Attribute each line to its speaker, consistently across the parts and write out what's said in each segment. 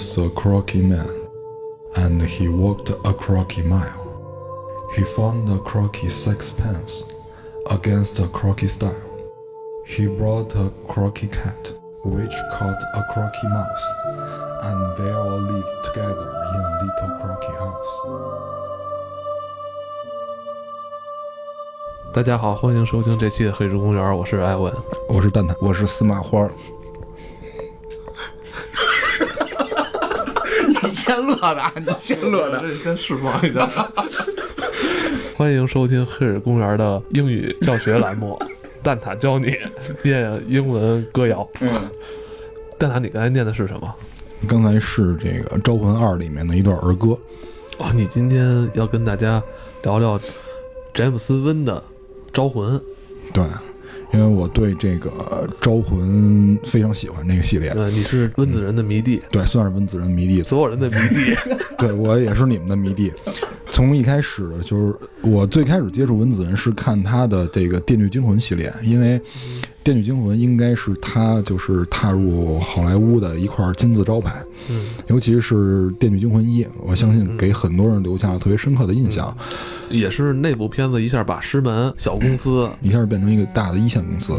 Speaker 1: was a crocky man, and he walked a crocky mile. He found a crocky sixpence against a crocky style. He brought a crocky cat, which caught a crocky mouse, and they all lived together in a little crocky house.
Speaker 2: 先乐的，你 先乐的。
Speaker 3: 先释放一下。欢迎收听《黑水公园》的英语教学栏目，蛋挞教你念英文歌谣。
Speaker 2: 嗯，
Speaker 3: 蛋挞，你刚才念的是什么？
Speaker 1: 刚才是这个《招魂二》里面的一段儿歌。
Speaker 3: 哦，你今天要跟大家聊聊詹姆斯温的《招魂》。
Speaker 1: 对，因为我对这个《招魂》非常喜欢这个系列。
Speaker 3: 对，你是温子仁的迷弟，
Speaker 1: 对，算是温子仁迷弟。
Speaker 3: 所有人的迷弟。
Speaker 1: 对我也是你们的迷弟。从一开始就是我最开始接触温子仁是看他的这个《电锯惊魂》系列，因为《电锯惊魂》应该是他就是踏入好莱坞的一块金字招牌。
Speaker 3: 嗯，
Speaker 1: 尤其是《电锯惊魂一》，我相信给很多人留下了特别深刻的印象。
Speaker 3: 也是那部片子一下把师门小公司
Speaker 1: 一下变成一个大的一线公司，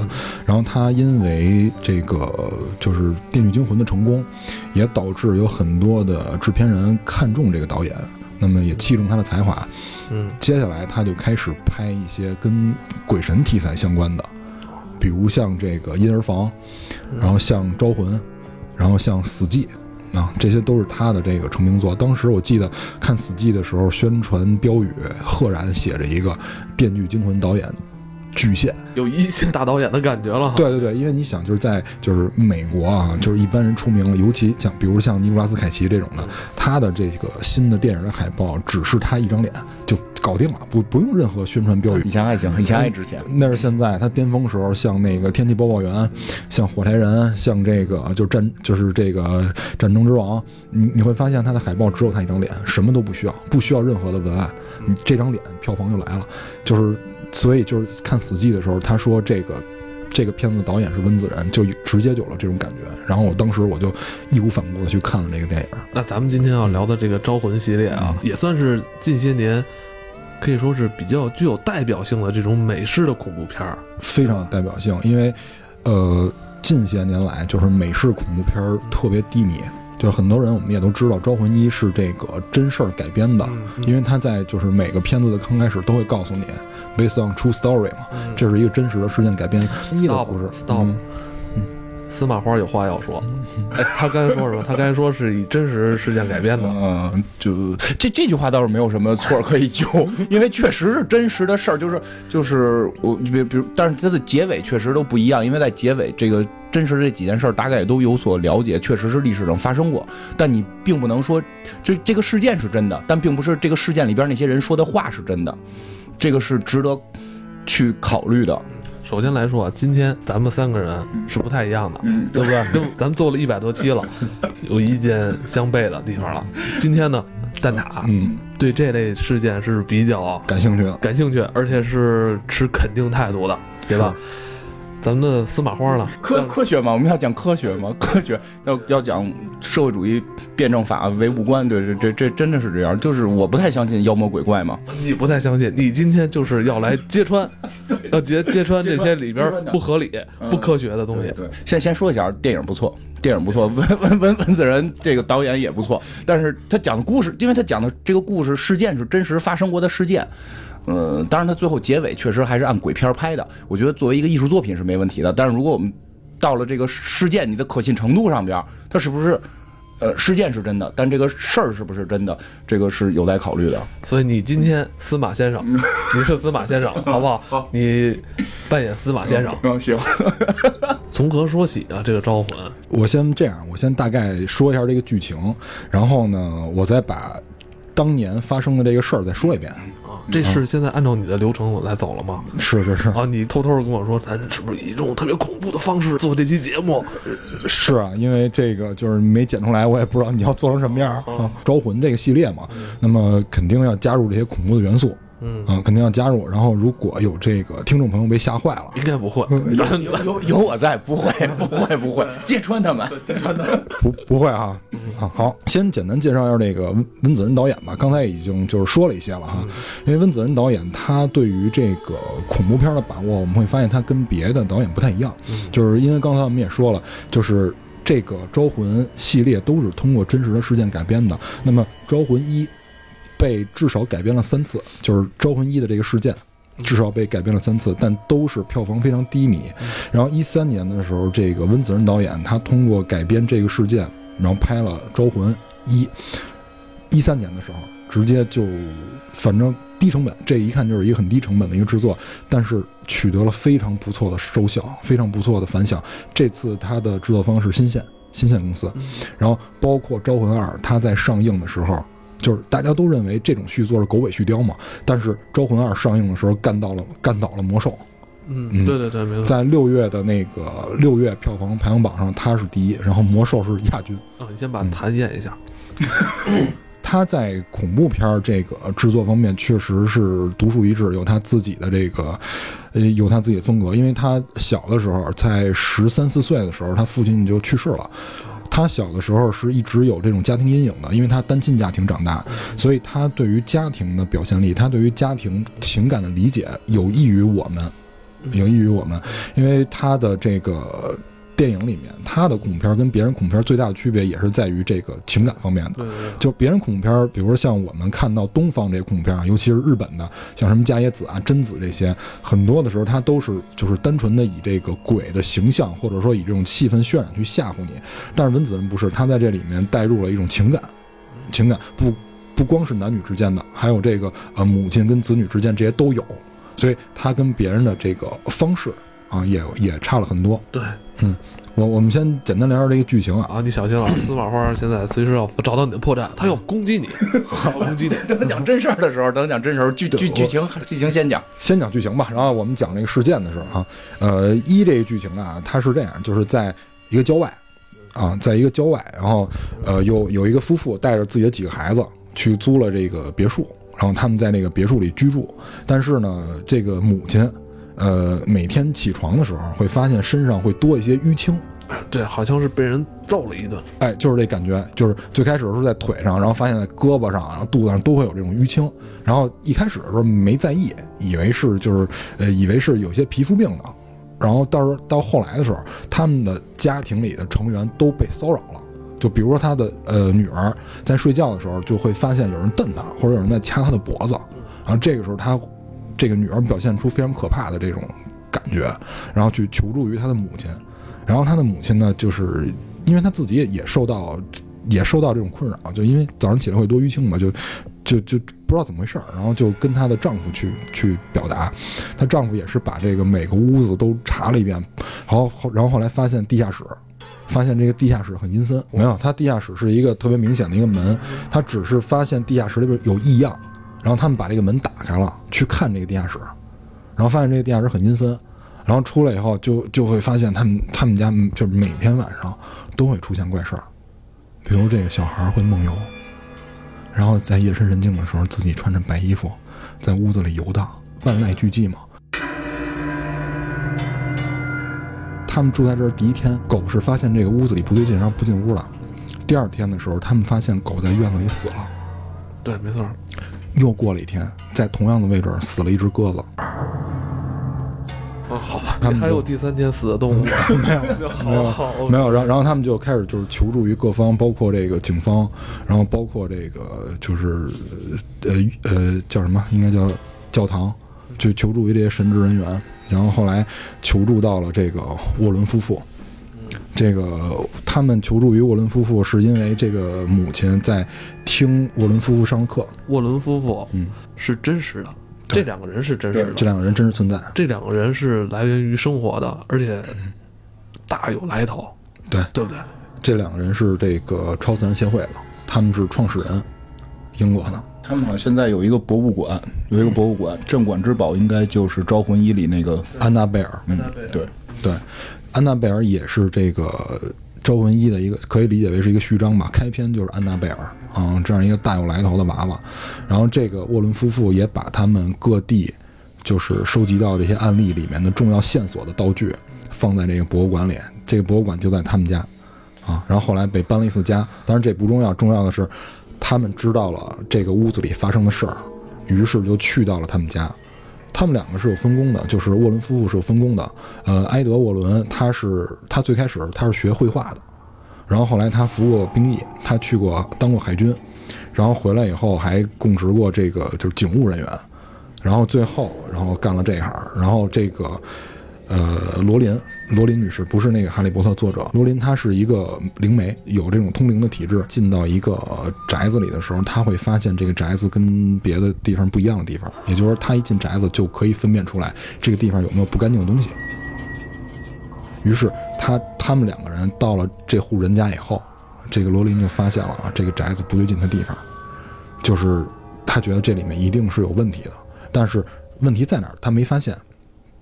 Speaker 1: 然后他因为这个就是《电锯惊魂》的成功，也导致有很多的制片人看中这个导演，那么也器重他的才华。
Speaker 3: 嗯，
Speaker 1: 接下来他就开始拍一些跟鬼神题材相关的，比如像这个《婴儿房》，然后像《招魂》，然后像《死寂》。啊，这些都是他的这个成名作。当时我记得看《死寂》的时候，宣传标语赫然写着一个《电锯惊魂》导演巨献。
Speaker 3: 有一线 大导演的感觉了哈。
Speaker 1: 对对对，因为你想，就是在就是美国啊，就是一般人出名了，尤其像比如像尼古拉斯凯奇这种的，他的这个新的电影的海报只是他一张脸就搞定了，不不用任何宣传标语
Speaker 2: 以。前还行，以前还值钱。
Speaker 1: 那是现在他巅峰时候，像那个天气播报员，像火柴人，像这个就战就是这个战争之王，你你会发现他的海报只有他一张脸，什么都不需要，不需要任何的文案，你这张脸票房就来了。就是所以就是看《死寂》的时候，他说这个这个片子的导演是温子仁，就直接有了这种感觉。然后我当时我就义无反顾的去看了这个电影。
Speaker 3: 那咱们今天要聊的这个《招魂》系列啊，也算是近些年可以说是比较具有代表性的这种美式的恐怖片儿。
Speaker 1: 非常有代表性，因为，呃，近些年来就是美式恐怖片儿特别低迷，就是很多人我们也都知道，《招魂一》是这个真事儿改编的，
Speaker 3: 嗯
Speaker 1: 因为他在就是每个片子的刚开始都会告诉你，based on true story 嘛，
Speaker 3: 嗯。
Speaker 1: 这是一个真实的事件改编一的故事。
Speaker 3: stop
Speaker 1: 嗯
Speaker 3: 司马花有话要说，哎，他刚才说什么？他刚才说是以真实事件改编的。
Speaker 2: 嗯，就这这句话倒是没有什么错可以纠，因为确实是真实的事儿，就是就是我比比如，但是它的结尾确实都不一样，因为在结尾这个真实这几件事儿大概也都有所了解，确实是历史上发生过，但你并不能说这这个事件是真的，但并不是这个事件里边那些人说的话是真的，这个是值得去考虑的。
Speaker 3: 首先来说啊，今天咱们三个人是不太一样的，
Speaker 2: 嗯
Speaker 3: 对不对？跟咱们做了一百多期了，有意见相悖的地方了。今天呢，蛋挞
Speaker 1: 嗯，
Speaker 3: 对这类事件是比较
Speaker 1: 感兴趣的。
Speaker 3: 感兴趣，而且是持肯定态度的，对吧？咱们的司马花了？
Speaker 2: 科科学嘛，我们要讲科学嘛，科学要要讲社会主义辩证法唯物观，对，这这这真的是这样。就是我不太相信妖魔鬼怪嘛，
Speaker 3: 你不太相信，你今天就是要来揭穿，要揭揭穿这些里边不合理、
Speaker 2: 嗯
Speaker 3: 不科学的东西。
Speaker 2: 对，先先说一下，电影不错，电影不错，文文文文子仁这个导演也不错，但是他讲的故事，因为他讲的这个故事事件是真实发生过的事件。呃，当然，它最后结尾确实还是按鬼片拍的，我觉得作为一个艺术作品是没问题的。但是如果我们到了这个事件，你的可信程度上边，它是不是呃事件是真的，但这个事儿是不是真的，这个是有待考虑的。
Speaker 3: 所以你今天司马先生，你是司马先生，好不好？你扮演司马先生。
Speaker 2: 嗯，行，
Speaker 3: 从何说起啊？这个招魂，
Speaker 1: 我先这样，我先大概说一下这个剧情，然后呢，我再把当年发生的这个事儿再说一遍。
Speaker 3: 啊，这是现在按照你的流程来走了吗？
Speaker 1: 是是是
Speaker 3: 啊，你偷偷的跟我说，咱是不是以一种特别恐怖的方式做这期节目？
Speaker 1: 是啊，因为这个就是没剪出来，我也不知道你要做成什么样啊。招魂这个系列嘛，那么肯定要加入这些恐怖的元素
Speaker 3: 嗯，
Speaker 1: 嗯，肯定要加入。然后如果有这个听众朋友被吓坏了，
Speaker 3: 应该不会。
Speaker 2: 有有有有我在，不会不会不会，揭穿他们。
Speaker 1: 不不会哈啊好，先简单介绍一下这个温温子仁导演吧。刚才已经就是说了一些了哈，因为温子仁导演他对于这个恐怖片的把握，我们会发现他跟别的导演不太一样，就是因为刚才我们也说了，就是这个《招魂》系列都是通过真实的事件改编的。那么《招魂一》被至少改编了三次，就是《招魂一》的这个事件。至少被改编了三次，但都是票房非常低迷。然后一三年的时候，这个温子仁导演他通过改编这个事件，然后拍了《招魂一》。一三年的时候，直接就反正低成本，这一看就是一个很低成本的一个制作，但是取得了非常不错的收效，非常不错的反响。这次他的制作方是新线新线公司，然后包括《招魂二》，它在上映的时候。就是大家都认为这种续作是狗尾续貂嘛，但是《招魂二》上映的时候干到了干倒了魔兽，
Speaker 3: 嗯，对对对，没错。
Speaker 1: 在六月的那个六月票房排行榜上，它是第一，然后魔兽是亚军。
Speaker 3: 啊，你先把弹演一下。
Speaker 1: 他在恐怖片这个制作方面确实是独树一帜，有他自己的这个，呃，有他自己的风格。因为他小的时候，在十三四岁的时候，他父亲就去世了。他小的时候是一直有这种家庭阴影的，因为他单亲家庭长大，所以他对于家庭的表现力，他对于家庭情感的理解有益于我们，有益于我们，因为他的这个。电影里面，他的恐怖片跟别人恐怖片最大的区别也是在于这个情感方面的。就别人恐怖片，比如说像我们看到东方这些恐怖片啊，尤其是日本的，像什么伽野子啊、贞子这些，很多的时候它都是就是单纯的以这个鬼的形象，或者说以这种气氛渲染去吓唬你。但是文子仁不是，他在这里面带入了一种情感，情感不不光是男女之间的，还有这个呃母亲跟子女之间这些都有，所以他跟别人的这个方式啊也也差了很多。
Speaker 3: 对，
Speaker 1: 嗯，我我们先简单聊聊这个剧情啊。
Speaker 3: 啊，你小心了，司马花现在随时要找到你的破绽，他要攻击你，要攻击你。
Speaker 2: 等他讲真事儿的时候，等他讲真事儿，剧剧剧情剧情先讲。
Speaker 1: 先讲剧情吧，然后我们讲那个事件的时候啊，呃，一这个剧情啊，它是这样，就是在一个郊外，啊，在一个郊外，然后呃，有有一个夫妇带着自己的几个孩子去租了这个别墅，然后他们在那个别墅里居住，但是呢，这个母亲，呃，每天起床的时候会发现身上会多一些淤青，
Speaker 3: 对，好像是被人揍了一顿。
Speaker 1: 哎，就是这感觉，就是最开始的时候在腿上，然后发现在胳膊上，然后肚子上都会有这种淤青，然后一开始的时候没在意，以为是就是呃，以为是有些皮肤病的，然后到时候到后来的时候，他们的家庭里的成员都被骚扰了。就比如说他的呃女儿在睡觉的时候，就会发现有人瞪他，或者有人在掐他的脖子，然后这个时候他这个女儿表现出非常可怕的这种感觉，然后去求助于他的母亲，然后他的母亲呢，就是因为他自己也也受到也受到这种困扰，就因为早上起来会多淤青嘛，就就就不知道怎么回事儿，然后就跟她的丈夫去去表达，她丈夫也是把这个每个屋子都查了一遍，然后后然后后来发现地下室。发现这个地下室很阴森，没有，它地下室是一个特别明显的一个门，他只是发现地下室里边有异样，然后他们把这个门打开了，去看这个地下室，然后发现这个地下室很阴森，然后出来以后就就会发现他们他们家就是每天晚上都会出现怪事儿，比如这个小孩会梦游，然后在夜深人静的时候自己穿着白衣服在屋子里游荡，万籁俱寂嘛。他们住在这儿第一天，狗是发现这个屋子里不对劲，然后不进屋了。第二天的时候，他们发现狗在院子里死了。
Speaker 3: 对，没错。
Speaker 1: 又过了一天，在同样的位置死了一只鸽子。
Speaker 3: 哦，好吧。
Speaker 1: 他们
Speaker 3: 还有第三天死的动物？
Speaker 1: 没有，没有，
Speaker 3: 好
Speaker 1: 没有。然后，然后他们就开始就是求助于各方，包括这个警方，然后包括这个就是呃呃叫什么？应该叫教堂，就求助于这些神职人员。然后后来求助到了这个沃伦夫妇。这个他们求助于沃伦夫妇，是因为这个母亲在听沃伦夫妇上课。
Speaker 3: 沃伦夫妇
Speaker 1: 嗯，
Speaker 3: 是真实的，
Speaker 1: 对。
Speaker 3: 这两个人是真实的，
Speaker 1: 这两个人真实存在。
Speaker 3: 这两个人是来源于生活的，而且大有来头，
Speaker 1: 对，
Speaker 3: 对不对？
Speaker 1: 这两个人是这个超自然协会的，他们是创始人，英国的。
Speaker 2: 他们好像现在有一个博物馆，有一个博物馆，镇馆之宝应该就是《招魂一》里那个，
Speaker 1: 安娜贝尔，
Speaker 2: 嗯对，
Speaker 1: 对，安娜贝尔也是这个招魂一的一个可以理解为是一个序章吧。开篇就是安娜贝尔，嗯，这样一个大有来头的娃娃。然后这个沃伦夫妇也把他们各地就是收集到这些案例里面的重要线索的道具放在这个博物馆里，这个博物馆就在他们家啊。然后后来被搬了一次家，当然这不重要，重要的是他们知道了这个屋子里发生的事儿，于是就去到了他们家。他们两个是有分工的，就是沃伦夫妇是有分工的。呃，埃德沃伦他是他最开始他是学绘画的，然后后来他服过兵役，他去过当过海军，然后回来以后还供职过这个就是警务人员，然后最后然后干了这行，然后这个呃罗琳罗琳女士不是那个《哈利波特》作者，罗琳她是一个灵媒，有这种通灵的体质。进到一个宅子里的时候，她会发现这个宅子跟别的地方不一样的地方，也就是说，她一进宅子就可以分辨出来这个地方有没有不干净的东西。于是，他他们两个人到了这户人家以后，这个罗琳就发现了啊，这个宅子不对劲的地方，就是她觉得这里面一定是有问题的。但是问题在哪儿？他没发现。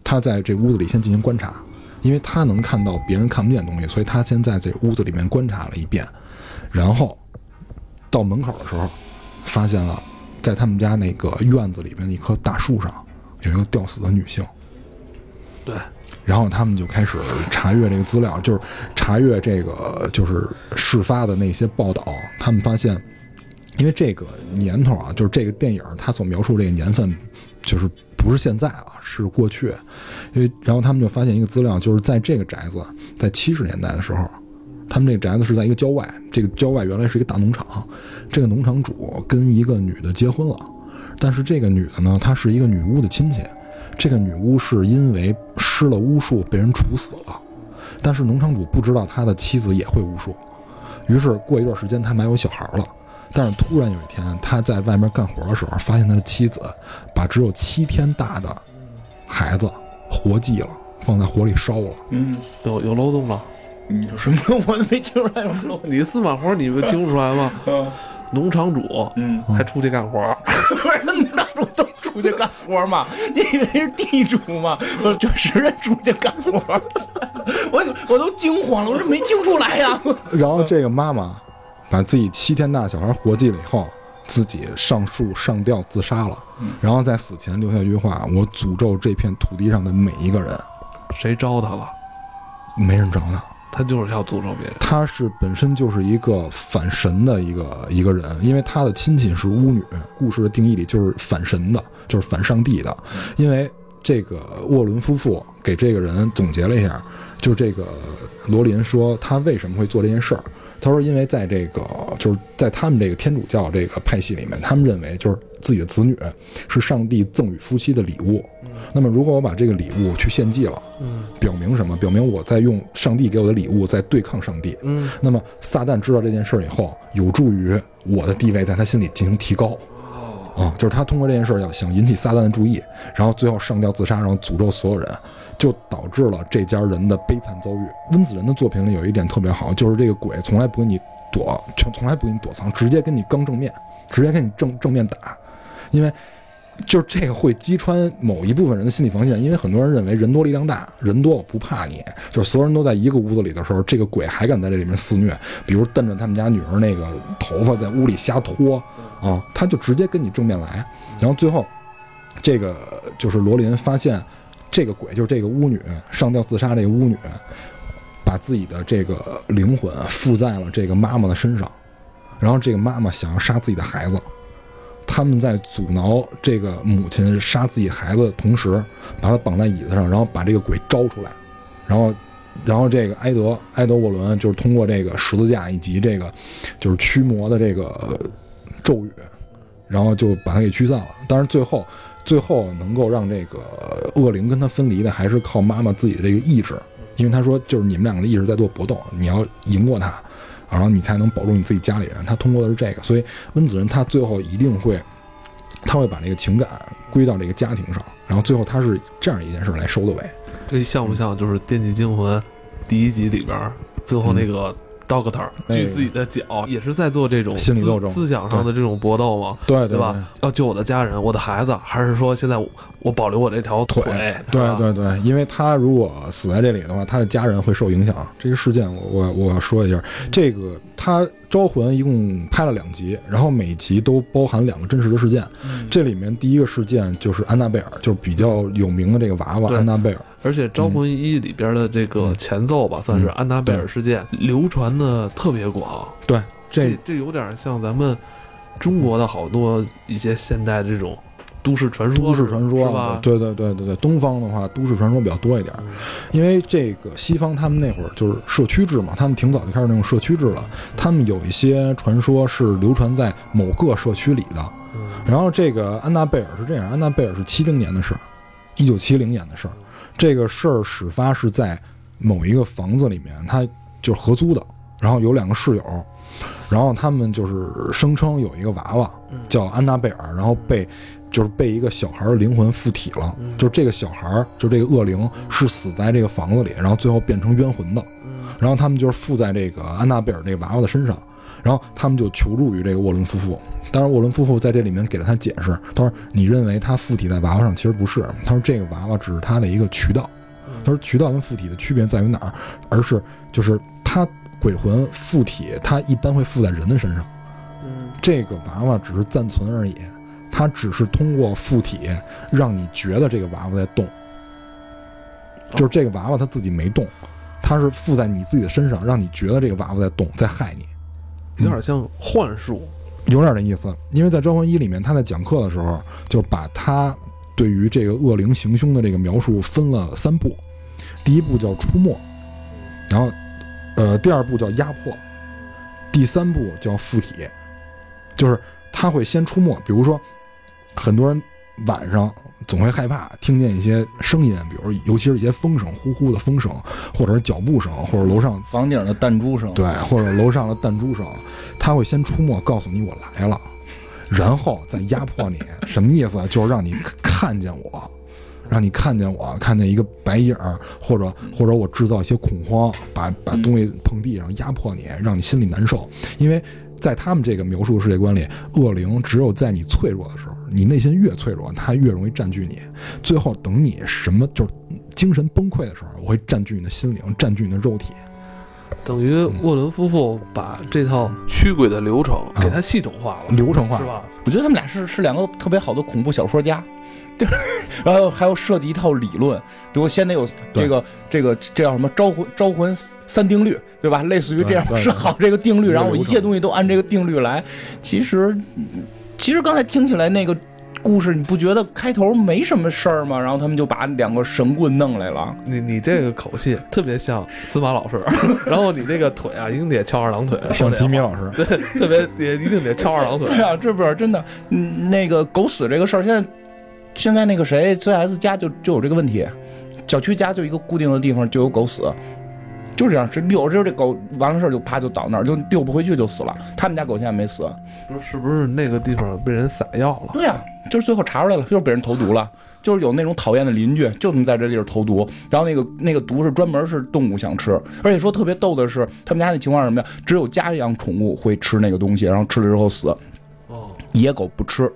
Speaker 1: 他在这屋子里先进行观察。因为他能看到别人看不见的东西，所以他先在这屋子里面观察了一遍，然后到门口的时候，发现了在他们家那个院子里面的一棵大树上有一个吊死的女性。
Speaker 3: 对，
Speaker 1: 然后他们就开始查阅这个资料，就是查阅这个就是事发的那些报道。他们发现，因为这个年头啊，就是这个电影它所描述这个年份，就是不是现在啊，是过去。因为，然后他们就发现一个资料，就是在这个宅子，在七十年代的时候，他们这个宅子是在一个郊外，这个郊外原来是一个大农场，这个农场主跟一个女的结婚了，但是这个女的呢，她是一个女巫的亲戚，这个女巫是因为施了巫术被人处死了，但是农场主不知道他的妻子也会巫术，于是过一段时间他们有小孩了，但是突然有一天他在外面干活的时候，发现他的妻子把只有七天大的孩子。活祭了，放在火里烧了。
Speaker 2: 嗯，
Speaker 3: 有有漏洞了。
Speaker 2: 你说什么？我都没听出来有漏洞。
Speaker 3: 你司马活你们听不出来吗？农场主，
Speaker 2: 嗯，
Speaker 3: 还出去干活。
Speaker 2: 不是农场主都出去干活吗？你以为是地主吗？就是人出去干活。我我都惊慌了，我说没听出来呀。
Speaker 1: 然后这个妈妈把自己七天大小孩活祭了以后。自己上树上吊自杀了，然后在死前留下一句话：“我诅咒这片土地上的每一个人。”
Speaker 3: 谁招他了？
Speaker 1: 没人招他，
Speaker 3: 他就是要诅咒别人。
Speaker 1: 他是本身就是一个反神的一个一个人，因为他的亲戚是巫女。故事的定义里就是反神的，就是反上帝的。因为这个沃伦夫妇给这个人总结了一下，就这个罗琳说他为什么会做这件事儿。他说：“因为在这个，就是在他们这个天主教这个派系里面，他们认为就是自己的子女是上帝赠予夫妻的礼物。那么，如果我把这个礼物去献祭了，嗯，表明什么？表明我在用上帝给我的礼物在对抗上帝。嗯，那么撒旦知道这件事儿以后，有助于我的地位在他心里进行提高。啊，就是他通过这件事儿要想引起撒旦的注意，然后最后上吊自杀，然后诅咒所有人。”就导致了这家人的悲惨遭遇。温子仁的作品里有一点特别好，就是这个鬼从来不跟你躲，从从来不跟你躲藏，直接跟你刚正面，直接跟你正正面打。因为就是这个会击穿某一部分人的心理防线，因为很多人认为人多力量大，人多我不怕你。就是所有人都在一个屋子里的时候，这个鬼还敢在这里面肆虐，比如瞪着他们家女儿那个头发在屋里瞎拖啊，他就直接跟你正面来。然后最后这个就是罗琳发现。这个鬼就是这个巫女上吊自杀，这个巫女把自己的这个灵魂附在了这个妈妈的身上，然后这个妈妈想要杀自己的孩子，他们在阻挠这个母亲杀自己孩子的同时，把她绑在椅子上，然后把这个鬼招出来，然后，然后这个埃德埃德沃伦就是通过这个十字架以及这个就是驱魔的这个咒语，然后就把他给驱散了，但是最后。最后能够让这个恶灵跟他分离的，还是靠妈妈自己的这个意志，因为他说就是你们两个的意志在做搏斗，你要赢过他，然后你才能保住你自己家里人。他通过的是这个，所以温子仁他最后一定会，他会把这个情感归到这个家庭上，然后最后他是这样一件事来收的尾。
Speaker 3: 这像不像就是《电锯惊魂》第一集里边最后那个刀个头儿，
Speaker 1: 那个
Speaker 3: 锯自己的脚，也是在做这种思
Speaker 1: 心理斗争
Speaker 3: 思想上的这种搏斗嘛，
Speaker 1: 对
Speaker 3: 对吧？要救我的家人，我的孩子，还是说现在我我保留我这条腿？
Speaker 1: 对对对，因为他如果死在这里的话，他的家人会受影响。这个事件我我我要说一下，这个他招魂一共拍了两集，然后每集都包含两个真实的事件。
Speaker 3: 嗯
Speaker 1: 这里面第一个事件就是安娜贝尔，就是比较有名的这个娃娃安娜贝尔。
Speaker 3: 而且《招魂一》里边的这个前奏吧，算是安娜贝尔事件流传的特别广。
Speaker 1: 对，
Speaker 3: 这
Speaker 1: 这
Speaker 3: 这有点像咱们中国的好多一些现代这种都市传说，
Speaker 1: 都市传说
Speaker 3: 是？
Speaker 1: 对对对对对，东方的话都市传说比较多一点，因为这个西方他们那会儿就是社区制嘛，他们挺早就开始那种社区制了。他们有一些传说是流传在某个社区里的。
Speaker 3: 嗯
Speaker 1: 然后这个安娜贝尔是这样，安娜贝尔是七零年的事儿，一九七零年的事儿。这个事儿始发是在某一个房子里面，他就是合租的，然后有两个室友，然后他们就是声称有一个娃娃叫安娜贝尔，然后被就是被一个小孩的灵魂附体了，就是这个小孩就这个恶灵是死在这个房子里，然后最后变成冤魂的，然后他们就是附在这个安娜贝尔这个娃娃的身上。然后他们就求助于这个沃伦夫妇，当然沃伦夫妇在这里面给了他解释，他说：“你认为他附体在娃娃上，其实不是。他说这个娃娃只是他的一个渠道。他说渠道跟附体的区别在于哪儿？而是就是他鬼魂附体，他一般会附在人的身上，
Speaker 3: 嗯
Speaker 1: 这个娃娃只是暂存而已，它只是通过附体让你觉得这个娃娃在动，就是这个娃娃它自己没动，它是附在你自己的身上，让你觉得这个娃娃在动，在害你。”
Speaker 3: 有点像幻术。
Speaker 1: 有点那意思，因为在《招魂一》里面，他在讲课的时候，就把他对于这个恶灵行凶的这个描述分了三步，第一步叫出没，然后，呃，第二步叫压迫，第三步叫附体，就是他会先出没，比如说，很多人晚上总会害怕听见一些声音，比如尤其是一些风声，呼呼的风声，或者是脚步声，或者楼上
Speaker 2: 房顶的弹珠声，
Speaker 1: 对，或者楼上的弹珠声，他会先出没，告诉你我来了，然后再压迫你。什么意思？就是让你看见我，让你看见我，看见一个白影儿，或者或者我制造一些恐慌，把把东西碰地上，压迫你，让你心里难受。因为在他们这个描述世界观里，恶灵只有在你脆弱的时候，你内心越脆弱，它越容易占据你。最后等你什么就是精神崩溃的时候，我会占据你的心灵，占据你的肉体。
Speaker 3: 等于沃伦夫妇把这套驱鬼的流程
Speaker 1: 啊
Speaker 3: 给它系统化了，
Speaker 1: 流程化
Speaker 3: 是吧？
Speaker 2: 我觉得他们俩是是两个特别好的恐怖小说家，就是，然后还要设计一套理论，比如先得有这个这个这叫什么招魂招魂三定律，对吧？类似于这样
Speaker 1: 对对
Speaker 2: 设好这个定律，然后我一切东西都按这个定律来。其实，其实刚才听起来那个故事，你不觉得开头没什么事儿吗？然后他们就把两个神棍弄来了。
Speaker 3: 你你这个口气特别像司马老师，然后你这个腿啊，一定得翘二郎腿，
Speaker 1: 像吉米老师，
Speaker 3: 对，特别也一定得翘二郎腿
Speaker 2: 对。啊、这不是真的。嗯，那个狗死这个事儿，现在现在那个谁，CS 家就就有这个问题，小区家就一个固定的地方就有狗死，就这样，是遛，就是这狗完了事儿就啪就倒那儿，就遛不回去就死了。他们家狗现在没死。
Speaker 3: 不是，是不是那个地方被人撒药了？
Speaker 2: 对呀、就是最后查出来了，就是被人投毒了。就是有那种讨厌的邻居，就能在这地儿投毒，然后那个那个毒是专门是动物想吃，而且说特别逗的是，他们家那情况是什么呀？只有家养宠物会吃那个东西，然后吃了之后死，
Speaker 3: 哦，
Speaker 2: 野狗不吃。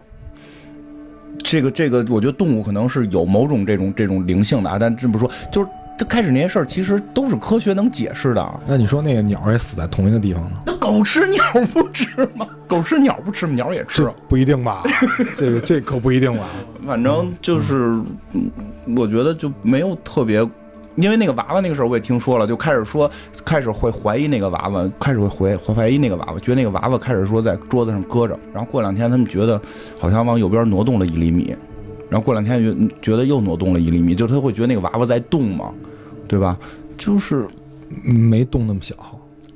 Speaker 2: 这个这个，我觉得动物可能是有某种这种这种灵性的啊，但这么说，就是它开始那些事儿，其实都是科学能解释的。啊
Speaker 1: 那你说那个鸟也死在同一个地方呢？
Speaker 2: 那狗吃鸟不吃吗？狗吃鸟不吃吗？鸟也吃
Speaker 1: 这。不一定吧？这个这可不一定吧？
Speaker 2: 反正就是，嗯我觉得就没有特别，因为那个娃娃那个事儿我也听说了，就开始说，开始会怀疑那个娃娃，开始会怀怀怀疑那个娃娃，觉得那个娃娃开始说在桌子上搁着，然后过两天他们觉得好像往右边挪动了一厘米，然后过两天觉觉得又挪动了一厘米，就是他会觉得那个娃娃在动嘛，对吧？就是
Speaker 1: 嗯没动那么小，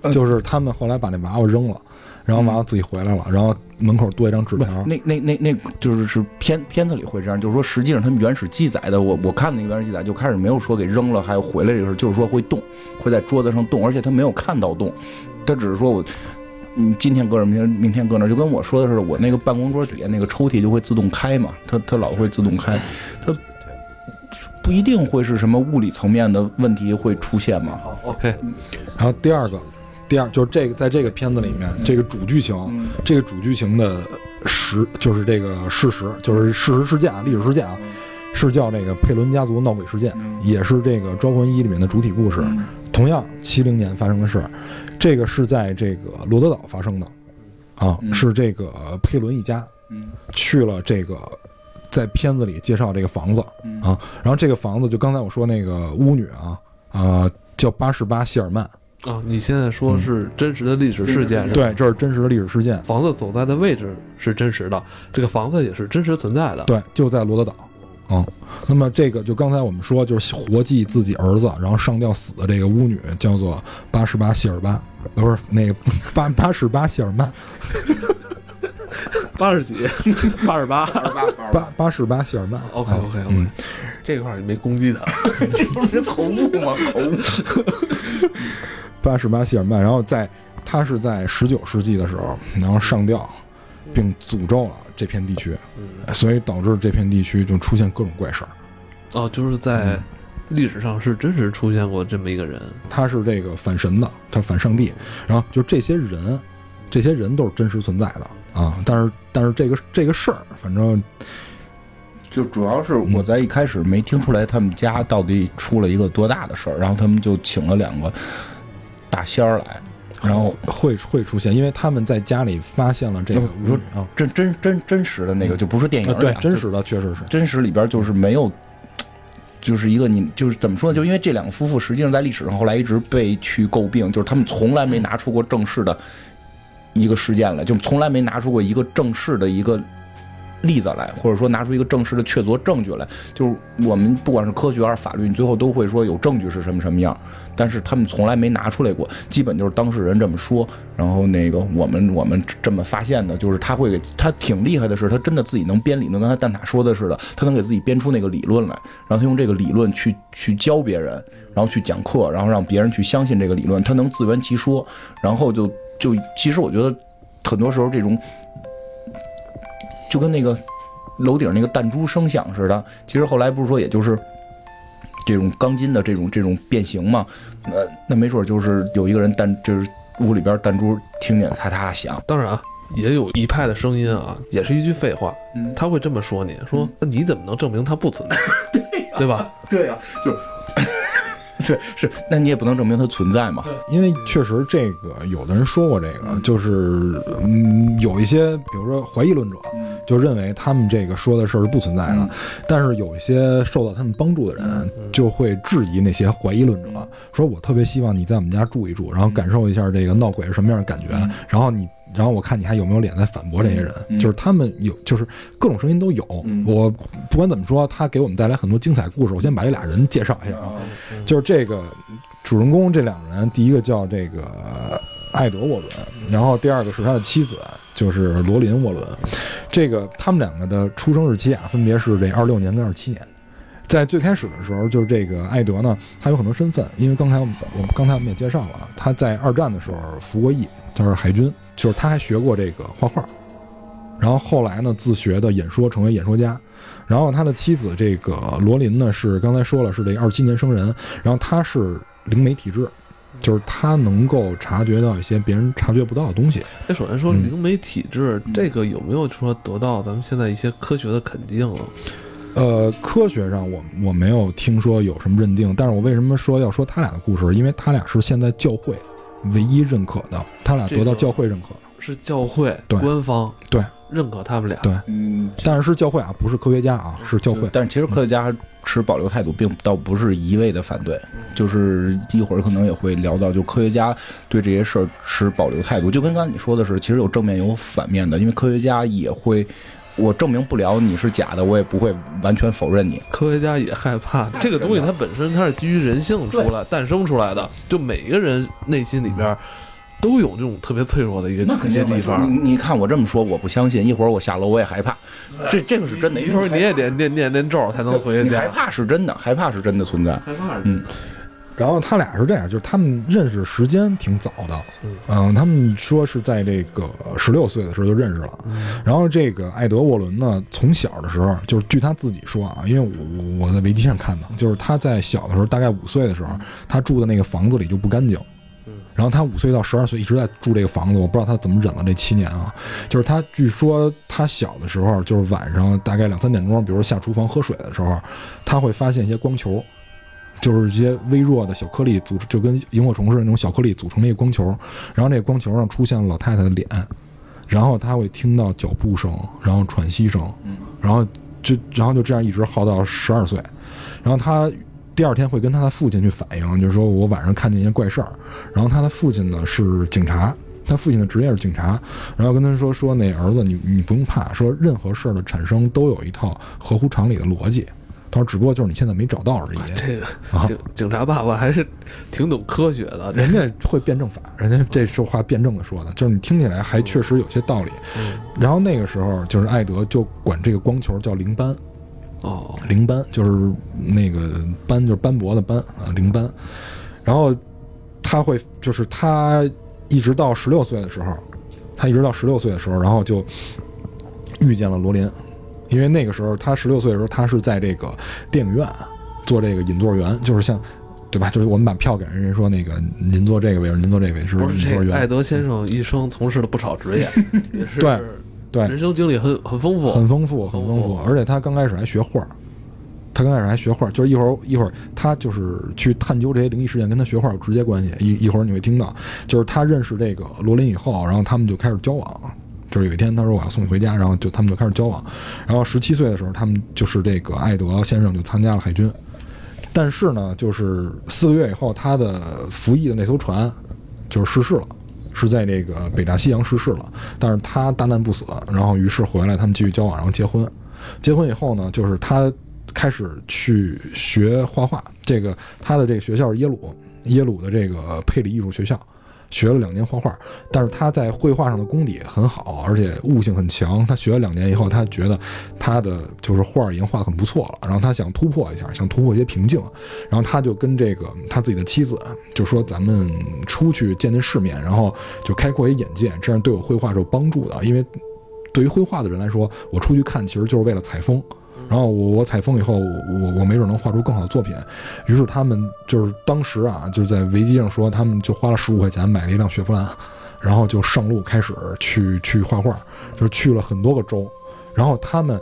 Speaker 2: 嗯
Speaker 1: 就是他们后来把那娃娃扔了，然后娃娃自己回来了，然后门口多一张纸条，
Speaker 2: 那那那那就是是片片子里会这样，就是说实际上他们原始记载的，我我看那个原始记载就开始没有说给扔了还有回来这个事，就是说会动，会在桌子上动，而且他没有看到动，他只是说我。你，今天搁这，明天明天搁那，就跟我说的似的，我那个办公桌底下那个抽屉就会自动开嘛，它它老会自动开，它不一定会是什么物理层面的问题会出现嘛。
Speaker 3: 好，OK，
Speaker 1: 然后第二个，第二就是这个，在这个片子里面，这个主剧情，
Speaker 2: 嗯
Speaker 1: 这个主剧情的实就是这个事实，就是事实事件啊，历史事件啊，是叫这个佩伦家族闹鬼事件，
Speaker 2: 嗯
Speaker 1: 也是这个《招魂一》里面的主体故事。
Speaker 2: 嗯
Speaker 1: 同样，七零年发生的事儿，这个是在这个罗德岛发生的，啊，
Speaker 2: 嗯
Speaker 1: 是这个佩伦一家
Speaker 2: 嗯
Speaker 1: 去了这个，在片子里介绍这个房子
Speaker 2: 嗯
Speaker 1: 啊，然后这个房子就刚才我说那个巫女啊，啊，叫八十八谢尔曼，
Speaker 3: 啊，你现在说是真实的历史事件是吧？
Speaker 1: 对，这是真实的历史事件，
Speaker 3: 房子所在的位置是真实的，这个房子也是真实存在的。
Speaker 1: 对，就在罗德岛。啊、那么这个就刚才我们说，就是活祭自己儿子，然后上吊死的这个巫女叫做八十八谢尔巴，不是那个八八十八谢尔曼，
Speaker 3: 八十几，八十八。
Speaker 1: 八八十八谢尔曼。
Speaker 3: OK
Speaker 1: 啊
Speaker 3: OK OK，、
Speaker 1: 嗯，
Speaker 3: 这块儿你没攻击他。
Speaker 2: 这不是口误吗？口误。
Speaker 1: 八十八希尔曼，然后在他是在十九世纪的时候，然后上吊，并诅咒了这片地区，
Speaker 3: 嗯，
Speaker 1: 所以导致这片地区就出现各种怪事儿。
Speaker 3: 哦，就是在历史上是真实出现过这么一个人。
Speaker 1: 他是这个反神的，他反上帝，然后就这些人，这些人都是真实存在的啊。但是但是这个这个事儿，反正
Speaker 2: 就主要是我在一开始没听出来他们家到底出了一个多大的事儿，然后他们就请了两个大仙儿来，然后
Speaker 1: 会会出现，因为他们在家里发现了这个
Speaker 2: 你说
Speaker 1: 啊，
Speaker 2: 真真真真实的那个，就不是电影
Speaker 1: 啊对，真实的确实是。
Speaker 2: 真实里边就是没有，就是一个你就是怎么说呢？就因为这两个夫妇实际上在历史上后来一直被去诟病，就是他们从来没拿出过正式的一个事件来，就从来没拿出过一个正式的一个例子来，或者说拿出一个正式的确凿证据来。就是我们不管是科学还是法律，你最后都会说有证据是什么什么样，但是他们从来没拿出来过，基本就是当事人这么说，然后那个我们我们这么发现的，就是他会给他挺厉害的是，他真的自己能编理论，跟他蛋挞说的似的，他能给自己编出那个理论来，然后他用这个理论去去教别人，然后去讲课，然后让别人去相信这个理论，他能自圆其说，然后就就其实我觉得很多时候这种就跟那个楼顶那个弹珠声响似的，其实后来不是说也就是。这种钢筋的这种这种变形嘛，呃，那没准就是有一个人弹，就是屋里边弹珠听见咔咔响，
Speaker 3: 当然啊，也有一派的声音啊，也是一句废话，
Speaker 2: 嗯，
Speaker 3: 他会这么说你说，那你怎么能证明它不存在？对吧？
Speaker 2: 对呀、就 对是，那你也不能证明它存在嘛，
Speaker 1: 因为确实这个有的人说过这个，就是嗯，有一些比如说怀疑论者就认为他们这个说的事儿是不存在的，
Speaker 2: 嗯。
Speaker 1: 但是有一些受到他们帮助的人就会质疑那些怀疑论者，说我特别希望你在我们家住一住，然后感受一下这个闹鬼是什么样的感觉，
Speaker 2: 嗯。
Speaker 1: 然后你。然后我看你还有没有脸再反驳这些人，
Speaker 2: 嗯
Speaker 1: 就是他们有，就是各种声音都有。
Speaker 2: 嗯
Speaker 1: 我不管怎么说，他给我们带来很多精彩故事。我先把这俩人介绍一下啊，就是这个主人公这两个人，第一个叫这个艾德沃伦，然后第二个是他的妻子，就是罗琳沃伦。这个他们两个的出生日期啊，分别是这二六年跟二七年。在最开始的时候，就是这个艾德呢，他有很多身份，因为刚才我们我们刚才我们也介绍了，他在二战的时候服过役，他是海军，就是他还学过这个画画，然后后来呢自学的演说，成为演说家。然后他的妻子这个罗琳呢，是刚才说了是这个二七年生人，然后他是灵媒体质，就是他能够察觉到一些别人察觉不到的东西。
Speaker 3: 那，首先说
Speaker 1: 嗯
Speaker 3: 灵媒体质，这个有没有说得到咱们现在一些科学的肯定啊？
Speaker 1: 呃，科学上我我没有听说有什么认定，但是我为什么说要说他俩的故事？因为他俩是现在教会唯一认可的，他俩得到教会认可的，
Speaker 3: 是教会
Speaker 1: 对
Speaker 3: 官方
Speaker 1: 对
Speaker 3: 认可他们俩。
Speaker 1: 对
Speaker 2: 嗯，
Speaker 1: 但是是教会啊，不是科学家啊，是教会。
Speaker 2: 但是其实科学家持保留态度，并倒不是一味的反对，就是一会儿可能也会聊到，就科学家对这些事儿持保留态度，就跟刚才你说的是，其实有正面有反面的，因为科学家也会。我证明不了你是假的，我也不会完全否认你。
Speaker 3: 科学家也害怕这个东西，它本身它是基于人性出来诞生出来的，就每个人内心里边都有这种特别脆弱的一个一些地方。
Speaker 2: 你你看我这么说，我不相信。一会儿我下楼我也害怕，这这个是真的。
Speaker 3: 一会儿你也得念念念咒才能回去
Speaker 2: 你害。怕是真的，害怕是真的存在。
Speaker 3: 害怕
Speaker 2: 嗯
Speaker 1: 然后他俩是这样，就是他们认识时间挺早的，嗯，他们说是在这个十六岁的时候就认识了。然后这个艾德沃伦呢，从小的时候，就是据他自己说啊，因为我我在维基上看的，就是他在小的时候，大概五岁的时候，他住的那个房子里就不干净。然后他五岁到十二岁一直在住这个房子，我不知道他怎么忍了这七年啊。就是他据说他小的时候，就是晚上大概两三点钟，比如下厨房喝水的时候，他会发现一些光球，就是一些微弱的小颗粒组成，就跟萤火虫似的那种小颗粒组成的一个光球。然后那个光球上出现了老太太的脸，然后他会听到脚步声，然后喘息声，然后就然后就这样一直耗到十二岁，然后他。第二天会跟他的父亲去反映，就是说我晚上看见一些怪事儿，然后他的父亲呢是警察，他父亲的职业是警察，然后跟他说说那儿子你你不用怕，说任何事儿的产生都有一套合乎常理的逻辑，他说只不过就是你现在没找到而已。
Speaker 3: 这个
Speaker 1: 啊
Speaker 3: 警警察爸爸还是挺懂科学的，
Speaker 1: 人家会辩证法，人家这是话辩证的说的，就是你听起来还确实有些道理。
Speaker 3: 嗯
Speaker 1: 然后那个时候就是艾德就管这个光球叫灵斑，
Speaker 3: 哦，
Speaker 1: 灵斑就是那个斑，就是斑驳的斑啊，灵斑。然后他会，就是他一直到十六岁的时候，他一直到十六岁的时候，然后就遇见了罗琳，因为那个时候他十六岁的时候，他是在这个电影院做这个引座员，就是像。对吧？就是我们把票给人，人说那个您坐这个位置，您坐这个位置是
Speaker 3: 不是这
Speaker 1: 引座员，
Speaker 3: 艾德先生一生从事了不少职业，也是
Speaker 1: 对对
Speaker 3: 人生经历很很丰富，
Speaker 1: 很丰富，很
Speaker 3: 丰
Speaker 1: 丰富。而且他刚开始还学画儿，他刚开始还学画儿，就是一会儿一会儿他就是去探究这些灵异事件，跟他学画有直接关系。一一会儿你会听到，就是他认识这个罗琳以后，然后他们就开始交往。就是有一天他说我要送你回家，然后就他们就开始交往。然后十七岁的时候，他们就是这个艾德先生就参加了海军。但是呢，就是四个月以后，他的服役的那艘船就是失事了。是在这个北大西洋失事了，但是他大难不死，然后于是回来，他们继续交往，然后结婚。结婚以后呢，就是他开始去学画画。这个他的这个学校是耶鲁，耶鲁的这个佩里艺术学校，学了两年画画。但是他在绘画上的功底很好，而且悟性很强。他学了两年以后，他觉得他的就是画已经画得很不错了，然后他想突破一下，想突破一些瓶颈。然后他就跟这个他自己的妻子就说：“咱们出去见见世面，然后就开阔一眼界，这样对我绘画是有帮助的。因为对于绘画的人来说，我出去看其实就是为了采风。然后我我采风以后，我我没准能画出更好的作品。于是他们就是当时啊，就是在维基上说，他们就花了十五块钱买了一辆雪佛兰，然后就上路开始去去画画，就是去了很多个州。然后他们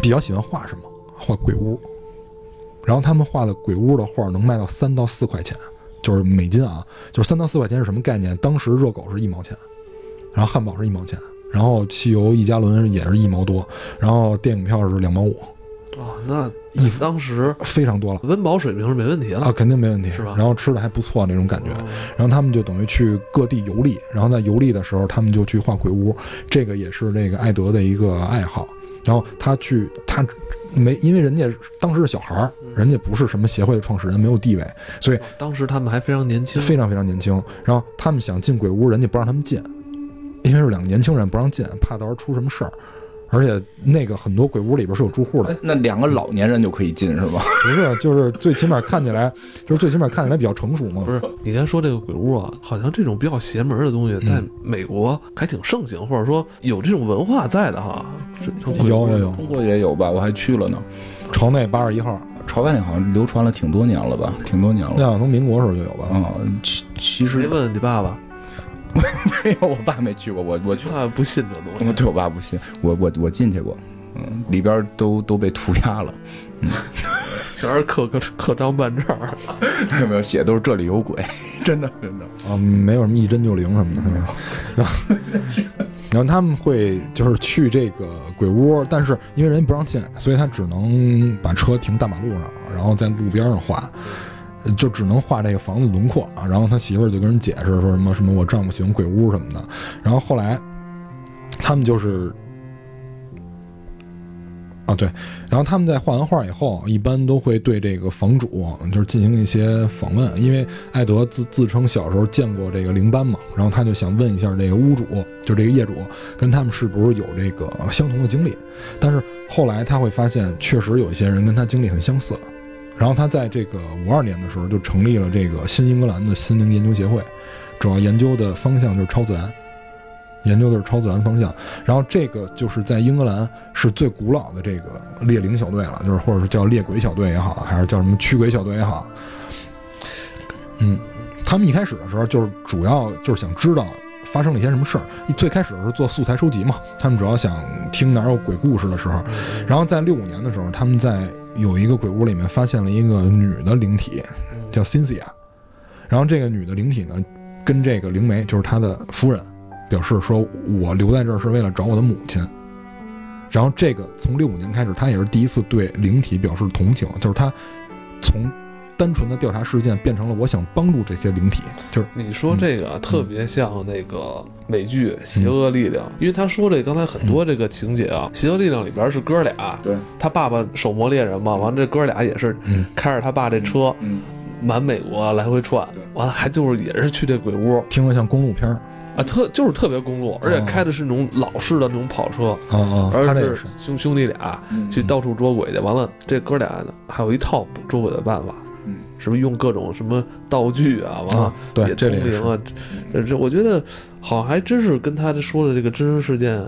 Speaker 1: 比较喜欢画什么？画鬼屋。然后他们画的鬼屋的画能卖到三到四块钱，就是美金啊，就是三到四块钱是什么概念？当时热狗是一毛钱，然后汉堡是一毛钱，然后汽油一加仑也是一毛多，然后电影票是两毛五，
Speaker 3: 哦，那
Speaker 1: 一
Speaker 3: 当时
Speaker 1: 非常多了。
Speaker 3: 温饱水平是没问题了。
Speaker 1: 啊，，肯定没问题，
Speaker 3: 是吧？
Speaker 1: 然后吃的还不错那种感觉，
Speaker 3: 哦。
Speaker 1: 然后他们就等于去各地游历，然后在游历的时候，他们就去画鬼屋，这个也是这个艾德的一个爱好。然后他去，他没，因为人家当时是小孩儿，人家不是什么协会的创始人，没有地位，所以
Speaker 3: 当时他们还非常年轻，
Speaker 1: 非常非常年轻。然后他们想进鬼屋，人家不让他们进，因为是两个年轻人不让进，怕到时候出什么事儿。而且那个很多鬼屋里边是有住户的
Speaker 2: 哎，，那两个老年人就可以进是吗？
Speaker 1: 不是，就是最起码看起来，就是最起码看起来比较成熟嘛。
Speaker 3: 不是，你刚才说这个鬼屋啊，好像这种比较邪门的东西，在美国还挺盛行，或者说有这种文化在的哈。
Speaker 1: 有有有，
Speaker 2: 中国也有吧？我还去了呢。
Speaker 1: 朝内八十一号，
Speaker 2: 朝外那好像流传了挺多年了吧？挺多年了。
Speaker 1: 那好像从民国时候就有吧？
Speaker 2: 啊、其其
Speaker 3: 没
Speaker 2: 实
Speaker 3: 问你爸爸，
Speaker 2: 没有，我爸没去过，我我去，
Speaker 3: 他不信这东西。
Speaker 2: 我对我爸不信，我我我进去过，嗯，里边都都被涂鸦了，嗯
Speaker 3: 全是刻刻刻章办证儿，
Speaker 2: 有 没有写都是这里有鬼，真的真的。
Speaker 1: 啊，没有什么一针就灵什么的。然后，然后他们会就是去这个鬼屋，但是因为人家不让进，所以他只能把车停大马路上，然后在路边上画，就只能画这个房子轮廓啊。然后他媳妇儿就跟人解释说什么什么我丈夫喜欢鬼屋什么的。然后后来他们就是。啊，对，然后他们在画完画以后，一般都会对这个房主就是进行一些访问，因为艾德自自称小时候见过这个灵斑嘛，然后他就想问一下这个屋主，就这个业主，跟他们是不是有这个相同的经历。但是后来他会发现，确实有一些人跟他经历很相似。然后他在这个五二年的时候就成立了这个新英格兰的心灵研究协会，主要研究的方向就是超自然。研究的是超自然方向，然后这个就是在英格兰是最古老的这个猎灵小队了，就是或者是叫猎鬼小队也好，还是叫什么驱鬼小队也好，嗯，他们一开始的时候就是主要就是想知道发生了一些什么事儿。最开始是做素材收集嘛，他们主要想听哪儿有鬼故事的时候。然后在六五年的时候，他们在有一个鬼屋里面发现了一个女的灵体，叫 Cynthia。然后这个女的灵体呢，跟这个灵媒就是她的夫人表示说，我留在这儿是为了找我的母亲。然后这个从六五年开始，她也是第一次对灵体表示同情，就是她从单纯的调查事件变成了我想帮助这些灵体，就是
Speaker 3: 你说这个啊特别像那个美剧《邪恶力量》，因为他说这刚才很多这个情节啊，邪恶力量》里边是哥俩，
Speaker 2: 对，
Speaker 3: 他爸爸手磨猎人嘛，完了这哥俩也是
Speaker 1: 嗯。
Speaker 3: 开着他爸这车
Speaker 2: 嗯，
Speaker 3: 满美国来回串，完了还就是也是去这鬼屋
Speaker 1: 听着像公路片儿。
Speaker 3: 啊，特就是特别公路，而且开的是那种老式的那种跑车，
Speaker 1: 啊啊，他
Speaker 3: 而是
Speaker 1: 这是
Speaker 3: 兄兄弟俩
Speaker 2: 嗯。
Speaker 3: 去到处捉鬼去，完了这哥俩还有一套捉鬼的办法，
Speaker 2: 嗯，
Speaker 3: 是不是用各种什么道具啊，完了
Speaker 1: 啊，对，
Speaker 3: 也通灵啊，这这我觉得好像还真是跟他说的这个真实事件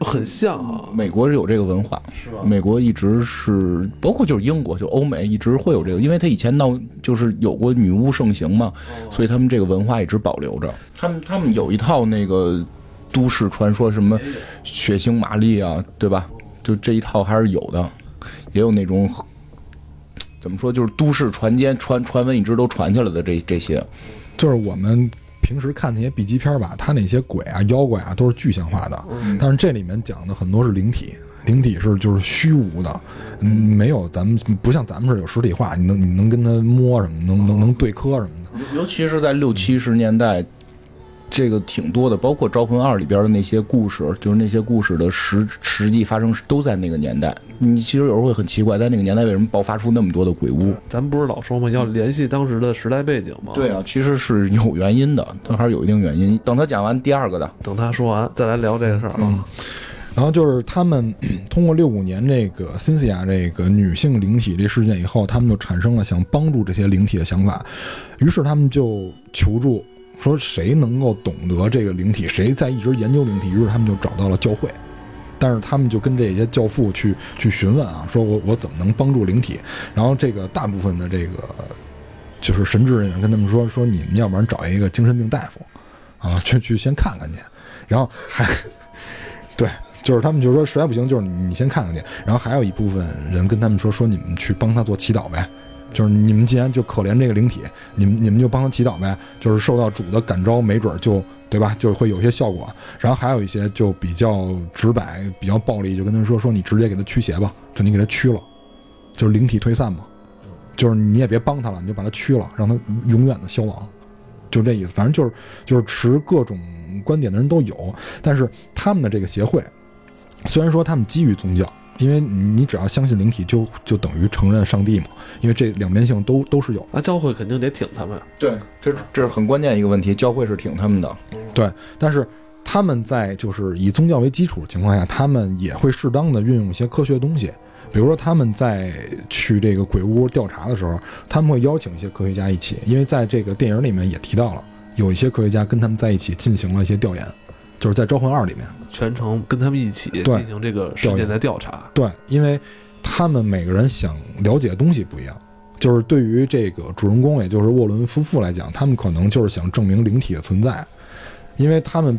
Speaker 3: 很像啊，
Speaker 2: 美国是有这个文化，
Speaker 3: 是吧？
Speaker 2: 美国一直是，包括就是英国，就欧美一直会有这个，因为他以前闹就是有过女巫盛行嘛，所以他们这个文化一直保留着。他们他们有一套那个都市传说，什么血腥玛丽啊，对吧？就这一套还是有的，也有那种怎么说，就是都市传间传传闻一直都传下来的这这些。
Speaker 1: 就是我们平时看那些 B 级片吧，它那些鬼啊、妖怪啊都是具象化的，但是这里面讲的很多是灵体，灵体是就是虚无的，嗯，没有咱们不像咱们是有实体化，你能你能跟他摸什么，能能能对磕什么的。
Speaker 2: 尤其是在六七十年代，这个挺多的，包括《招魂二》里边的那些故事，就是那些故事的实实际发生都在那个年代。你其实有时候会很奇怪，在那个年代为什么爆发出那么多的鬼屋？
Speaker 3: 咱不是老说吗？要联系当时的时代背景吗？
Speaker 2: 对啊，其实是有原因的，它还是有一定原因。等他讲完第二个的，
Speaker 3: 等他说完再来聊这个事儿
Speaker 1: 嗯
Speaker 3: 啊。
Speaker 1: 然后就是他们通过六五年这个 Cynthia 这个女性灵体这事件以后，他们就产生了想帮助这些灵体的想法，于是他们就求助说谁能够懂得这个灵体，谁在一直研究灵体，于是他们就找到了教会。但是他们就跟这些教父去去询问啊，说我我怎么能帮助灵体？然后这个大部分的这个就是神职人员跟他们说说你们要不然找一个精神病大夫啊，去去先看看去，然后还 对，就是他们就说实在不行，就是你先看看去。然后还有一部分人跟他们说说你们去帮他做祈祷呗，就是你们既然就可怜这个灵体，你们你们就帮他祈祷呗，就是受到主的感召，没准就对吧，就会有些效果。然后还有一些就比较直白、比较暴力，就跟他说说你直接给他驱邪吧，就你给他驱了，就是灵体退散嘛，就是你也别帮他了，你就把他驱了，让他永远的消亡。就这意思，反正就是就是持各种观点的人都有，但是他们的这个协会，虽然说他们基于宗教，因为你只要相信灵体就，就等于承认上帝嘛，因为这两面性都都是有。
Speaker 3: 那教会肯定得挺他们。
Speaker 2: 对，这这是很关键一个问题，教会是挺他们的。
Speaker 1: 对，但是他们在就是以宗教为基础的情况下，他们也会适当的运用一些科学东西，比如说他们在去这个鬼屋调查的时候，他们会邀请一些科学家一起，因为在这个电影里面也提到了，有一些科学家跟他们在一起进行了一些调研，就是在《招魂二》里面。
Speaker 3: 全程跟他们一起进行这个事件的调查。
Speaker 1: 对，因为他们每个人想了解的东西不一样。就是对于这个主人公，也就是沃伦夫妇来讲，他们可能就是想证明灵体的存在，因为他们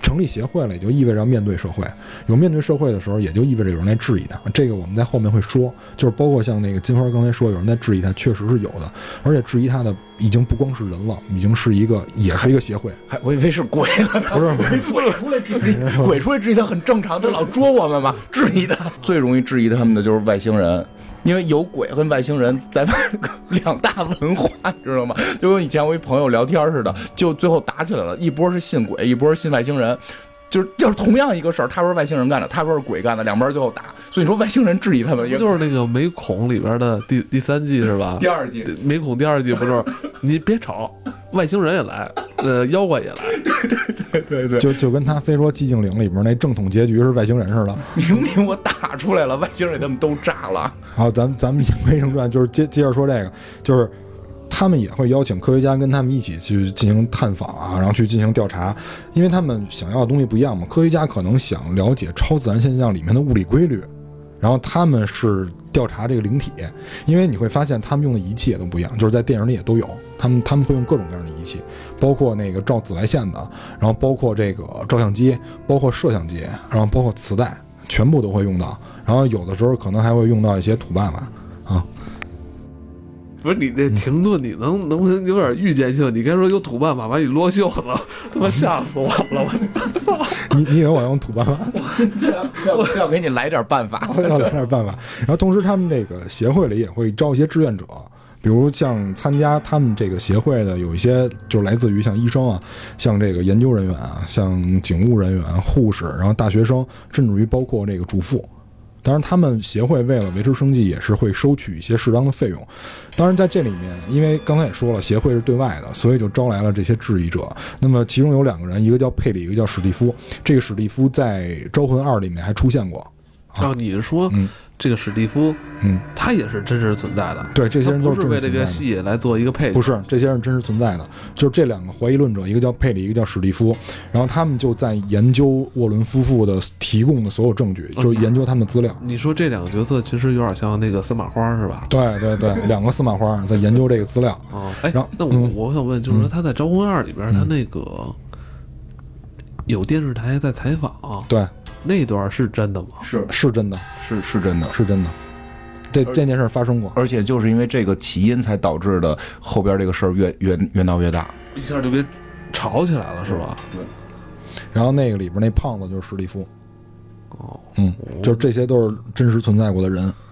Speaker 1: 成立协会了，也就意味着要面对社会。有面对社会的时候，也就意味着有人来质疑他。这个我们在后面会说，就是包括像那个金花刚才说，有人在质疑他，确实是有的，而且质疑他的已经不光是人了，已经是一个，也是一个协会。
Speaker 2: 还我以为是鬼呢，
Speaker 1: 不是不是
Speaker 2: 鬼出来质疑，鬼出来质疑他很正常，这老捉我们嘛，质疑他。最容易质疑他们的就是外星人，因为有鬼和外星人在外 两大文化，你知道吗？就跟以前我一朋友聊天似的，就最后打起来了，一波是信鬼，一波是信外星人。就是就是同样一个事儿，他说外星人干的，他说是鬼干的，两边最后打。所以你说外星人质疑他们，
Speaker 3: 就是那个美恐里边的第第三季是吧？
Speaker 2: 第二季
Speaker 3: 美恐第二季不是？你别吵，外星人也来，呃，妖怪也来。
Speaker 2: 对对对，
Speaker 1: 就就跟他非说寂静岭里边那正统结局是外星人似的。
Speaker 2: 明明我打出来了，外星人他们都炸了。
Speaker 1: 好，咱咱们言归正传，就是接接着说这个，就是他们也会邀请科学家跟他们一起去进行探访啊，然后去进行调查，因为他们想要的东西不一样嘛。科学家可能想了解超自然现象里面的物理规律，然后他们是调查这个灵体，因为你会发现他们用的仪器也都不一样，就是在电影里也都有，他们他们会用各种各样的仪器，包括那个照紫外线的，然后包括这个照相机，包括摄像机，然后包括磁带，全部都会用到。然后有的时候可能还会用到一些土办法啊。
Speaker 3: 不是你这停顿，你能能不能有点预见性？你该说有土办法把你落袖子，他妈吓死我了！我操！
Speaker 1: 你你以为我用土办法？
Speaker 2: 要要给你来点办法。
Speaker 1: 我要来点办法。然后同时，他们这个协会里也会招一些志愿者，比如像参加他们这个协会的有一些，就是来自于像医生啊，像这个研究人员啊，像警务人员、护士，然后大学生，甚至于包括这个主妇。当然，他们协会为了维持生计，也是会收取一些适当的费用。当然，在这里面，因为刚才也说了，协会是对外的，所以就招来了这些质疑者。那么，其中有两个人，一个叫佩里，一个叫史蒂夫。这个史蒂夫在《招魂二》里面还出现过。
Speaker 3: 啊，你是说
Speaker 1: 嗯
Speaker 3: 这个史蒂夫，
Speaker 1: 嗯，
Speaker 3: 他也是真实存在的？
Speaker 1: 对，这些人都
Speaker 3: 是为这个戏来做一个配角，
Speaker 1: 不是，这些人真实存在的，就是这两个怀疑论者，一个叫佩里，一个叫史蒂夫，然后他们就在研究沃伦夫妇的提供的所有证据，就是研究他们的资料。
Speaker 3: 你说这两个角色其实有点像那个司马花是吧？
Speaker 1: 对对对，两个司马花在研究这个资料。
Speaker 3: 啊，哎
Speaker 1: 然后，
Speaker 3: 那我
Speaker 1: 嗯。
Speaker 3: 我想问，就是说他在《招魂二》里边，他那个有电视台在采访，
Speaker 1: 对，
Speaker 3: 那段是真的吗？
Speaker 2: 是
Speaker 1: 是真的，
Speaker 2: 是是真的。
Speaker 1: 是真的，这这件事发生过。
Speaker 2: 而且就是因为这个起因，才导致的后边这个事儿越越越闹越大。
Speaker 3: 一下就给吵起来了是吧？
Speaker 1: 对然后那个里边那胖子就是史蒂夫，
Speaker 3: 哦，
Speaker 1: 嗯，就是这些都是真实存在过的人，啊，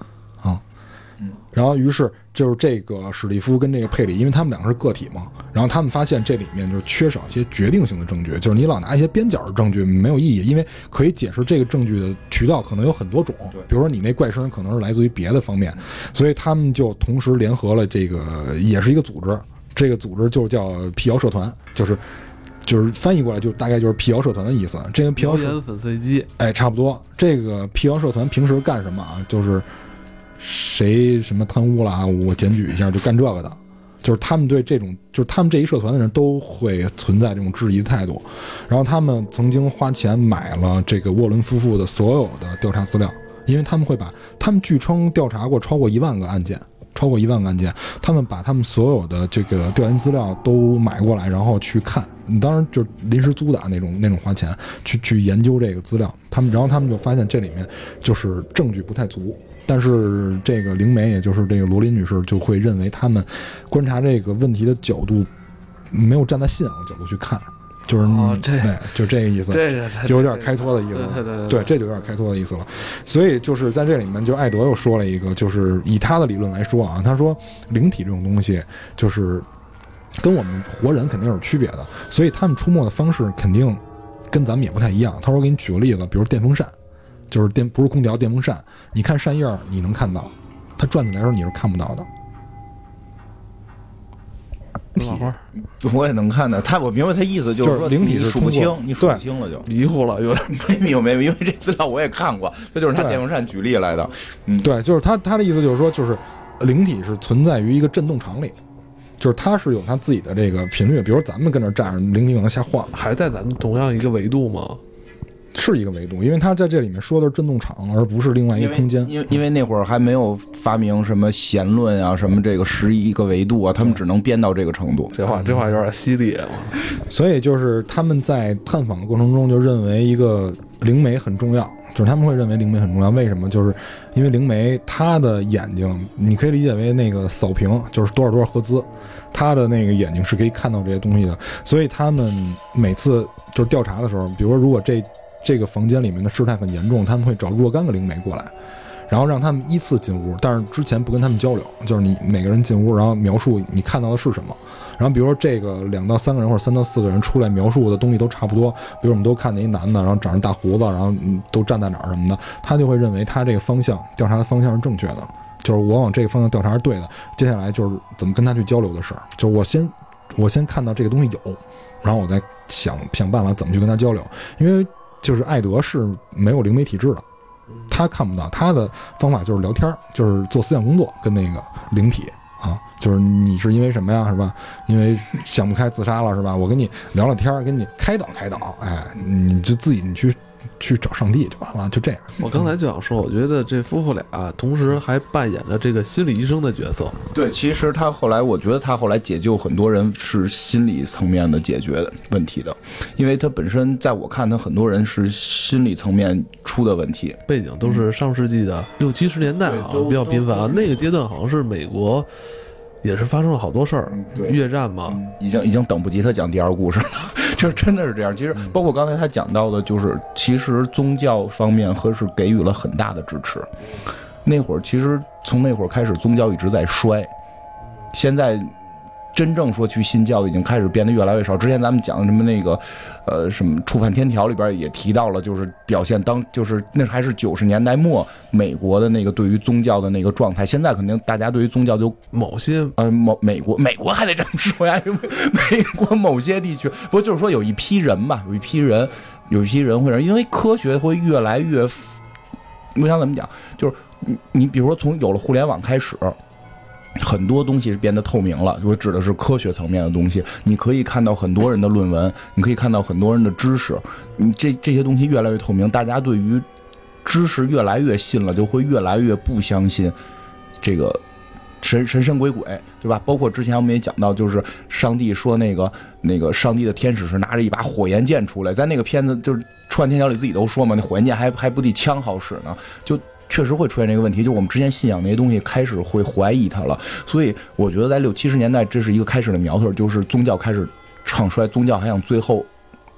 Speaker 1: 然后于是就是这个史蒂夫跟这个佩里，因为他们两个是个体嘛，然后他们发现这里面就是缺少一些决定性的证据，就是你老拿一些边角的证据没有意义，因为可以解释这个证据的渠道可能有很多种，比如说你那怪声可能是来自于别的方面，所以他们就同时联合了这个也是一个组织，这个组织就叫辟谣社团，就是。就是翻译过来就大概就是辟谣社团的意思。这个辟谣社
Speaker 3: 粉碎机，
Speaker 1: 哎，差不多。这个辟谣社团平时干什么啊？就是谁什么贪污了啊，我检举一下，就干这个的。就是他们对这种，就是他们这一社团的人都会存在这种质疑态度。然后他们曾经花钱买了这个沃伦夫妇的所有的调查资料，因为他们会把他们据称调查过超过一万个案件。超过一万个案件，他们把他们所有的这个调研资料都买过来，然后去看。你当然就是临时租的那种那种花钱去去研究这个资料。他们然后他们就发现这里面就是证据不太足。但是这个灵媒，也就是这个罗琳女士，就会认为他们观察这个问题的角度没有站在信仰的角度去看，就是、对，就这个意思。
Speaker 3: 这个
Speaker 1: 就有点开脱的意思了，
Speaker 3: 对对对
Speaker 1: 对，这就有点开脱的意思了。所以就是在这里面，就艾德又说了一个，就是以他的理论来说啊，他说灵体这种东西就是跟我们活人肯定是有区别的，所以他们出没的方式肯定跟咱们也不太一样。他说给你举个例子，比如电风扇，就是电不是空调，电风扇，你看扇叶儿你能看到，它转起来的时候你是看不到的。
Speaker 3: 司马花
Speaker 2: 我也能看到他，我明白他意思，就是说
Speaker 1: 就是灵体是
Speaker 2: 数不清，你数不清了就。
Speaker 3: 迷糊了，有点
Speaker 2: 没明白，因为这资料我也看过，这就是他电风扇举例来的。嗯，
Speaker 1: 对，就是他他的意思就是说，就是灵体是存在于一个振动场里，就是它是有它自己的这个频率，比如咱们跟那儿站着，灵体可能瞎晃，
Speaker 3: 还在咱们同样一个维度吗？
Speaker 1: 是一个维度，因为他在这里面说的是震动场，而不是另外一个空间。
Speaker 2: 因为因为那会儿还没有发明什么弦论啊，什么这个十一个维度啊，他们只能编到这个程度。
Speaker 3: 这话这话有点犀利啊！
Speaker 1: 所以就是他们在探访的过程中就认为一个灵媒很重要，就是他们会认为灵媒很重要。为什么？就是因为灵媒他的眼睛，你可以理解为那个扫屏，就是多少多少赫兹，他的那个眼睛是可以看到这些东西的。所以他们每次就是调查的时候，比如说如果这这个房间里面的事态很严重，他们会找若干个灵媒过来。然后让他们依次进屋，但是之前不跟他们交流，就是你每个人进屋，然后描述你看到的是什么。然后比如说这个两到三个人或者三到四个人出来描述的东西都差不多，比如我们都看见一男的，然后长着大胡子，然后都站在哪儿什么的，他就会认为他这个方向调查的方向是正确的，就是我往这个方向调查是对的。接下来就是怎么跟他去交流的事儿，就是我先我先看到这个东西有，然后我再想想办法怎么去跟他交流，因为就是艾德是没有灵媒体质的。他看不到，他的方法就是聊天儿，就是做思想工作，跟那个灵体啊，就是你是因为什么呀，是吧？因为想不开自杀了，是吧？我跟你聊聊天儿，跟你开导开导，哎，你就自己你去去找上帝就完了，就这样。
Speaker 3: 我刚才就想说，我觉得这夫妇俩同时还扮演了这个心理医生的角色。
Speaker 2: 对，其实他后来，我觉得他后来解救很多人是心理层面的解决问题的，因为他本身在我看，他很多人是心理层面出的问题。
Speaker 3: 背景都是上世纪的六七十年代啊，
Speaker 2: 对都
Speaker 3: 比较频繁啊。那个阶段好像是美国也是发生了好多事儿，越战嘛，
Speaker 2: 已经已经等不及他讲第二故事了，就是真的是这样。其实包括刚才他讲到的，就是其实宗教方面和是给予了很大的支持。那会儿其实从那会儿开始，宗教一直在衰，现在。真正说去信教已经开始变得越来越少。之前咱们讲什么那个，呃，什么触犯天条里边也提到了，就是表现当就是那还是九十年代末美国的那个对于宗教的那个状态。现在肯定大家对于宗教就
Speaker 3: 某些
Speaker 2: 呃，某美国美国还得这么说呀，美国某些地区，不就是说有一批人嘛，有一批人，有一批人会让，因为科学会越来越，我想怎么讲，就是你你比如说从有了互联网开始。很多东西是变得透明了，我指的是科学层面的东西。你可以看到很多人的论文，你可以看到很多人的知识，你这这些东西越来越透明，大家对于知识越来越信了，就会越来越不相信这个神神神鬼鬼，对吧？包括之前我们也讲到，就是上帝说那个那个上帝的天使是拿着一把火焰剑出来，在那个片子就是《串天条》里自己都说嘛，那火焰剑还还不比枪好使呢，就。确实会出现这个问题，就我们之前信仰那些东西开始会怀疑它了，所以我觉得在六七十年代这是一个开始的苗头，就是宗教开始唱衰，宗教还想最后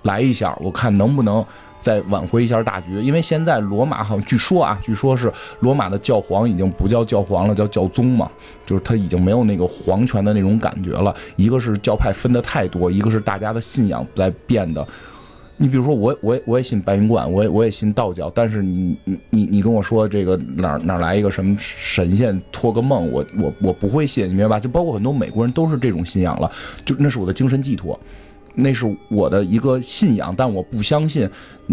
Speaker 2: 来一下，我看能不能再挽回一下大局。因为现在罗马好像据说啊，据说是罗马的教皇已经不叫教皇了，叫教宗嘛，就是他已经没有那个皇权的那种感觉了。一个是教派分的太多，一个是大家的信仰在变的。你比如说我我我也信白云观，我也我也信道教，但是你你你你跟我说这个哪哪来一个什么神仙托个梦，我我我不会信，你明白吧？就包括很多美国人都是这种信仰了，就那是我的精神寄托，那是我的一个信仰，但我不相信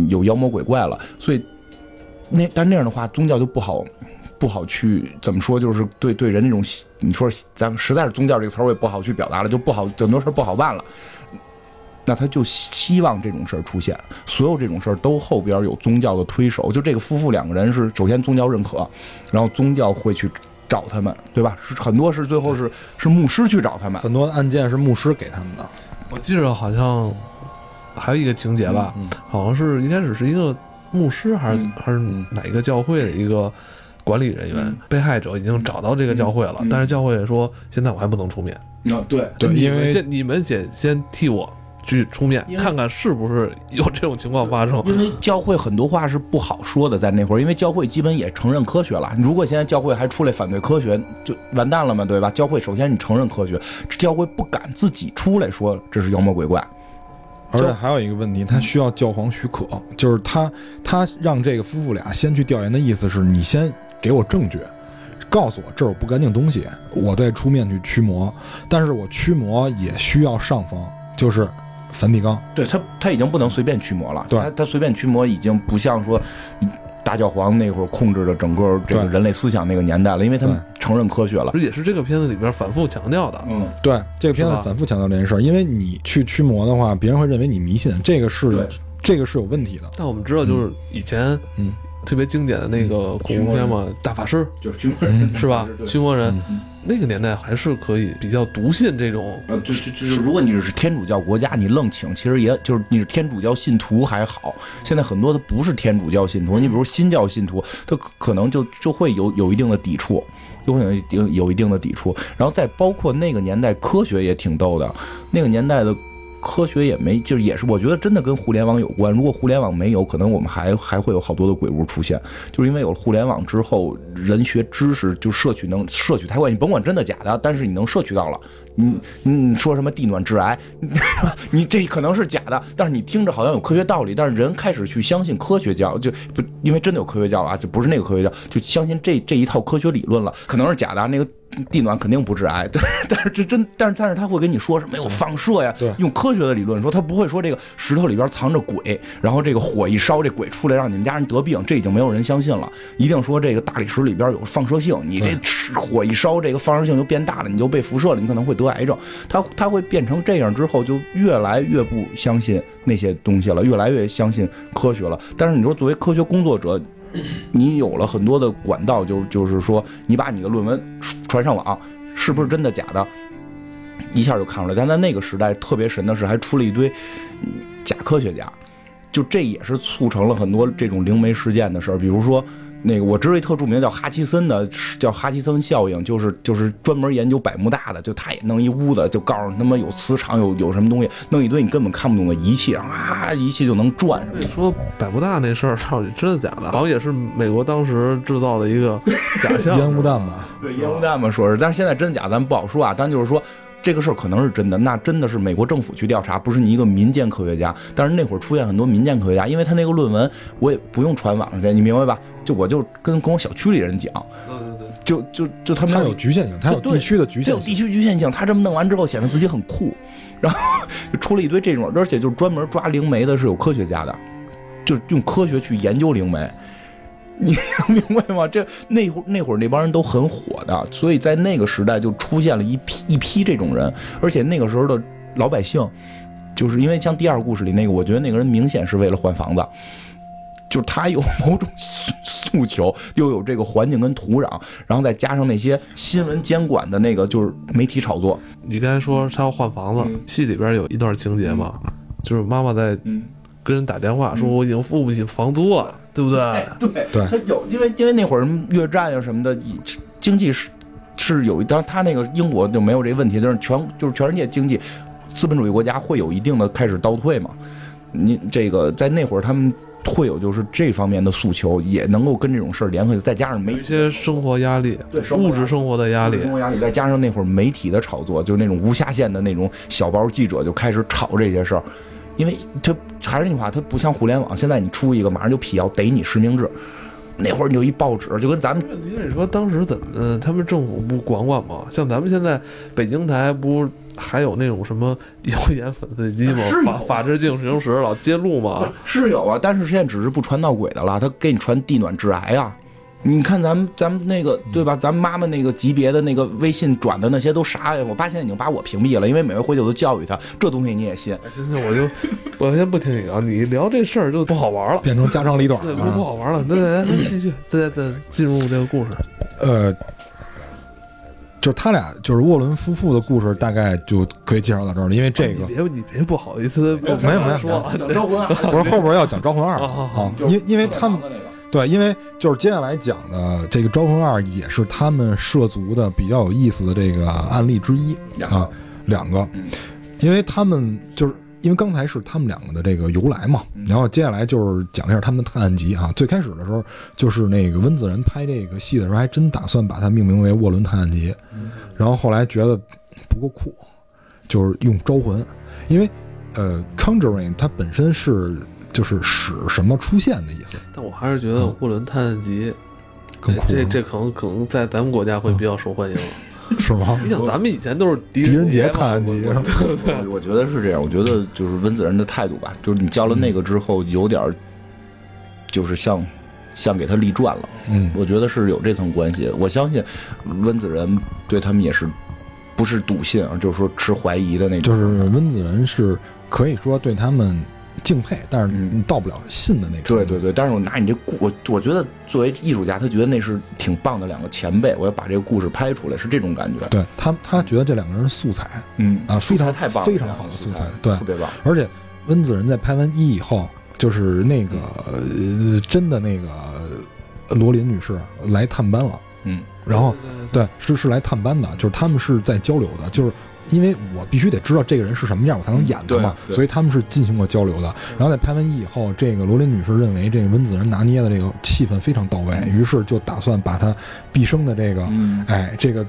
Speaker 2: 有妖魔鬼怪了，所以那但那样的话，宗教就不好不好去怎么说，就是对对人那种你说咱们实在是宗教这个词儿我也不好去表达了，就不好很多事儿不好办了。那他就希望这种事儿出现，所有这种事儿都后边有宗教的推手。就这个夫妇两个人是首先宗教认可，然后宗教会去找他们，对吧？是很多是最后是是牧师去找他们。
Speaker 1: 很多案件是牧师给他们的。
Speaker 3: 我记着好像还有一个情节吧，好像是一开始是一个牧师还是、还是哪一个教会的一个管理人员，被害者已经找到这个教会了，但是教会说现在我还不能出面。
Speaker 2: 啊，对
Speaker 1: 对，
Speaker 3: 你
Speaker 1: 因为
Speaker 3: 们先你们先先替我。去出面看看是不是有这种情况发生，
Speaker 2: 因为教会很多话是不好说的，在那会儿，因为教会基本也承认科学了。如果现在教会还出来反对科学，就完蛋了嘛，对吧？教会首先你承认科学，教会不敢自己出来说这是妖魔鬼怪。
Speaker 1: 而且还有一个问题，他需要教皇许可，就是他他让这个夫妇俩先去调研的意思是你先给我证据，告诉我这儿有不干净东西，我再出面去驱魔。但是我驱魔也需要上方，就是。梵蒂冈，
Speaker 2: 对他，他已经不能随便驱魔了。
Speaker 1: 对，
Speaker 2: 他他随便驱魔已经不像说大教皇那会儿控制着整个这个人类思想那个年代了，因为他们承认科学了。
Speaker 3: 这也是这个片子里边反复强调的。
Speaker 2: 嗯，
Speaker 1: 对，这个片子反复强调这件事儿，因为你去驱魔的话，别人会认为你迷信，这个是这个是有问题的。
Speaker 3: 但我们知道，就是以前
Speaker 1: 嗯
Speaker 3: 特别经典的那个恐怖片嘛，大法师
Speaker 2: 就是驱魔人
Speaker 3: 是吧？驱魔人。那个年代还是可以比较笃信这种，
Speaker 2: 呃，就就就是如果你是天主教国家，你愣请，其实也就是你是天主教信徒还好。现在很多的不是天主教信徒，你比如新教信徒，他可能就就会有有一定的抵触，有可能有一定有一定的抵触。然后再包括那个年代科学也挺逗的，那个年代的。科学也没，就是也是，我觉得真的跟互联网有关。如果互联网没有，可能我们还还会有好多的鬼屋出现。就是因为有了互联网之后，人学知识就摄取能摄取太快，你甭管真的假的，但是你能摄取到了。你你说什么地暖致癌，你这可能是假的，但是你听着好像有科学道理。但是人开始去相信科学教，就不因为真的有科学教啊，就不是那个科学教，就相信这这一套科学理论了。可能是假的，那个地暖肯定不致癌，对，但是这真，但是但是他会跟你说什么有放射呀，
Speaker 1: 对
Speaker 2: 用科学的理论说，他不会说这个石头里边藏着鬼，然后这个火一烧，这鬼出来让你们家人得病，这已经没有人相信了。一定说这个大理石里边有放射性，你这火一烧，这个放射性就变大了，你就被辐射了，你可能会得癌症。他他会变成这样之后，就越来越不相信那些东西了，越来越相信科学了。但是你说作为科学工作者，你有了很多的管道，就就是说，你把你的论文传上网，是不是真的假的，一下就看出来。但在那个时代特别神的是，还出了一堆假科学家，就这也是促成了很多这种灵媒事件的事儿。比如说，那个我知道一特著名叫哈奇森的，叫哈奇森效应，就是就是专门研究百慕大的，就他也弄一屋子，就告诉他们有磁场，有有什么东西，弄一堆你根本看不懂的仪器，然后啊仪器就能转什么的。
Speaker 3: 你说百慕大那事儿到底真的假的？好像也是美国当时制造的一个假象。
Speaker 1: 烟雾弹吧，
Speaker 2: 对烟雾弹嘛，说是，但是现在真假咱不好说啊。但就是说，这个事儿可能是真的，那真的是美国政府去调查，不是你一个民间科学家。但是那会儿出现很多民间科学家，因为他那个论文我也不用传网上去，你明白吧？就我就跟跟我小区里人讲，
Speaker 3: 对对对，
Speaker 2: 就就就他们
Speaker 1: 它有局限性，它有地区的局
Speaker 2: 这有地。区局限性，他这么弄完之后显得自己很酷，然后就出了一堆这种，而且就是专门抓灵媒的是有科学家的，就用科学去研究灵媒。你 明白吗？这那会儿那会儿那帮人都很火的，所以在那个时代就出现了一批一批这种人，而且那个时候的老百姓，就是因为像第二故事里那个，我觉得那个人明显是为了换房子，就是他有某种诉诉求，又有这个环境跟土壤，然后再加上那些新闻监管的那个就是媒体炒作，
Speaker 3: 你刚才说他要换房子，
Speaker 2: 嗯
Speaker 3: 戏里边有一段情节嘛，就是妈妈在
Speaker 2: 嗯，
Speaker 3: 跟人打电话说我已经付不起房租了，对不对？
Speaker 2: 对
Speaker 1: 对
Speaker 2: 他有，因为因为那会儿越战呀什么的，经济是是有一，当然他那个英国就没有这个问题，就是全就是全世界经济资本主义国家会有一定的开始倒退嘛。你这个在那会儿他们会有就是这方面的诉求，也能够跟这种事儿联合，再加上媒
Speaker 3: 有一些生活压力，
Speaker 2: 对生活
Speaker 3: 物质生活的压力
Speaker 2: 生，活压力，再加上那会儿媒体的炒作，就是那种无下限的那种小报记者就开始炒这些事儿，因为它还是那句话，它不像互联网，现在你出一个马上就辟谣，逮你实名制。那会儿你就一报纸，就跟咱们
Speaker 3: 问题是你说当时怎么，呃，他们政府不管管吗？像咱们现在北京台不还有那种什么谣言粉碎机吗法法制进行时老揭露吗？
Speaker 2: 是有啊，但是现在只是不传闹鬼的了，他给你传地暖致癌啊。你看咱们咱们那个对吧？咱们妈妈那个级别的那个微信转的那些都啥呀？我爸现在已经把我屏蔽了，因为每回回去我都教育他，这东西你也信？
Speaker 3: 哎行行，我就我先不听你聊，你聊这事儿就不好玩了。
Speaker 1: 变成家长里短
Speaker 3: 对，
Speaker 1: 了
Speaker 3: 不。好玩了。那来来继续，再再进入这个故事。
Speaker 1: 呃，就是他俩就是沃伦夫妇的故事，大概就可以介绍到这儿了。因为这个
Speaker 3: 你别你别不好意思，不
Speaker 1: 没有没有
Speaker 3: 说，
Speaker 2: 招魂啊！
Speaker 1: 不是后边要讲《招魂二》啊，因因为他们对，因为就是接下来讲的这个《招魂二》也是他们涉足的比较有意思的这个案例之一啊，两个
Speaker 2: 嗯，
Speaker 1: 因为他们就是因为刚才是他们两个的这个由来嘛，
Speaker 2: 嗯
Speaker 1: 然后接下来就是讲一下他们的探案集啊。最开始的时候，就是那个温子仁拍这个戏的时候，还真打算把它命名为《沃伦探案集》，
Speaker 2: 嗯。
Speaker 1: 然后后来觉得不够酷，就是用招魂，因为呃，Conjuring 它本身是就是使什么出现的意思，
Speaker 3: 但我还是觉得《沃伦探案集》
Speaker 1: 更酷
Speaker 3: 这这可能可能在咱们国家会比较受欢迎。
Speaker 1: 是吗？
Speaker 3: 你想，咱们以前都是狄
Speaker 1: 狄仁杰探案集
Speaker 3: 对对对，
Speaker 2: 我我觉得是这样，我觉得就是温子仁的态度吧，就是你教了那个之后，有点儿就是像像给他立传了，
Speaker 1: 嗯，
Speaker 2: 我觉得是有这层关系。我相信温子仁对他们也是不是笃信啊，就是说持怀疑的那种。
Speaker 1: 就是温子仁是可以说对他们敬佩，但是
Speaker 2: 你
Speaker 1: 到不了信的那种。
Speaker 2: 对对对，但是我拿你这故，我我觉得作为艺术家，他觉得那是挺棒的两个前辈，我要把这个故事拍出来，是这种感觉。
Speaker 1: 对他他觉得这两个人是素材，
Speaker 2: 嗯
Speaker 1: 啊
Speaker 2: 素材
Speaker 1: 非常
Speaker 2: 太棒了，
Speaker 1: 非常好的素材
Speaker 2: 素
Speaker 1: 对
Speaker 2: 特别棒。
Speaker 1: 而且温子仁在拍完一以后，就是那个、呃、真的那个呃罗琳女士来探班了，
Speaker 2: 嗯
Speaker 1: 然后
Speaker 3: 对
Speaker 1: 对是是来探班的，就是他们是在交流的，就是。因为我必须得知道这个人是什么样，我才能演他嘛，所以他们是进行过交流的。然后在拍完一以后，这个罗琳女士认为这个温子仁拿捏的这个气氛非常到位，于是就打算把他毕生的这个
Speaker 2: 嗯，
Speaker 1: 哎，这个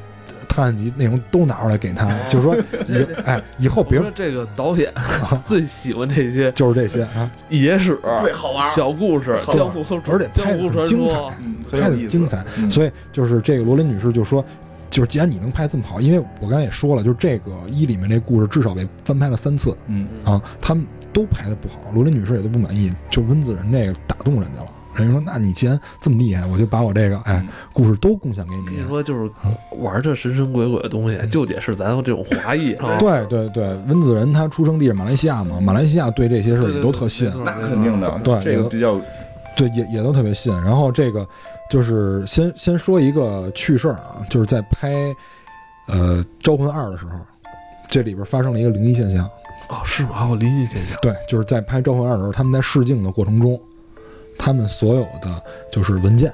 Speaker 1: 探案集内容都拿出来给他，就是说以哎以后别
Speaker 3: 我说这个导演 最喜欢这些
Speaker 1: 就是这些啊，
Speaker 3: 野史、
Speaker 2: 对好玩
Speaker 3: 小故事、江湖
Speaker 1: 而且拍得
Speaker 3: 江湖传
Speaker 1: 很精彩拍的精彩，
Speaker 2: 嗯。
Speaker 1: 所以就是这个罗琳女士就说，就是既然你能拍这么好，因为我刚才也说了，就是这个一里面这故事至少被翻拍了三次
Speaker 2: 嗯
Speaker 1: 啊，他们都拍的不好，罗琳女士也都不满意，就温子仁这个打动人家了。人家说：“那你既然这么厉害，我就把我这个哎故事都贡献给你。
Speaker 3: 你说就是玩这神神鬼鬼的东西，就得是咱这种华裔。啊
Speaker 1: 对对对，温子仁他出生地是马来西亚嘛，马来西亚对这些事儿也都特信
Speaker 2: 那肯定的，
Speaker 1: 对
Speaker 2: 这个比较
Speaker 1: 对也也都特别信。然后这个就是先先说一个趣事儿啊，就是在拍呃《招魂二》的时候，这里边发生了一个灵异现象。
Speaker 3: 哦，是吗？还有灵异现象。
Speaker 1: 对，就是在拍《招魂二》的时候，他们在试镜的过程中，他们所有的就是文件，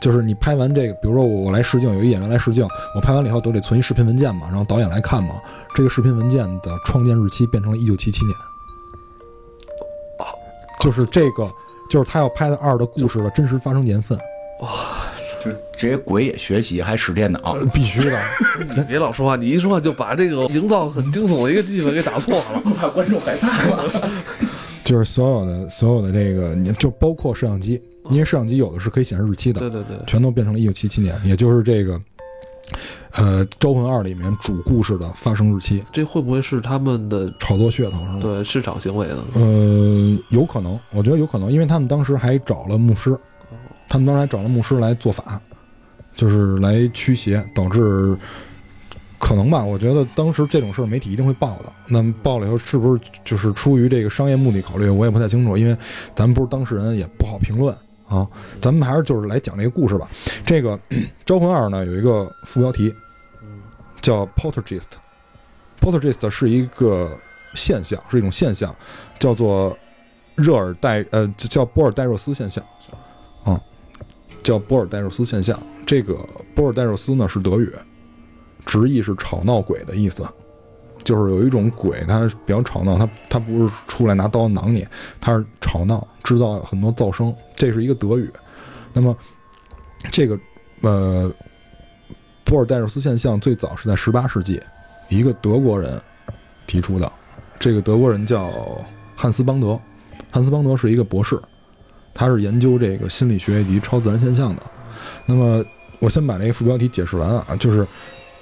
Speaker 1: 就是你拍完这个，比如说我我来试镜，有一演员来试镜，我拍完了以后都得存一视频文件嘛，然后导演来看嘛。这个视频文件的创建日期变成了一九七七年，就是这个，就是他要拍的二的故事的真实发生年份，
Speaker 2: 就这些鬼也学习，还使电脑
Speaker 1: 呃，必须的。
Speaker 3: 你别老说话，你一说话就把这个营造很惊悚的一个气氛给打破了。
Speaker 2: 怕观众害怕。
Speaker 1: 就是所有的所有的这个，你就包括摄像机，因为摄像机有的是可以显示日期的，
Speaker 3: 对对对，
Speaker 1: 全都变成了一九七七年，也就是这个，呃，《招魂二》里面主故事的发生日期，
Speaker 3: 这会不会是他们的
Speaker 1: 炒作噱头是吗？
Speaker 3: 对市场行为呢？
Speaker 1: 呃，有可能，我觉得有可能，因为他们当时还找了牧师，他们当时还找了牧师来做法，就是来驱邪，导致可能吧。我觉得当时这种事媒体一定会报的。那么报了以后，是不是就是出于这个商业目的考虑？我也不太清楚，因为咱们不是当事人，也不好评论啊。咱们还是就是来讲这个故事吧。这个 《招魂二》呢有一个副标题叫 portergist，portergist 是一个现象，是一种现象，叫做热尔代呃叫波尔代若斯现象，叫波尔代若斯现象。这个波尔代若斯呢是德语，直译是吵闹鬼的意思，就是有一种鬼，它比较吵闹，它它不是出来拿刀囊你，它是吵闹，制造很多噪声，这是一个德语。那么这个呃波尔代若斯现象最早是在十八世纪，一个德国人提出的。这个德国人叫汉斯邦德，汉斯邦德是一个博士，他是研究这个心理学以及超自然现象的。那么我先把这个副标题解释完啊，就是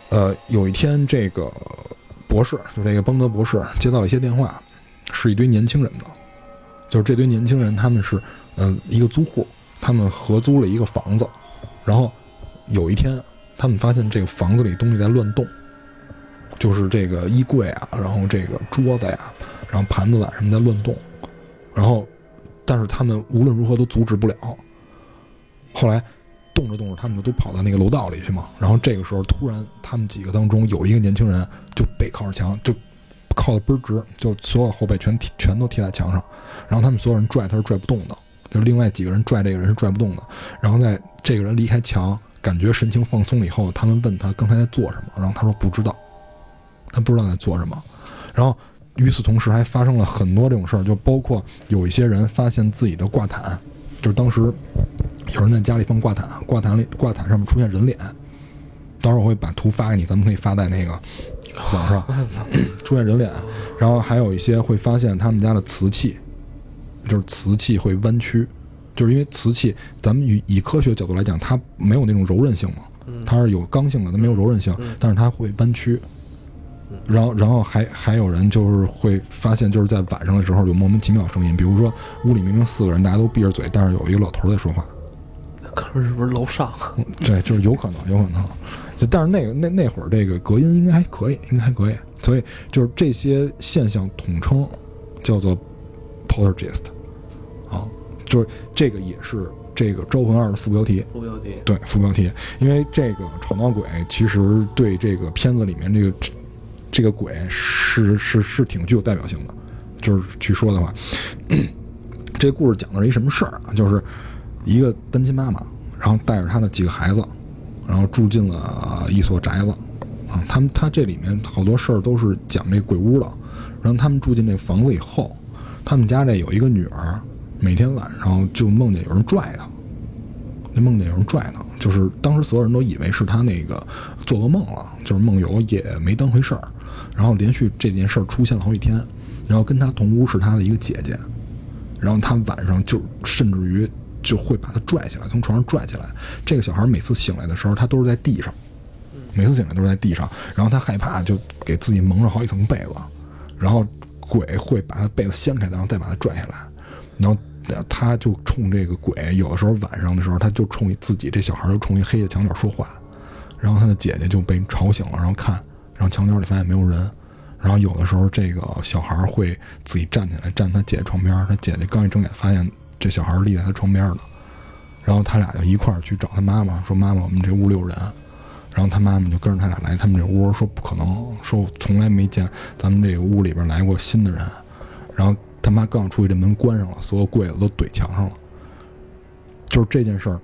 Speaker 1: 呃有一天这个博士，就这个邦德博士接到了一些电话，是一堆年轻人的，就是这堆年轻人他们是呃一个租户，他们合租了一个房子，然后有一天他们发现这个房子里东西在乱动。就是这个衣柜啊，然后这个桌子呀，然后盘子碗什么在乱动，然后，但是他们无论如何都阻止不了。后来动着动着，他们就都跑到那个楼道里去嘛。然后这个时候，突然他们几个当中有一个年轻人就背靠着墙，就靠得倍儿直，就所有后背全贴全都贴在墙上。然后他们所有人拽他是拽不动的，就另外几个人拽这个人是拽不动的。然后在这个人离开墙，感觉神情放松了以后，他们问他刚才在做什么，然后他说不知道。他不知道在做什么，然后与此同时还发生了很多这种事儿，就包括有一些人发现自己的挂毯，就是当时有人在家里放挂毯，挂毯里挂毯上面出现人脸，到时候我会把图发给你，咱们可以发在那个网上，出现人脸，然后还有一些会发现他们家的瓷器，就是瓷器会弯曲，就是因为瓷器，咱们以以科学角度来讲，它没有那种柔韧性嘛，它是有刚性的，它没有柔韧性，但是它会弯曲。然后，然后还还有人就是会发现，就是在晚上的时候有莫名其妙的声音，比如说屋里明明四个人，大家都闭着嘴，但是有一个老头在说话。
Speaker 3: 可是是不是楼上？
Speaker 1: 嗯 对，就是有可能，有可能。就但是那个那那会儿这个隔音应该还可以，应该还可以。所以就是这些现象统称叫做 poltergeist 啊，就是这个也是这个《招魂二》的副标题。
Speaker 3: 副标题。
Speaker 1: 对副标题，因为这个吵闹鬼其实对这个片子里面这个这个鬼是是是挺具有代表性的，就是去说的话，这故事讲的是一什么事儿？就是一个单亲妈妈，然后带着她的几个孩子，然后住进了一所宅子啊。他们他这里面好多事儿都是讲这鬼屋的，然后他们住进这房子以后，他们家这有一个女儿，每天晚上就梦见有人拽她。那梦见有人拽她，就是当时所有人都以为是他那个做噩梦了，就是梦游也没当回事儿。然后连续这件事儿出现了好几天，然后跟他同屋是他的一个姐姐，然后他晚上就甚至于就会把他拽起来，从床上拽起来。这个小孩每次醒来的时候，他都是在地上，每次醒来都是在地上。然后他害怕，就给自己蒙上好几层被子，然后鬼会把他被子掀开，然后再把他拽下来。然后他就冲这个鬼，有的时候晚上的时候，他就冲自己这小孩就冲一黑的墙角说话。然后他的姐姐就被吵醒了，然后看，然后墙角里发现没有人。然后有的时候这个小孩会自己站起来，站他姐姐床边。他姐姐刚一睁眼，发现这小孩立在他床边了。然后他俩就一块儿去找他妈妈，说：“妈妈，我们这屋里有人。”然后他妈妈就跟着他俩来他们这屋，说：“不可能，说我从来没见咱们这个屋里边来过新的人。”然后他妈刚出去，这门关上了，所有柜子都怼墙上了。就是这件事儿。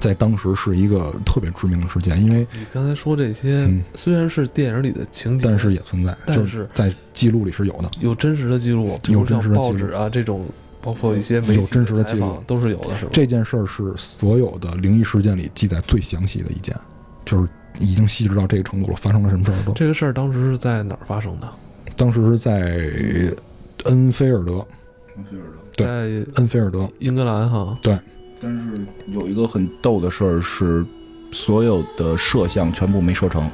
Speaker 1: 在当时是一个特别知名的事件，因为
Speaker 3: 你刚才说这些虽然是电影里的情节，
Speaker 1: 但是也存在，
Speaker 3: 但
Speaker 1: 是在记录里是有的，
Speaker 3: 有真实的记录，
Speaker 1: 有真实的
Speaker 3: 报纸啊这种，包括一些
Speaker 1: 有真实的记录
Speaker 3: 都是有的，是吧？
Speaker 1: 这件事儿是所有的灵异事件里记载最详细的一件，就是已经细致到这个程度了，发生了什么事儿都。
Speaker 3: 这个事儿当时是在哪儿发生的？
Speaker 1: 当时是在恩菲尔德，
Speaker 2: 恩菲尔德，
Speaker 1: 对，恩菲尔德，
Speaker 3: 英格兰哈，
Speaker 1: 对。
Speaker 2: 但是有一个很逗的事儿是，所有的摄像全部没摄成，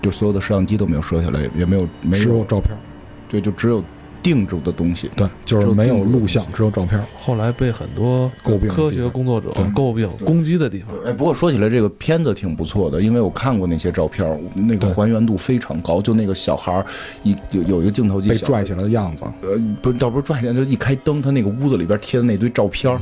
Speaker 2: 就所有的摄像机都没有摄下来，也没有没
Speaker 1: 有照片，
Speaker 2: 对，就只有定住的东西，
Speaker 1: 对，就是没有录像，只有照片。
Speaker 3: 后来被很多
Speaker 1: 诟病
Speaker 3: 科学工作者诟病攻击的地方。
Speaker 2: 哎，不过说起来，这个片子挺不错的，因为我看过那些照片，那个还原度非常高。就那个小孩儿一有有一个镜头
Speaker 1: 被拽起来的样子，
Speaker 2: 呃，不倒不是拽起来，就一开灯，他那个屋子里边贴的那堆照片。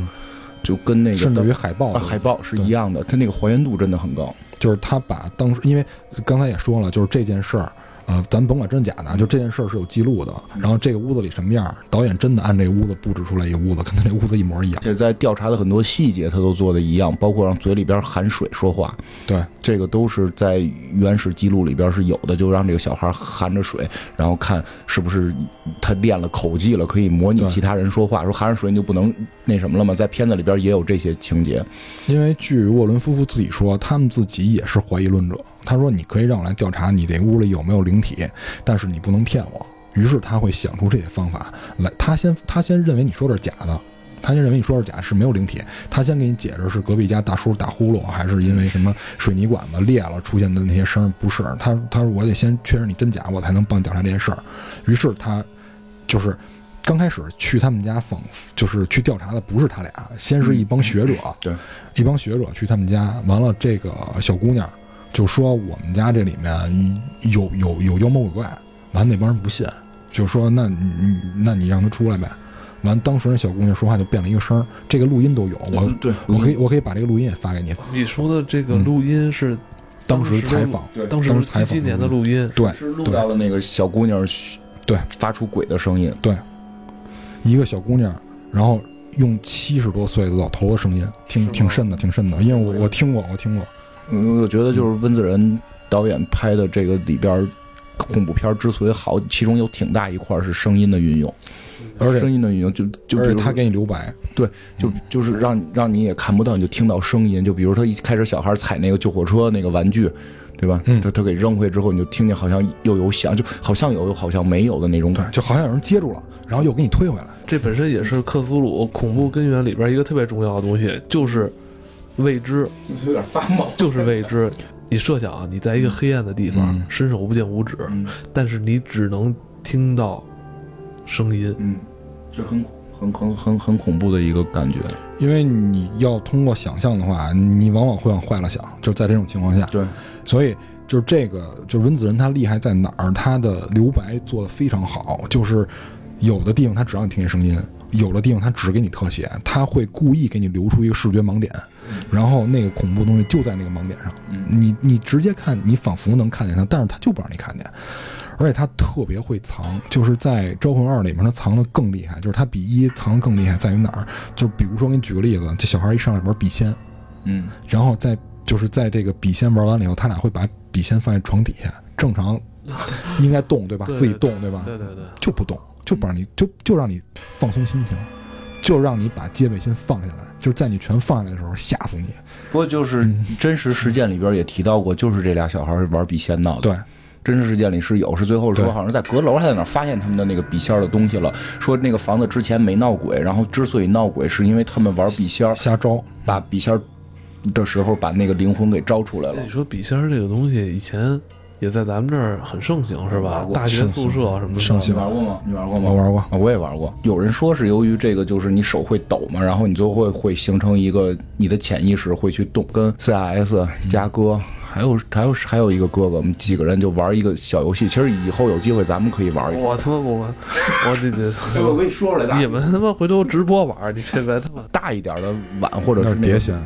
Speaker 2: 就跟那个
Speaker 1: 甚至于海报，
Speaker 2: 海报是一样的，它那个还原度真的很高。
Speaker 1: 就是他把当时，因为刚才也说了，就是这件事儿。呃，咱甭管真假的，就这件事儿是有记录的。然后这个屋子里什么样，导演真的按这个屋子布置出来一个屋子，跟他这屋子一模一样。
Speaker 2: 这在调查的很多细节，他都做的一样，包括让嘴里边含水说话。
Speaker 1: 对，
Speaker 2: 这个都是在原始记录里边是有的，就让这个小孩含着水，然后看是不是他练了口技了，可以模拟其他人说话。说含着水你就不能那什么了吗？在片子里边也有这些情节。
Speaker 1: 因为据沃伦夫妇自己说，他们自己也是怀疑论者。他说：“你可以让我来调查你这屋里有没有灵体，但是你不能骗我。”于是他会想出这些方法来。他先他先认为你说的是假的，他先认为你说是假，是没有灵体。他先给你解释是隔壁家大叔打呼噜，还是因为什么水泥管子裂了出现的那些声？不是他，他说我得先确认你真假，我才能帮你调查这件事儿。于是他就是刚开始去他们家访，就是去调查的不是他俩，先是一帮学者，
Speaker 2: 对，
Speaker 1: 一帮学者去他们家，完了这个小姑娘。就说我们家这里面有有有妖魔鬼怪，完那帮人不信，就说那你那你让他出来呗。完当时那小姑娘说话就变了一个声，这个录音都有，我
Speaker 2: 对
Speaker 1: 我可以我可以把这个录音也发给你。
Speaker 3: 你说的这个录音是
Speaker 1: 当时采访，
Speaker 3: 当
Speaker 1: 时
Speaker 3: 采访七年的录音，
Speaker 1: 对，
Speaker 2: 是录到了那个小姑娘
Speaker 1: 对
Speaker 2: 发出鬼的声音，
Speaker 1: 对，一个小姑娘，然后用七十多岁的老头的声音，挺挺瘆的，挺瘆的，因为我我听过，我听过。
Speaker 2: 嗯，我觉得就是温子仁导演拍的这个里边恐怖片之所以好，其中有挺大一块是声音的运用，
Speaker 1: 而且
Speaker 2: 声音的运用就就比如
Speaker 1: 他给你留白，
Speaker 2: 对，就就是让让你也看不到，你就听到声音。就比如他一开始小孩踩那个救火车那个玩具，对吧？嗯他他给扔回之后，你就听见好像又有响，就好像有又好像没有的那种，
Speaker 1: 感觉，就好像有人接住了，然后又给你推回来。
Speaker 3: 这本身也是克苏鲁恐怖根源里边一个特别重要的东西，就是。未知，
Speaker 2: 有点发毛，
Speaker 3: 就是未知。你设想啊，你在一个黑暗的地方，伸手不见五指，但是你只能听到声音，
Speaker 2: 嗯，这很很很很很恐怖的一个感觉。
Speaker 1: 因为你要通过想象的话，你往往会往坏了想。就在这种情况下，
Speaker 2: 对，
Speaker 1: 所以就是这个，就是温子仁他厉害在哪儿？他的留白做得非常好，就是有的地方他只让你听见声音，有的地方他只给你特写，他会故意给你留出一个视觉盲点。然后那个恐怖东西就在那个盲点上，你你直接看，你仿佛能看见它，但是他就不让你看见，而且他特别会藏，就是在《招魂二》里面他藏的更厉害，就是他比一藏的更厉害在于哪儿？就是比如说给你举个例子，这小孩一上来玩笔仙，
Speaker 2: 嗯，
Speaker 1: 然后在就是在这个笔仙玩完了以后，他俩会把笔仙放在床底下，正常 应该动对吧？自己动对吧？
Speaker 3: 对对对，
Speaker 1: 就不动，就不让你就就让你放松心情。就让你把戒备心放下来，就是在你全放下来的时候吓死你。
Speaker 2: 不过就是真实事件里边也提到过，就是这俩小孩玩笔仙闹的。
Speaker 1: 对，
Speaker 2: 真实事件里是有，是最后说好像在阁楼还在哪发现他们的那个笔仙的东西了。说那个房子之前没闹鬼，然后之所以闹鬼，是因为他们玩笔仙
Speaker 1: 瞎招，
Speaker 2: 把笔仙的时候把那个灵魂给招出来了
Speaker 3: 你。说笔仙儿这个东西以前也在咱们这儿很盛行是吧大学宿舍什么的
Speaker 1: 盛行
Speaker 2: 你玩过吗？你玩过吗？
Speaker 1: 我玩过，
Speaker 2: 啊，我也玩过。有人说是由于这个，就是你手会抖嘛，然后你就会会形成一个你的潜意识会去动，跟 CRS 嘉哥。还有还有还有一个哥哥，我们几个人就玩一个小游戏。其实以后有机会咱们可以玩一个。
Speaker 3: 我他妈我我这这，
Speaker 2: 我跟你说出来
Speaker 3: 你们他妈回头直播玩儿，你别别他妈
Speaker 2: 大一点的碗或者是
Speaker 1: 碟仙，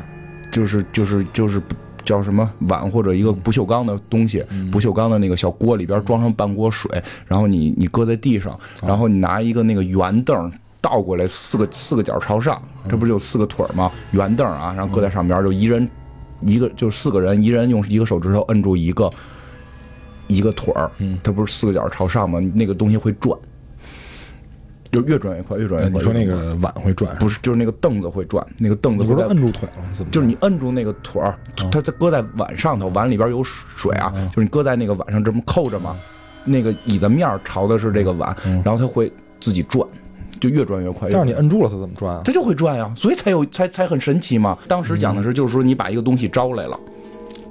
Speaker 2: 就是就是就是叫什么碗或者一个不锈钢的东西，不锈钢的那个小锅里边装上半锅水，然后你你搁在地上，然后你拿一个那个圆凳。倒过来四个四个角朝上，这不是有四个腿儿吗？圆凳啊，然后搁在上边，就一人一个，就是四个人，一人用一个手指头摁住一个一个腿儿，它不是四个角朝上吗？那个东西会转，就越转越快，越转越快。
Speaker 1: 哎你说那个碗会转，
Speaker 2: 不是，就是那个凳子会转，那个凳子
Speaker 1: 你不是摁住腿了吗？怎么
Speaker 2: 就是你摁住那个腿儿，它它搁在碗上头，碗里边有水啊，就是你搁在那个碗上这么扣着嘛，那个椅子面儿朝的是这个碗，然后它会自己转，就越转越快。越
Speaker 1: 但是你摁住了它怎么转啊？
Speaker 2: 它就会转呀，所以才有才才很神奇嘛。当时讲的是，就是说你把一个东西招来了。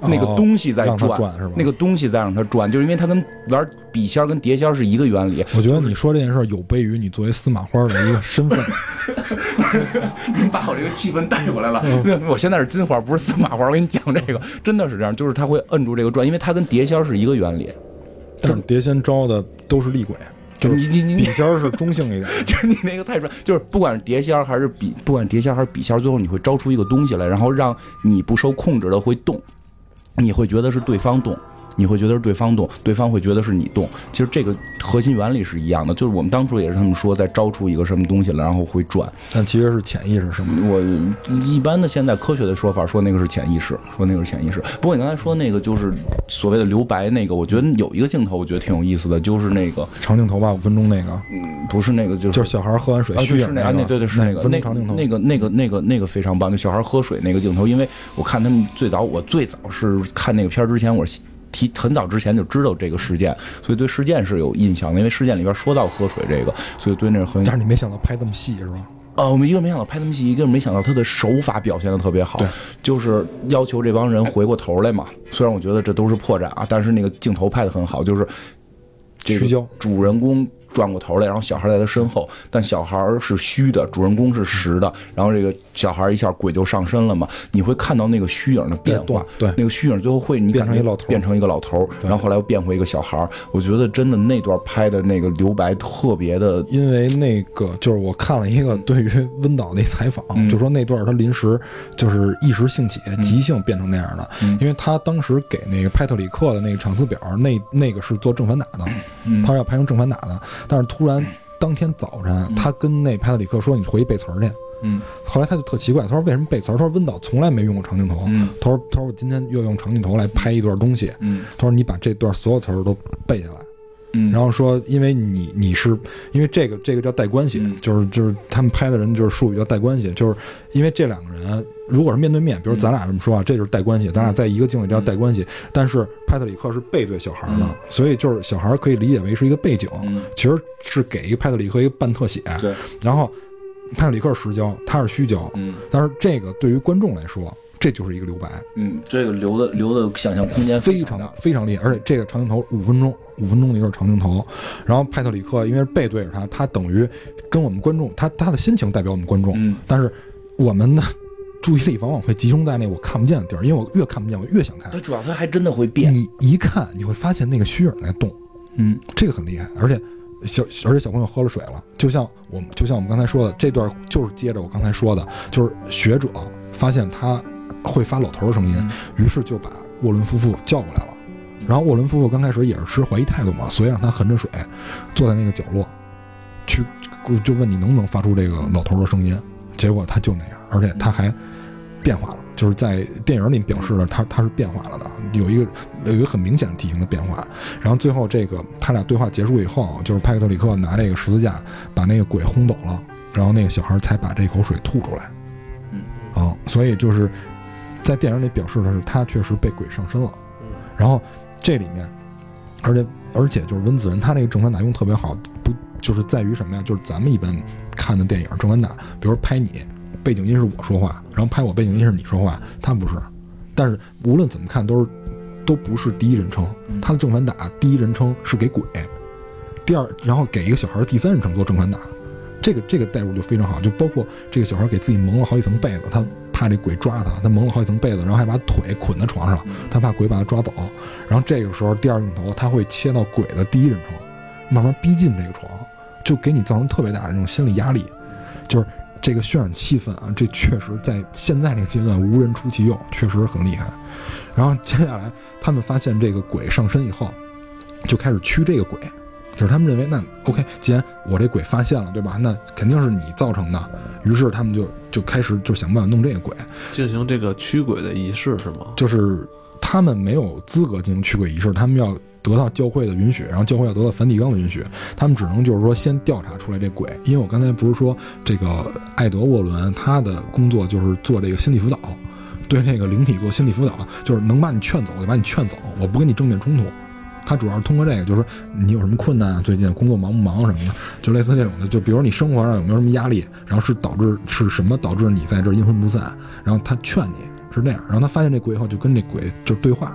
Speaker 2: 那个东西在转，
Speaker 1: 是吧
Speaker 2: 那个东西在让它转，就是因为它跟玩笔仙儿跟碟仙儿是一个原理。
Speaker 1: 我觉得你说这件事有悖于你作为司马花的一个身份。
Speaker 2: 你把我这个气氛带过来了。我现在是金花，不是司马花。我跟你讲这个，真的是这样，就是它会摁住这个转，因为它跟碟仙儿是一个原理。
Speaker 1: 但是碟仙招的都是厉鬼，就
Speaker 2: 你你你
Speaker 1: 笔仙儿是中性一点。
Speaker 2: 就是你那个太专，就是不管是碟仙儿还是笔，不管是碟仙儿还是笔仙儿，最后你会招出一个东西来，然后让你不受控制的会动，你会觉得是对方动。你会觉得是对方动，对方会觉得是你动。其实这个核心原理是一样的，就是我们当初也是他们说在招出一个什么东西来，然后会转。
Speaker 1: 但其实是潜意识，什么？
Speaker 2: 我一般的现在科学的说法说那个是潜意识，说那个是潜意识。不过你刚才说那个就是所谓的留白那个，我觉得有一个镜头我觉得挺有意思的，就是那个
Speaker 1: 长镜头吧，五分钟那个，嗯
Speaker 2: 不是那个就是
Speaker 1: 就是小孩喝完水
Speaker 2: 啊，
Speaker 1: 虚影
Speaker 2: 对是那个，对对是那个那
Speaker 1: 钟长镜头，
Speaker 2: 那个那个那个那个非常棒，就小孩喝水那个镜头，因为我看他们最早，我最早是看那个片儿之前，我提很早之前就知道这个事件，所以对事件是有印象的，因为事件里边说到喝水这个，所以对那个很
Speaker 1: 但是你没想到拍这么细是吧？
Speaker 2: 呃，我们一个没想到拍那么细，一个没想到他的手法表现的特别好
Speaker 1: 对，
Speaker 2: 就是要求这帮人回过头来嘛。虽然我觉得这都是破绽啊，但是那个镜头拍的很好，就是这
Speaker 1: 焦
Speaker 2: 主人公转过头来，然后小孩在他身后，但小孩是虚的，主人公是实的，然后这个小孩一下鬼就上身了嘛，你会看到那个虚影的变化
Speaker 1: 对。
Speaker 2: 那个虚影最后会你
Speaker 1: 变成一个老头儿。
Speaker 2: 变成一个老头儿，然后后来又变回一个小孩儿。我觉得真的那段拍的那个留白特别的
Speaker 1: 因为那个就是我看了一个对于温导那采访，
Speaker 2: 嗯。
Speaker 1: 就说那段他临时就是一时兴起，即兴变成那样的。
Speaker 2: 嗯。
Speaker 1: 因为他当时给那个派特里克的那个场次表，那那个是做正反打的，
Speaker 2: 嗯。
Speaker 1: 他是要拍成正反打的，但是突然当天早晨，他跟那派特里克说：“你回去背词儿去。”
Speaker 2: 嗯
Speaker 1: 后来他就特奇怪，他说：“为什么背词儿？”他说：“温导从来没用过长镜头。
Speaker 2: 嗯
Speaker 1: 他说：“他说我今天又用长镜头来拍一段东西。
Speaker 2: 嗯
Speaker 1: 他说：“你把这段所有词儿都背下来。”
Speaker 2: 嗯，
Speaker 1: 然后说，因为你你是因为这个这个叫带关系，
Speaker 2: 嗯。
Speaker 1: 就是就是他们拍的人就是术语叫带关系，就是因为这两个人如果是面对面，比如咱俩这么说啊，这就是带关系，咱俩在一个镜里这叫带关系，但是派特里克是背对小孩的，
Speaker 2: 嗯。
Speaker 1: 所以就是小孩可以理解为是一个背景，
Speaker 2: 嗯。
Speaker 1: 其实是给一个派特里克一个半特写，
Speaker 2: 对，
Speaker 1: 然后派特里克实焦，他是虚焦，
Speaker 2: 嗯。
Speaker 1: 但是这个对于观众来说，这就是一个留白，
Speaker 2: 嗯，这个留的留的想象空间
Speaker 1: 非常。非常厉害，而且这个长镜头五分钟，五分钟的一个长镜头，然后派特里克因为是背对着他，他等于跟我们观众，他他的心情代表我们观众，
Speaker 2: 嗯
Speaker 1: 但是我们的注意力往往会集中在那我看不见的地儿，因为我越看不见，我越想看
Speaker 2: 它。主要它还真的会变。
Speaker 1: 你一看，你会发现那个虚影在动，
Speaker 2: 嗯
Speaker 1: 这个很厉害，而且小而且小朋友喝了水了，就像我们就像我们刚才说的，这段就是接着我刚才说的，就是学者发现他会发老头的声音，于是就把沃伦夫妇叫过来了。然后沃伦夫妇刚开始也是持怀疑态度嘛，所以让他含着水坐在那个角落，去就问你能不能发出这个老头的声音。结果他就那样，而且他还变化了，就是在电影里表示了他他是变化了的，有一个有一个很明显的体型的变化。然后最后这个他俩对话结束以后，就是派克特里克拿那个十字架把那个鬼轰走了，然后那个小孩才把这口水吐出来。
Speaker 2: 嗯
Speaker 1: 啊，所以就是在电影里表示的是他确实被鬼上身了。
Speaker 3: 嗯
Speaker 1: 然后这里面，而且而且就是温子仁他那个正反打用特别好，不就是在于什么呀？就是咱们一般看的电影正反打，比如说拍你，背景音是我说话，然后拍我背景音是你说话，他不是。但是无论怎么看都是都不是第一人称，他的正反打第一人称是给鬼，第二然后给一个小孩第三人称做正反打，这个这个代入就非常好，就包括这个小孩给自己蒙了好几层被子，他怕这鬼抓他，他蒙了好几层被子，然后还把腿捆在床上，他怕鬼把他抓走。然后这个时候第二镜头他会切到鬼的第一人称，慢慢逼近这个床，就给你造成特别大的这种心理压力，就是这个渲染气氛啊，这确实在现在这个阶段无人出其右，确实很厉害。然后接下来他们发现这个鬼上身以后，就开始驱这个鬼，就是他们认为那 OK，既然我这鬼发现了，对吧？那肯定是你造成的。于是他们就就开始就想办法弄这个鬼，
Speaker 3: 进行这个驱鬼的仪式是吗？
Speaker 1: 就是他们没有资格进行驱鬼仪式，他们要得到教会的允许，然后教会要得到梵蒂冈的允许，他们只能就是说先调查出来这鬼。因为我刚才不是说这个艾德沃伦他的工作就是做这个心理辅导，对这个灵体做心理辅导，就是能把你劝走就把你劝走，我不跟你正面冲突。他主要是通过这个，就是说你有什么困难啊？最近工作忙不忙什么的，就类似这种的。就比如你生活上有没有什么压力，然后是导致是什么导致你在这阴魂不散？然后他劝你是这样，然后他发现这鬼以后，就跟这鬼就对话。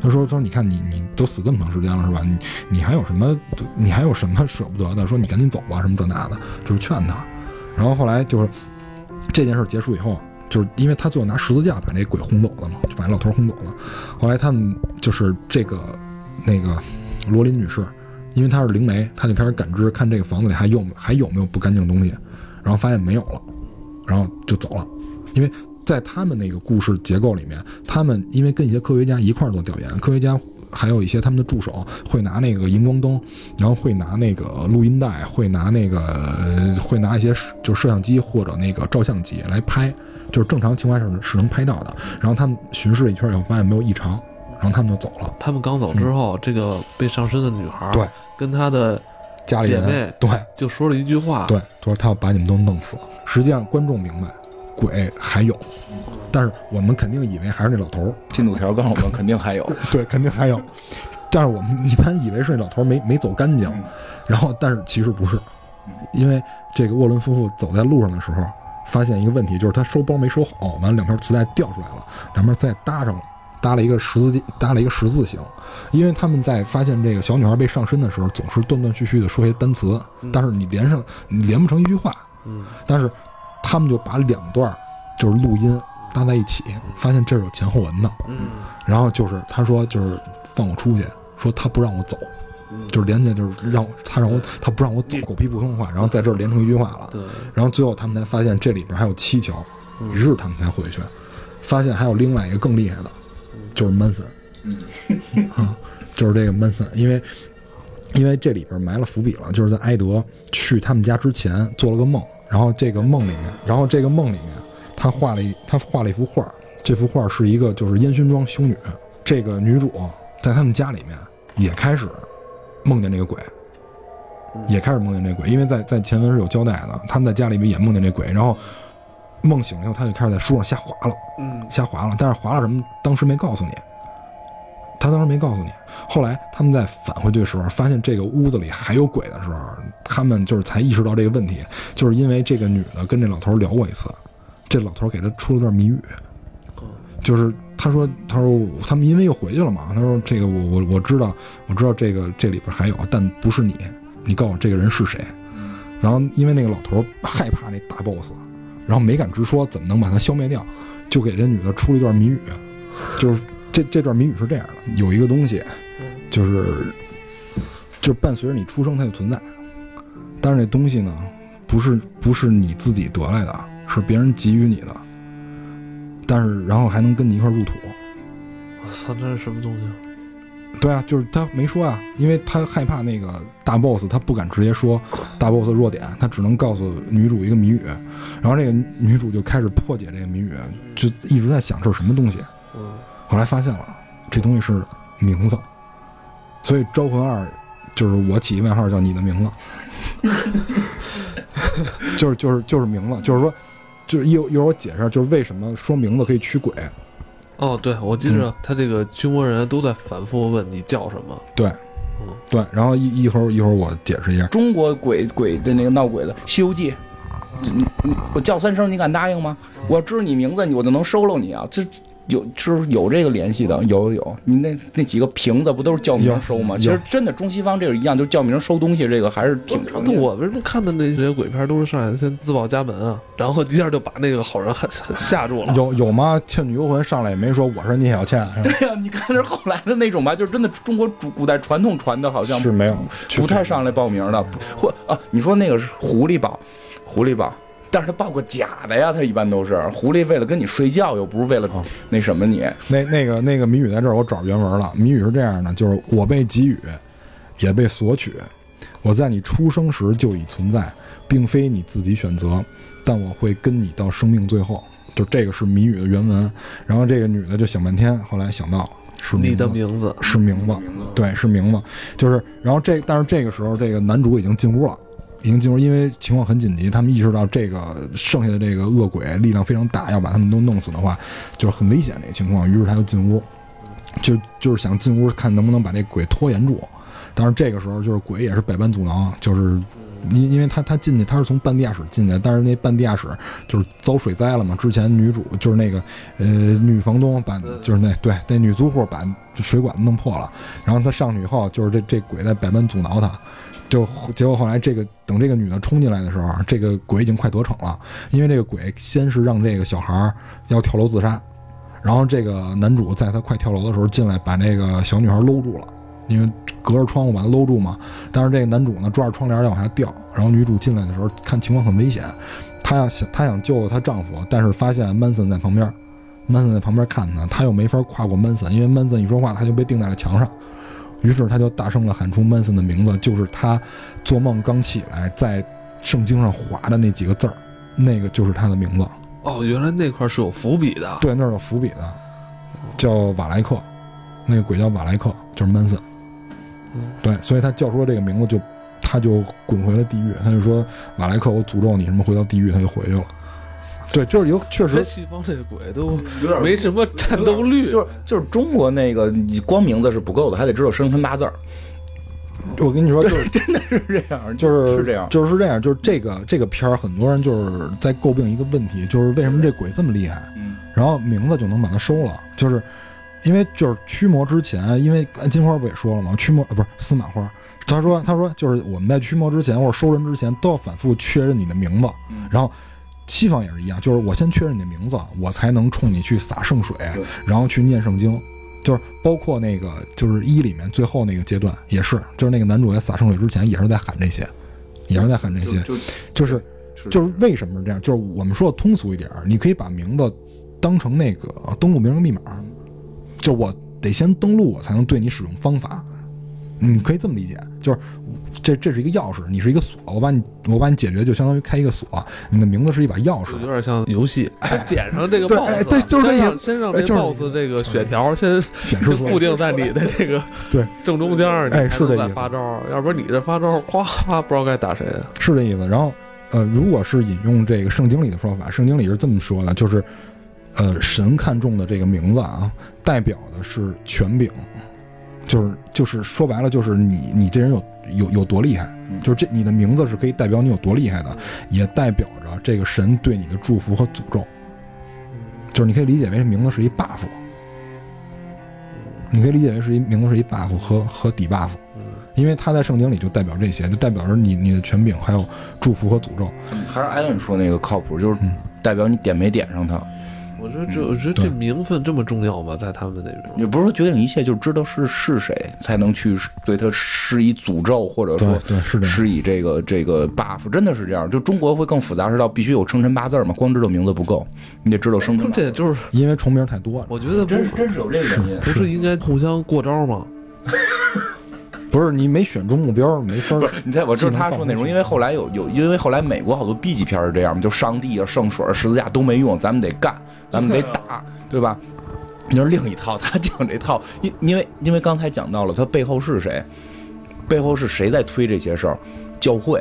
Speaker 1: 他说：“他说你看你你都死这么长时间了是吧？你你还有什么你还有什么舍不得的？说你赶紧走吧，什么这那的，就是劝他。然后后来就是这件事结束以后，就是因为他最后拿十字架把那鬼轰走了嘛，就把那老头轰走了。后来他们就是这个。”那个罗琳女士，因为她是灵媒，她就开始感知，看这个房子里还有还有没有不干净东西，然后发现没有了，然后就走了。因为在他们那个故事结构里面，他们因为跟一些科学家一块做调研，科学家还有一些他们的助手会拿那个荧光灯，然后会拿那个录音带，会拿那个会拿一些就摄像机或者那个照相机来拍，就是正常情况下是是能拍到的。然后他们巡视了一圈以后，发现没有异常。然后他们就走了。
Speaker 3: 他们刚走之后，这个被上身的女孩
Speaker 1: 对
Speaker 3: 跟她的
Speaker 1: 家里
Speaker 3: 人
Speaker 1: 对
Speaker 3: 就说了一句话，
Speaker 1: 对，说他要把你们都弄死。实际上观众明白，鬼还有，但是我们肯定以为还是那老头。
Speaker 2: 进度条告诉我们肯定还有，
Speaker 1: 对，肯定还有。但是我们一般以为是那老头没没走干净，然后但是其实不是，因为这个沃伦夫妇走在路上的时候，发现一个问题，就是他收包没收好，完了两片磁带掉出来了，两边磁带搭上了。搭了一个十字，搭了一个十字形，因为他们在发现这个小女孩被上身的时候，总是断断续续的说一些单词，但是你连上你连不成一句话。
Speaker 3: 嗯，
Speaker 1: 但是他们就把两段就是录音搭在一起，发现这是有前后文的。
Speaker 3: 嗯，
Speaker 1: 然后就是他说就是放我出去，说他不让我走，就是连起来就是让他让我他不让我走，狗屁不通话，然后在这儿连成一句话了。
Speaker 3: 对，
Speaker 1: 然后最后他们才发现这里边还有蹊跷，于是他们才回去，发现还有另外一个更厉害的。就是闷森，啊，就是这个闷森，因为因为这里边埋了伏笔了，就是在埃德去他们家之前做了个梦，然后这个梦里面，然后这个梦里面他画了一他画了一幅画，这幅画是一个就是烟熏妆修女，这个女主在他们家里面也开始梦见这个鬼，也开始梦见这鬼，因为在在前文是有交代的，他们在家里面也梦见这鬼，然后。梦醒了以后，他就开始在书上瞎划了，
Speaker 3: 嗯，
Speaker 1: 瞎划了。但是划了什么，当时没告诉你。他当时没告诉你。后来他们在返回去的时候，发现这个屋子里还有鬼的时候，他们就是才意识到这个问题，就是因为这个女的跟这老头聊过一次，这老头给他出了段谜语，就是他说，他说他们因为又回去了嘛，他说这个我我我知道，我知道这个这里边还有，但不是你，你告诉我这个人是谁。然后因为那个老头害怕那大 boss。然后没敢直说，怎么能把它消灭掉？就给这女的出了一段谜语，就是这这段谜语是这样的：有一个东西，就是就伴随着你出生它就存在，但是这东西呢，不是不是你自己得来的，是别人给予你的，但是然后还能跟你一块入土。
Speaker 3: 我操，这是什么东西？
Speaker 1: 对啊，就是他没说啊，因为他害怕那个大 boss，他不敢直接说大 boss 的弱点，他只能告诉女主一个谜语，然后这个女主就开始破解这个谜语，就一直在想这是什么东西。
Speaker 3: 嗯，
Speaker 1: 后来发现了，这东西是名字，所以招魂二就是我起一外号叫你的名字，就是就是就是名字，就是说，就是一一会儿我解释，就是为什么说名字可以驱鬼。
Speaker 3: 哦，对，我记着他这个驱魔人都在反复问你叫什么。
Speaker 1: 对，
Speaker 3: 嗯，
Speaker 1: 对，然后一一会儿一会儿我解释一下，
Speaker 2: 中国鬼鬼的那个闹鬼的《西游记》，你你我叫三声，你敢答应吗？我知道你名字，你我就能收了你啊！这有就是有这个联系的，有有有。你那那几个瓶子不都是叫名收吗？其实真的中西方这个一样，就叫名收东西，这个还是挺常见。
Speaker 3: 我为什么看的那些鬼片都是上来先自报家门啊，然后一下就把那个好人吓吓住了？
Speaker 1: 有有吗？《倩女幽魂》上来也没说我是聂小倩。
Speaker 2: 对呀，你看是后来的那种吧，就是真的中国古古代传统传的，好像
Speaker 1: 是没有，
Speaker 2: 不太上来报名的。或啊，你说那个是狐狸报，狐狸报。但是他报个假的呀，他一般都是狐狸为了跟你睡觉，又不是为了那什么你。
Speaker 1: 那那个那个谜语在这儿，我找原文了。谜语是这样的，就是我被给予，也被索取。我在你出生时就已存在，并非你自己选择，但我会跟你到生命最后。就这个是谜语的原文。然后这个女的就想半天，后来想到是
Speaker 3: 你的名字，
Speaker 1: 是名字，对，是名字。就是，然后这但是这个时候，这个男主已经进屋了。已经进入，因为情况很紧急，他们意识到这个剩下的这个恶鬼力量非常大，要把他们都弄死的话，就是很危险的一个情况。于是他就进屋，就就是想进屋看能不能把这鬼拖延住。但是这个时候，就是鬼也是百般阻挠，就是因因为他他进去，他是从半地下室进去，但是那半地下室就是遭水灾了嘛。之前女主就是那个呃女房东把就是那对那女租户把水管子弄破了，然后他上去以后，就是这这鬼在百般阻挠他。就结果后来，这个等这个女的冲进来的时候，这个鬼已经快得逞了。因为这个鬼先是让这个小孩要跳楼自杀，然后这个男主在他快跳楼的时候进来，把这个小女孩搂住了，因为隔着窗户把她搂住嘛。但是这个男主呢，抓着窗帘要往下掉。然后女主进来的时候看情况很危险，她要想她想救她丈夫，但是发现曼森在旁边，曼森在旁边看她，她又没法跨过曼森，因为曼森一说话，她就被钉在了墙上。于是他就大声地喊出曼森的名字，就是他做梦刚起来在圣经上划的那几个字儿，那个就是他的名字。
Speaker 3: 哦，原来那块是有伏笔的。
Speaker 1: 对，那儿有伏笔的，叫瓦莱克，那个鬼叫瓦莱克，就是曼森。对，所以他叫出了这个名字，就他就滚回了地狱。他就说：“瓦莱克，我诅咒你什么回到地狱。”他就回去了。对，就是有确实，
Speaker 3: 西方这个鬼都有点没什么战斗力，
Speaker 2: 就是就是中国那个，你光名字是不够的，还得知道生辰八字儿。
Speaker 1: 我跟你说，就是
Speaker 2: 真的是这样，
Speaker 1: 就是
Speaker 2: 是这样，
Speaker 1: 就是这样，就是这个这个片儿，很多人就是在诟病一个问题，就是为什么这鬼这么厉害？嗯，然后名字就能把它收了，就是因为就是驱魔之前，因为金花不也说了吗？驱魔啊，不是司马花，他说他说就是我们在驱魔之前或者收人之前都要反复确认你的名字，然后。西方也是一样，就是我先确认你的名字，我才能冲你去洒圣水，然后去念圣经，就是包括那个就是一里面最后那个阶段也是，就是那个男主在洒圣水之前也是在喊这些，也是在喊这些，就是就是为什么是这样？就是我们说的通俗一点，你可以把名字当成那个登录名人密码，就我得先登录我才能对你使用方法，你可以这么理解，就是。这这是一个钥匙，你是一个锁，我把你我把你解决，就相当于开一个锁。你的名字是一把钥匙，
Speaker 3: 有点像游戏。点上这个
Speaker 1: boss，对，就是
Speaker 3: 先让先让这 boss 这个血条先
Speaker 1: 显示
Speaker 3: 固定在你的这个
Speaker 1: 对
Speaker 3: 正中间，
Speaker 1: 哎，是这意思。
Speaker 3: 发招，要不然你这发招，咵 不知道该打谁。
Speaker 1: 是这意思。然后，呃，如果是引用这个圣经里的说法，圣经里是这么说的，就是，呃，神看中的这个名字啊，代表的是权柄，就是就是说白了，就是你你这人有。有有多厉害，就是这你的名字是可以代表你有多厉害的，也代表着这个神对你的祝福和诅咒。就是你可以理解为名字是一 buff，你可以理解为是一名字是一 buff 和和底 buff，因为它在圣经里就代表这些，就代表着你你的权柄还有祝福和诅咒。
Speaker 2: 还是艾伦说那个靠谱，就是代表你点没点上他。
Speaker 3: 我说这，我觉得这名分这么重要吗？在他们那边，
Speaker 2: 也不是说决定一切，就知道是是谁才能去对他施以诅咒，或者说
Speaker 1: 对是
Speaker 2: 施以这个这个 buff，真的是这样。就中国会更复杂，是到必须有生辰八字嘛？光知道名字不够，你得知道生辰。
Speaker 3: 这就是
Speaker 1: 因为重名太多了。
Speaker 3: 我觉得
Speaker 2: 真真是有这个原因，
Speaker 3: 不是应该互相过招吗？
Speaker 1: 不是你没选中目标，没分。
Speaker 2: 不是你在我知道他说那种，因为后来有有，因为后来美国好多 B 级片是这样嘛，就上帝啊、圣水、十字架都没用，咱们得干，咱们得打，对吧？你说另一套，他讲这套，因因为因为刚才讲到了，他背后是谁？背后是谁在推这些事儿？教会，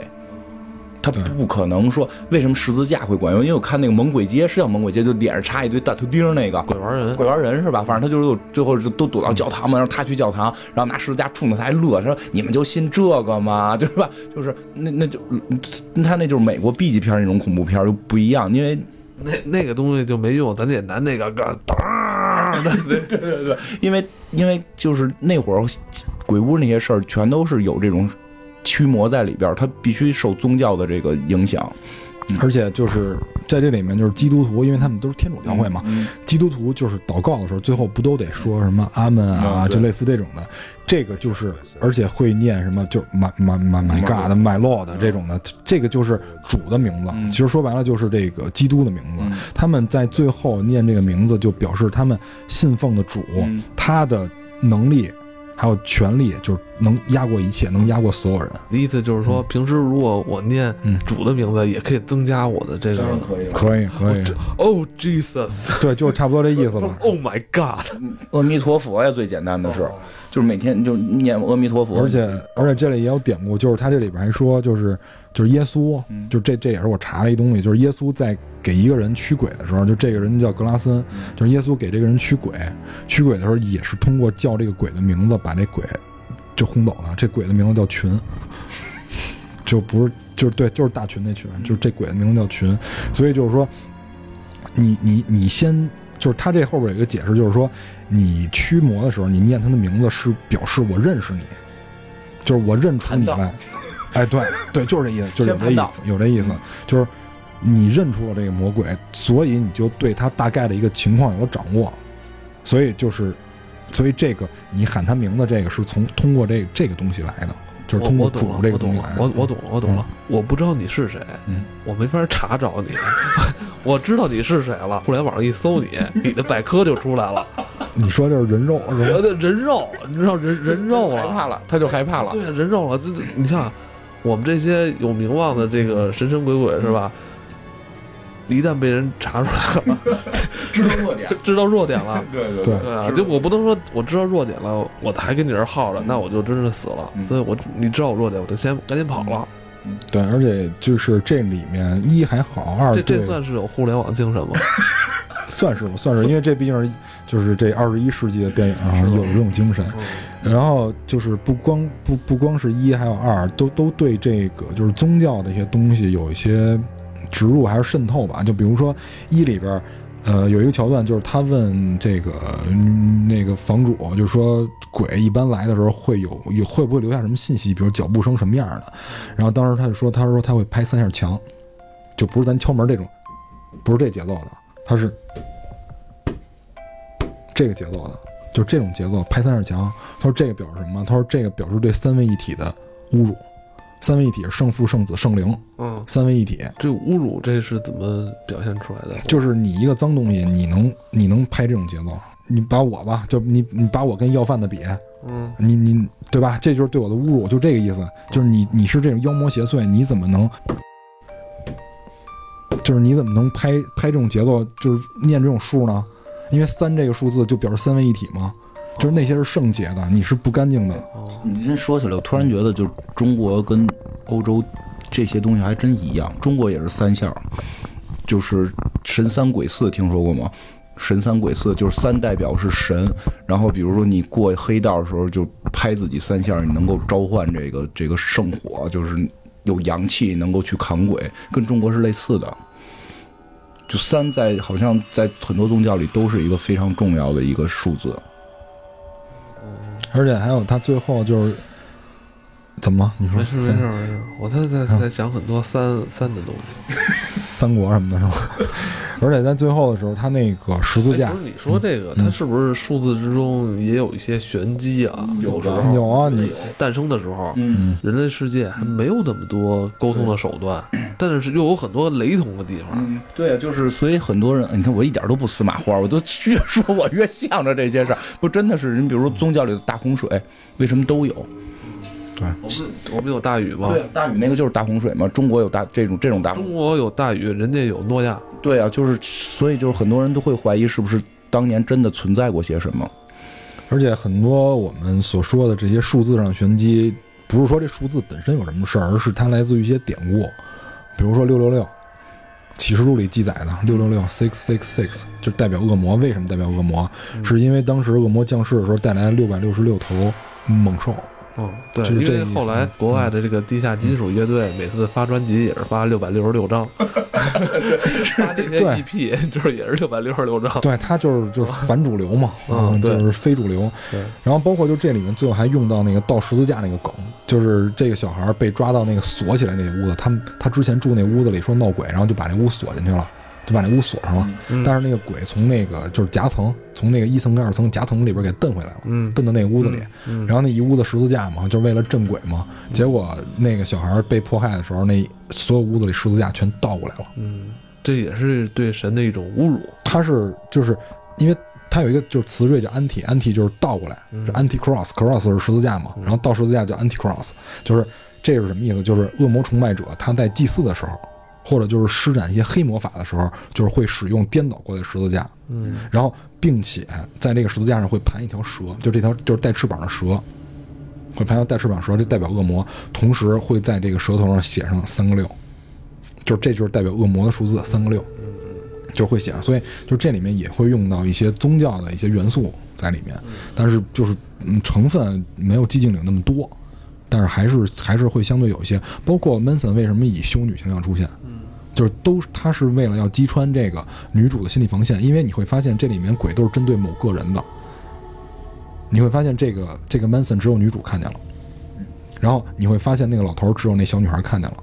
Speaker 2: 他不可能说为什么十字架会管用？因为我看那个猛鬼街是叫猛鬼街，就脸上插一堆大头钉那个
Speaker 3: 鬼玩人，
Speaker 2: 鬼玩人是吧？反正他就是最后就都躲到教堂嘛，然后他去教堂，然后拿十字架冲着他还乐，说你们就信这个吗？对 吧？就是那那就他那就是美国 B 级片那种恐怖片就不一样，因为
Speaker 3: 那那个东西就没用，咱得拿那个个当，
Speaker 2: 对对对对，因为因为就是那会儿鬼屋那些事儿全都是有这种。驱魔在里边，他必须受宗教的这个影响，
Speaker 1: 而且就是在这里面，就是基督徒，因为他们都是天主教会嘛，基督徒就是祷告的时候，最后不都得说什么阿门啊，就类似这种的。这个就是，而且会念什么，就 my my my my God my Lord 这种的，这个就是主的名字。其实说白了就是这个基督的名字。他们在最后念这个名字，就表示他们信奉的主，他的能力。还有权力，就是能压过一切，能压过所有人。
Speaker 3: 的意思就是说，平时如果我念主的名字，也可以增加我的这个，
Speaker 2: 可以，
Speaker 1: 可以，可以。
Speaker 3: Oh Jesus！
Speaker 1: 对，就差不多这意思了。
Speaker 3: Oh my God！
Speaker 2: 阿弥陀佛呀，最简单的是，就是每天就念阿弥陀佛。
Speaker 1: 而且，而且这里也有典故，就是他这里边还说，就是。就是耶稣，就这这也是我查了一东西，就是耶稣在给一个人驱鬼的时候，就这个人叫格拉森，就是耶稣给这个人驱鬼，驱鬼的时候也是通过叫这个鬼的名字把这鬼就轰走了。这鬼的名字叫群，就不是就是对，就是大群那群，就是这鬼的名字叫群。所以就是说，你你你先就是他这后边有一个解释，就是说你驱魔的时候，你念他的名字是表示我认识你，就是我认出你来。哎，对对，就是这意思，就是有这意思，有这意思，就是你认出了这个魔鬼，所以你就对他大概的一个情况有了掌握，所以就是，所以这个你喊他名字，这个是从通过这这个东西来的，就是通过主这个东西来的。
Speaker 3: 我我懂了，我懂了，我不知道你是谁，嗯，我没法查找你，我知道你是谁了，互联网上一搜你，你的百科就出来了。
Speaker 1: 你说这是人肉是吧？
Speaker 3: 人肉，你知道人人肉了，
Speaker 2: 害怕了，他就害怕了。
Speaker 3: 对，人肉了，这这，你像。我们这些有名望的这个神神鬼鬼是吧？一旦被人查出来了，
Speaker 2: 知道弱点，
Speaker 3: 知道弱点了，
Speaker 2: 对对对
Speaker 3: 对啊！就我不能说我知道弱点了，我还跟你这耗着，那我就真是死了。所以我你知道我弱点，我就先赶紧跑了。
Speaker 1: 对，而且就是这里面一还好，二
Speaker 3: 这这算是有互联网精神吗？
Speaker 1: 算是吧，算是，因为这毕竟是就是这二十一世纪的电影啊，有这种精神。然后就是不光不不光是一，还有二，都都对这个就是宗教的一些东西有一些植入还是渗透吧。就比如说一里边，呃，有一个桥段，就是他问这个那个房主，就是说鬼一般来的时候会有有会不会留下什么信息，比如脚步声什么样的。然后当时他就说，他说他会拍三下墙，就不是咱敲门这种，不是这节奏的，他是这个节奏的。就这种节奏拍三下墙，他说这个表示什么？他说这个表示对三位一体的侮辱。三位一体是圣父、圣子、圣灵。
Speaker 3: 嗯，
Speaker 1: 三位一体，
Speaker 3: 这侮辱这是怎么表现出来的？
Speaker 1: 就是你一个脏东西，你能你能拍这种节奏？你把我吧，就你你把我跟要饭的比，嗯，你你对吧？这就是对我的侮辱，就这个意思。就是你你是这种妖魔邪祟，你怎么能？就是你怎么能拍拍这种节奏？就是念这种数呢？因为三这个数字就表示三位一体嘛，就是那些是圣洁的，你是不干净的。
Speaker 2: 你先说起来，我突然觉得，就是中国跟欧洲这些东西还真一样。中国也是三相，就是神三鬼四，听说过吗？神三鬼四就是三代表是神，然后比如说你过黑道的时候就拍自己三下，你能够召唤这个这个圣火，就是有阳气能够去扛鬼，跟中国是类似的。就三在好像在很多宗教里都是一个非常重要的一个数字，
Speaker 1: 而且还有他最后就是怎么你说
Speaker 3: 没事没事没事，我在在在想很多三三的东西，
Speaker 1: 三国什么的是吧？而且在最后的时候，他那个十字架，
Speaker 3: 不是你说这个，他是不是数字之中也有一些玄机啊？有时候。
Speaker 1: 有啊，你
Speaker 3: 诞生的时候，嗯，人类世界还没有那么多沟通的手段，但是又有很多雷同的地方。
Speaker 2: 对啊，就是所以很多人，你看我一点都不司马花，我都越说我越向着这些事儿，不真的是人，比如说宗教里的大洪水，为什么都有？
Speaker 1: 对，
Speaker 3: 我们我们有大禹吗？
Speaker 2: 对，大禹那个就是大洪水嘛。中国有大这种这种大，
Speaker 3: 中国有大禹，人家有诺亚。
Speaker 2: 对啊，就是所以就是很多人都会怀疑是不是当年真的存在过些什么。
Speaker 1: 而且很多我们所说的这些数字上玄机，不是说这数字本身有什么事儿，而是它来自于一些典故，比如说六六六，启示录里记载的六六六 six six six，就代表恶魔。为什么代表恶魔？是因为当时恶魔降世的时候带来六百六十六头猛兽。
Speaker 3: 哦，对，因为后来国外的这个地下金属乐队每次发专辑也是发六百六十六张，发这些 EP 就是也是六百六十六张。
Speaker 1: 对他就是 就是反主流嘛，嗯，就是非主流。
Speaker 3: 对，
Speaker 1: 然后包括就这里面最后还用到那个倒十字架那个梗，就是这个小孩被抓到那个锁起来那屋子，他他之前住那屋子里说闹鬼，然后就把那屋锁进去了。就把那屋锁上了，但是那个鬼从那个就是夹层，从那个一层跟二层夹层里边给蹬回来了，蹬到那屋子里，然后那一屋子十字架嘛，就是为了镇鬼嘛。结果那个小孩被迫害的时候，那所有屋子里十字架全倒过来了。
Speaker 3: 嗯，这也是对神的一种侮辱。
Speaker 1: 他是就是因为它有一个就是词缀叫 anti，anti 就是倒过来，是 anti cross，cross 是十字架嘛，然后倒十字架叫 anti cross，就是这是什么意思？就是恶魔崇拜者他在祭祀的时候。或者就是施展一些黑魔法的时候，就是会使用颠倒过的十字架，
Speaker 3: 嗯，
Speaker 1: 然后并且在这个十字架上会盘一条蛇，就这条就是带翅膀的蛇，会盘条带翅膀蛇，这代表恶魔。同时会在这个舌头上写上三个六，就是这就是代表恶魔的数字三个六，就会写上。所以就这里面也会用到一些宗教的一些元素在里面，但是就是嗯成分没有寂静岭那么多，但是还是还是会相对有一些。包括 Manson 为什么以修女形象出现？就是都，他是为了要击穿这个女主的心理防线，因为你会发现这里面鬼都是针对某个人的。你会发现这个这个 Manson 只有女主看见了，然后你会发现那个老头只有那小女孩看见了，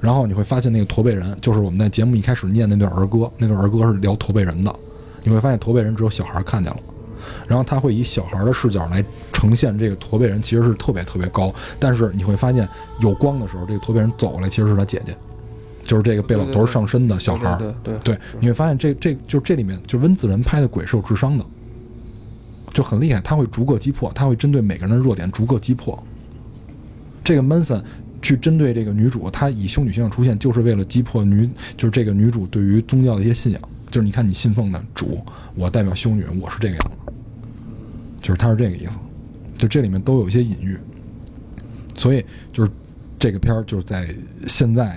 Speaker 1: 然后你会发现那个驼背人就是我们在节目一开始念那段儿歌，那段儿歌是聊驼背人的，你会发现驼背人只有小孩看见了，然后他会以小孩的视角来呈现这个驼背人其实是特别特别高，但是你会发现有光的时候，这个驼背人走过来其实是他姐姐。就是这个被老头上身的小孩儿，
Speaker 3: 对对
Speaker 1: 对，你会发现这这就这里面就温子仁拍的鬼是有智商的，就很厉害，他会逐个击破，他会针对每个人的弱点逐个击破。这个 Manson 去针对这个女主，他以修女形象出现，就是为了击破女，就是这个女主对于宗教的一些信仰，就是你看你信奉的主，我代表修女，我是这个样子，就是他是这个意思，就这里面都有一些隐喻，所以就是这个片儿就是在现在。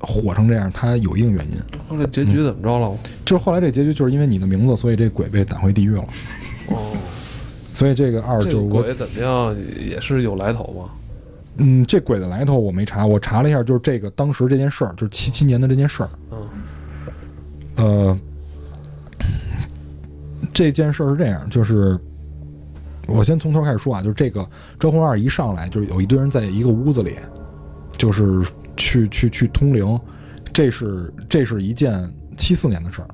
Speaker 1: 火成这样，它有一定原因。
Speaker 3: 后来结局怎么着了？
Speaker 1: 就是后来这结局，就是因为你的名字，所以这鬼被赶回地狱了。
Speaker 3: 哦，
Speaker 1: 所以这个二就是
Speaker 3: 鬼怎么样，也是有来头吗？
Speaker 1: 嗯，这鬼的来头我没查，我查了一下，就是这个当时这件事儿，就是七七年的这件事儿。
Speaker 3: 嗯。
Speaker 1: 呃，这件事儿是这样，就是我先从头开始说啊，就是这个招魂二一上来，就是有一堆人在一个屋子里，就是。去去去通灵，这是这是一件七四年的事儿，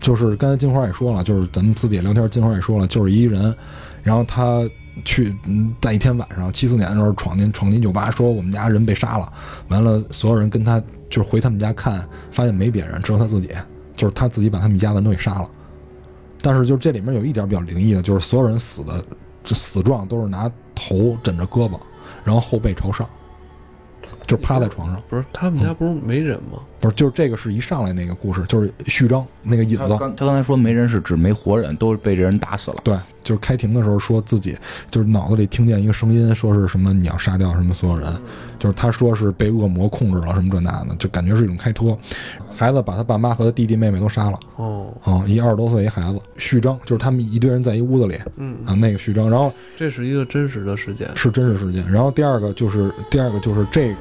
Speaker 1: 就是刚才金花也说了，就是咱们私底下聊天，金花也说了，就是一人，然后他去嗯，在一天晚上七四年的时候闯进闯进酒吧，说我们家人被杀了，完了所有人跟他就是回他们家看，发现没别人，只有他自己，就是他自己把他们一家人都给杀了，但是就这里面有一点比较灵异的，就是所有人死的这死状都是拿头枕着胳膊，然后后背朝上。就趴在床上，
Speaker 3: 不是他们家不是没人吗？
Speaker 1: 不是，就是这个是一上来那个故事，就是序章那个引子。
Speaker 2: 他刚才说没人是指没活人，都是被这人打死了。
Speaker 1: 对，就是开庭的时候说自己就是脑子里听见一个声音，说是什么你要杀掉什么所有人，就是他说是被恶魔控制了什么这那的，就感觉是一种开脱。孩子把他爸妈和他弟弟妹妹都杀了。
Speaker 3: 哦，
Speaker 1: 啊，一二十多岁一孩子。序章就是他们一堆人在一屋子里，
Speaker 3: 嗯
Speaker 1: 啊，那个序章。然后
Speaker 3: 这是一个真实的事件，
Speaker 1: 是真实事件。然后第二个就是第二个就是这个。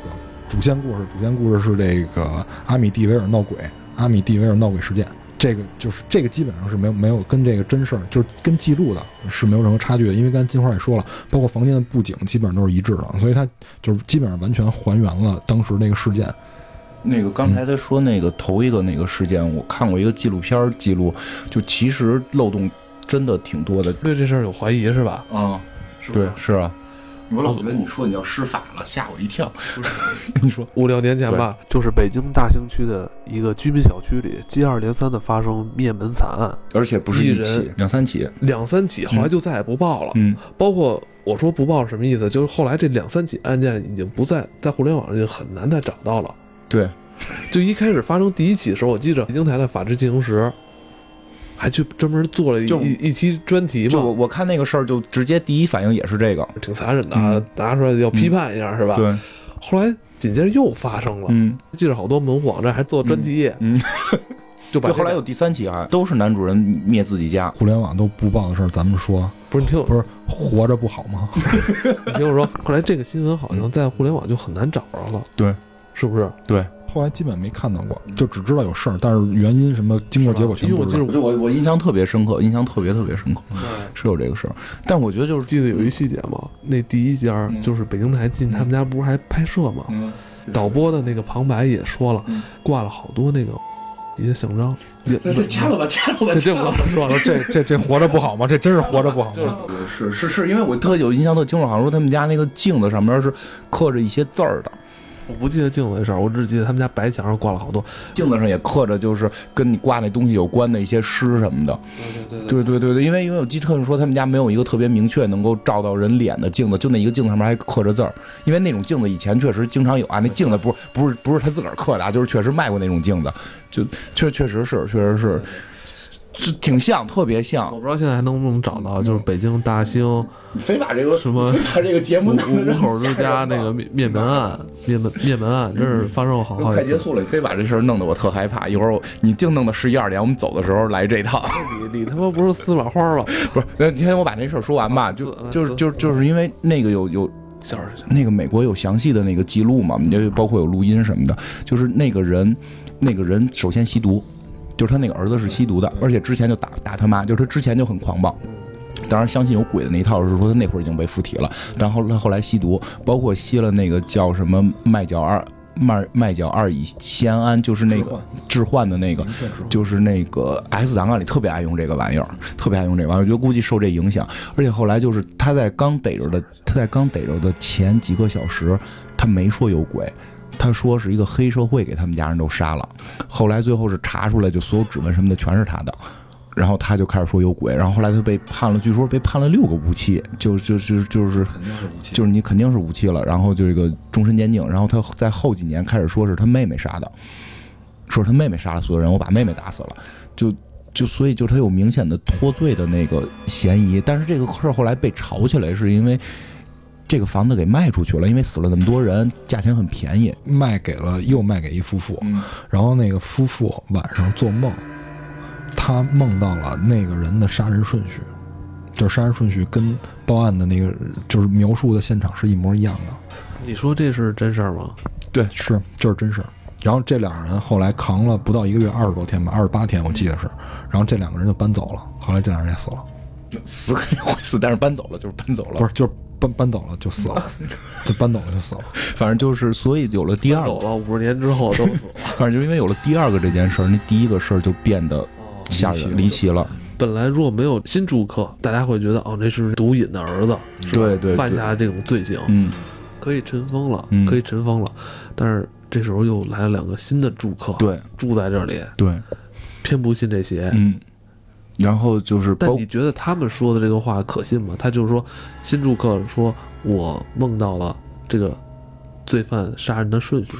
Speaker 1: 主线故事，主线故事是这个阿米蒂维尔闹鬼，阿米蒂维尔闹鬼事件。这个就是这个基本上是没有没有跟这个真事儿，就是跟记录的是没有任何差距的。因为刚才金花也说了，包括房间的布景基本上都是一致的，所以它就是基本上完全还原了当时那个事件。
Speaker 2: 那个刚才他说那个头一个那个事件，我看过一个纪录片记录，就其实漏洞真的挺多的。
Speaker 3: 对这事儿有怀疑是吧？
Speaker 2: 嗯，是，对，是啊。我老觉得你说你要施法了，吓我一跳。你说
Speaker 3: 五六年前吧，就是北京大兴区的一个居民小区里，接二连三的发生灭门惨案，
Speaker 2: 而且不是一起，两三起，
Speaker 3: 两三起，后来就再也不报了。
Speaker 2: 嗯，
Speaker 3: 包括我说不报什么意思，就是后来这两三起案件已经不在在互联网上，已经很难再找到了。
Speaker 2: 对，
Speaker 3: 就一开始发生第一起的时候，我记着北京台的《法制进行时》。还去专门做了一一期专题嘛？
Speaker 2: 我我看那个事儿，就直接第一反应也是这个，
Speaker 3: 挺残忍的，啊拿出来要批判一下，是吧？
Speaker 2: 对。
Speaker 3: 后来紧接着又发生了。
Speaker 2: 嗯，
Speaker 3: 记着好多门户网站还做专题页，
Speaker 2: 嗯，
Speaker 3: 就把
Speaker 2: 后来有第三期啊，都是男主人灭自己家。
Speaker 1: 互联网都不报的事儿，咱们说
Speaker 3: 不是你听我
Speaker 1: 不是活着不好吗？
Speaker 3: 你听我说，后来这个新闻好像在互联网就很难找着了，
Speaker 2: 对，
Speaker 3: 是不是？
Speaker 2: 对，
Speaker 1: 后来基本没看到过，就只知道有事儿，但是原因什么经过结果全不知道。
Speaker 3: 因为我记得
Speaker 2: 我我印象特别深刻，印象特别特别深刻，是有这个事儿。但我觉得就是
Speaker 3: 记得有一细节嘛，那第一家
Speaker 2: 嗯
Speaker 3: 就是北京台进他们家不是还拍摄嘛，
Speaker 2: 嗯
Speaker 3: 导播的那个旁白也说了
Speaker 2: 嗯，
Speaker 3: 挂了好多那个一些奖章，也
Speaker 2: 这这掐了吧，掐了吧，
Speaker 3: 这这不能说了，
Speaker 1: 这这这活着不好吗？这真是活着不好吗？
Speaker 2: 是是是因为我特有印象特清楚，好像说他们家那个镜子上面是刻着一些字儿的，
Speaker 3: 我不记得镜子的事儿，我只记得他们家白墙上挂了好多。
Speaker 2: 镜子上也刻着就是跟你挂那东西有关的一些诗什么的。
Speaker 3: 对对
Speaker 2: 对对对对，因为因为我记得特别说他们家没有一个特别明确能够照到人脸的镜子，就那一个镜子上面还刻着字儿。因为那种镜子以前确实经常有啊，那镜子不是不是不是他自个儿刻的啊，就是确实卖过那种镜子，就确确实是确实是是挺像，特别像
Speaker 3: 我。不知道现在还能不能找到，就是北京大兴
Speaker 2: 你非把这个
Speaker 3: 什么
Speaker 2: 把这个节目
Speaker 3: 五
Speaker 2: 弄得
Speaker 3: 五口之家那个灭灭门案，灭门灭门案，真是发生过好。
Speaker 2: 快结束了，你非把这事儿弄得我特害怕。一会儿我你净弄到十一二点，我们走的时候来这套。
Speaker 3: 你你他妈不是司马花吧？
Speaker 2: 不是，那今天我把这事儿说完吧，就
Speaker 3: 嗯
Speaker 2: 就是就是就是因为那个有有那个美国有详细的那个记录嘛，就包括有录音什么的，就是那个人，那个人首先吸毒，就是他那个儿子是吸毒的，而且之前就打打他妈，就是他之前就很狂暴。当然，相信有鬼的那一套是说他那会儿已经被附体了，然后他后来吸毒，包括吸了那个叫什么麦角二麦麦角二乙酰胺，就是那个致幻的那个，就是那个 S 档案里特别爱用这个玩意儿，特别爱用这个玩意儿，我觉得估计受这影响。而且后来就是他在刚逮着的，他在刚逮着的前几个小时，他没说有鬼，他说是一个黑社会给他们家人都杀了。后来最后是查出来，就所有指纹什么的全是他的。然后他就开始说有鬼，然后后来他被判了，据说被判了六个无期，就就就就是就是你肯定是无期了，然后就这个终身监禁，然后他在后几年开始说是他妹妹杀的，说是他妹妹杀了所有人，我把妹妹打死了，就就所以就他有明显的脱罪的那个嫌疑，但是这个事儿后来被炒起来，是因为这个房子给卖出去了，因为死了那么多人，价钱很便宜，
Speaker 1: 卖给了又卖给一夫妇，
Speaker 2: 嗯
Speaker 1: 然后那个夫妇晚上做梦，他梦到了那个人的杀人顺序，就是杀人顺序跟报案的那个就是描述的现场是一模一样的。
Speaker 3: 你说这是真事儿吗？
Speaker 1: 对，是就是真事儿。然后这两个人后来扛了不到一个月，二十多天吧，二十八天我记得是。然后这两个人就搬走了，后来这两人也死了，
Speaker 2: 死肯定会死，但是搬走了就是搬走了，
Speaker 1: 不是就是搬搬走了就死了，就搬走了就死了。
Speaker 2: 反正就是所以有了第二个，
Speaker 3: 走了五十年之后都死了。
Speaker 2: 反正就因为有了第二个这件事儿，那第一个事儿就变得吓人离奇了。
Speaker 3: 本来如果没有新住客，大家会觉得哦，这是毒瘾的儿子，是吧
Speaker 2: 对对对
Speaker 3: 犯下这种罪行，
Speaker 2: 嗯，
Speaker 3: 可以尘封了，
Speaker 2: 嗯
Speaker 3: 可以尘封了。但是这时候又来了两个新的住客，
Speaker 2: 对
Speaker 3: 住在这里，
Speaker 2: 对，
Speaker 3: 偏不信这邪。
Speaker 2: 嗯，然后就是包
Speaker 3: 但你觉得他们说的这个话可信吗？他就是说，新住客说我梦到了这个罪犯杀人的顺序，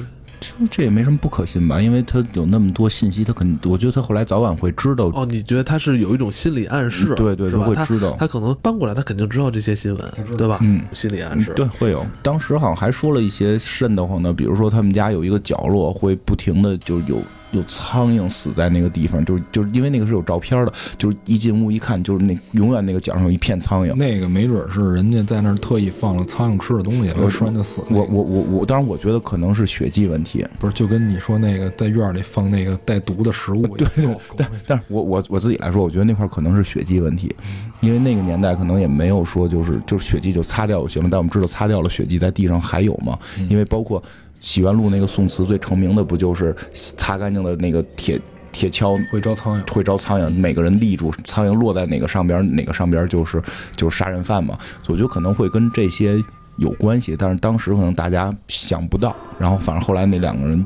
Speaker 2: 这也没什么不可信吧，因为他有那么多信息，他肯我觉得他后来早晚会知道，
Speaker 3: 哦，你觉得他是有一种心理暗示，
Speaker 2: 对对，
Speaker 3: 他
Speaker 2: 他会知道。
Speaker 3: 他可能搬过来，他肯定知道这些新闻，对吧？
Speaker 2: 嗯，
Speaker 3: 心理暗示，
Speaker 2: 对，会有。当时好像还说了一些瘆得慌的，比如说他们家有一个角落会不停的就有有苍蝇死在那个地方，就是就是因为那个是有照片的，就是一进屋一看，就是那永远那个角上有一片苍蝇。
Speaker 1: 那个没准是人家在那儿特意放了苍蝇吃的东西，然后吃完就死了。
Speaker 2: 我我我我，当然我觉得可能是血迹问题，
Speaker 1: 不是就跟你说那个在院里放那个带毒的食物一样，
Speaker 2: 但但是我我我自己来说，我觉得那块儿可能是血迹问题，因为那个年代可能也没有说就是就是血迹就擦掉就行了，但我们知道擦掉了血迹在地上还有吗？因为包括洗冤录那个宋词最成名的不就是擦干净的那个铁铁锹
Speaker 1: 会招苍蝇。
Speaker 2: 会招苍蝇，每个人立住，苍蝇落在哪个上边，哪个上边就是就是杀人犯嘛。我觉得可能会跟这些有关系，但是当时可能大家想不到，然后反正后来那两个人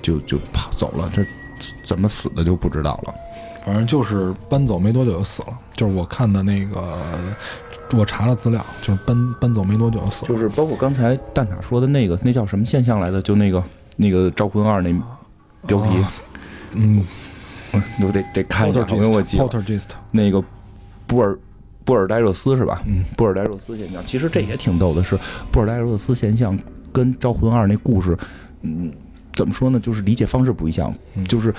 Speaker 2: 就就跑走了，这怎么死的就不知道了。
Speaker 1: 反正就是搬走没多久就死了，就是我看的那个，我查了资料，就是搬搬走没多久就死了。
Speaker 2: 就是包括刚才蛋挞说的那个，那叫什么现象来的？就那个那个《招魂二》那标题，
Speaker 1: 啊嗯，
Speaker 2: 我得得看一下，因为我记得
Speaker 1: Poltergeist，
Speaker 2: 那个布尔布尔戴热斯是吧？
Speaker 1: 嗯，
Speaker 2: 布尔戴热斯现象，其实这也挺逗的是，布尔戴热斯现象跟《招魂二》那故事，嗯，怎么说呢？就是理解方式不一样。就是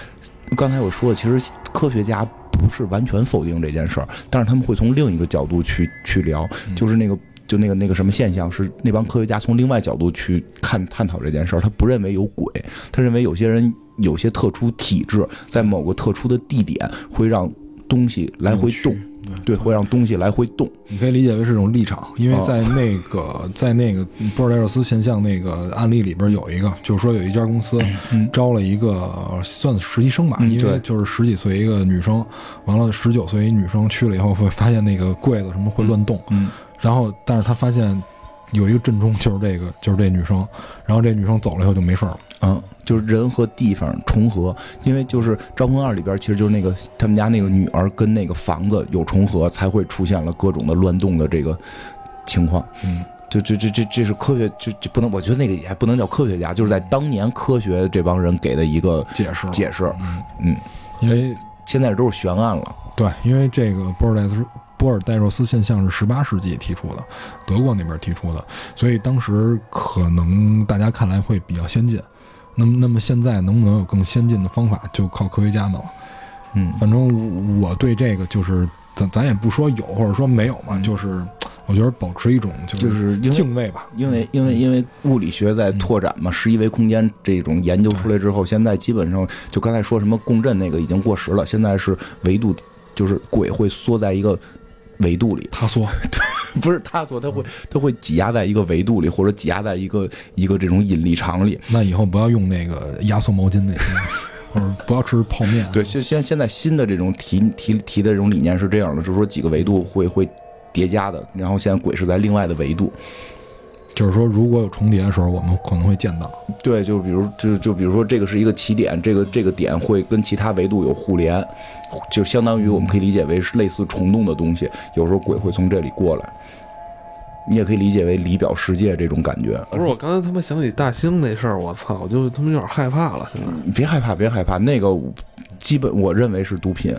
Speaker 2: 刚才我说的，其实科学家不是完全否定这件事儿，但是他们会从另一个角度去去聊，就是那个就那个那个什么现象，是那帮科学家从另外角度去看探讨这件事儿。他不认为有鬼，他认为有些人有些特殊体质，在某个特殊的地点会让东西来回动。对，会让东西来回动。
Speaker 1: 你可以理解为是一种立场，因为在那个在那个波尔代热斯现象那个案例里边有一个，就是说有一家公司招了一个算实习生吧，因为就是十几岁一个女生，完了十九岁一女生去了以后会发现那个柜子什么会乱动，然后但是他发现。有一个震中就是这个，就是这女生，然后这女生走了以后就没事了。
Speaker 2: 嗯，就是人和地方重合，因为就是《招魂二》里边，其实就是那个他们家那个女儿跟那个房子有重合，才会出现了各种的乱动的这个情况。
Speaker 1: 嗯，
Speaker 2: 就这这这这是科学，就就不能，我觉得那个也不能叫科学家，就是在当年科学这帮人给的一个
Speaker 1: 解释
Speaker 2: 解释。
Speaker 1: 嗯
Speaker 2: 嗯，
Speaker 1: 因为
Speaker 2: 现在都是悬案了。
Speaker 1: 对，因为这个波尔代斯。波尔代若斯现象是十八世纪提出的，德国那边提出的，所以当时可能大家看来会比较先进。那么，那么现在能不能有更先进的方法，就靠科学家们了。
Speaker 2: 嗯，
Speaker 1: 反正我对这个就是咱咱也不说有或者说没有嘛，就是我觉得保持一种
Speaker 2: 就是
Speaker 1: 敬畏吧。
Speaker 2: 因为因为因为物理学在拓展嘛，十一维空间这种研究出来之后，现在基本上就刚才说什么共振那个已经过时了，现在是维度，就是鬼会缩在一个。维度里，
Speaker 1: 塌缩，
Speaker 2: 不是塌缩，它会它会挤压在一个维度里，或者挤压在一个一个这种引力场里。
Speaker 1: 那以后不要用那个压缩毛巾那些，或者不要吃泡面。
Speaker 2: 对，现现现在新的这种提提提的这种理念是这样的，就是说几个维度会会叠加的，然后现在鬼是在另外的维度。
Speaker 1: 就是说，如果有重叠的时候，我们可能会见到。
Speaker 2: 对，就比如，就就比如说，这个是一个起点，这个这个点会跟其他维度有互联，就相当于我们可以理解为是类似虫洞的东西。有时候鬼会从这里过来，你也可以理解为离表世界这种感觉。
Speaker 3: 不是，我刚才他妈想起大兴那事儿，我操，我就他妈有点害怕了。现在
Speaker 2: 别害怕，别害怕，那个基本我认为是毒品。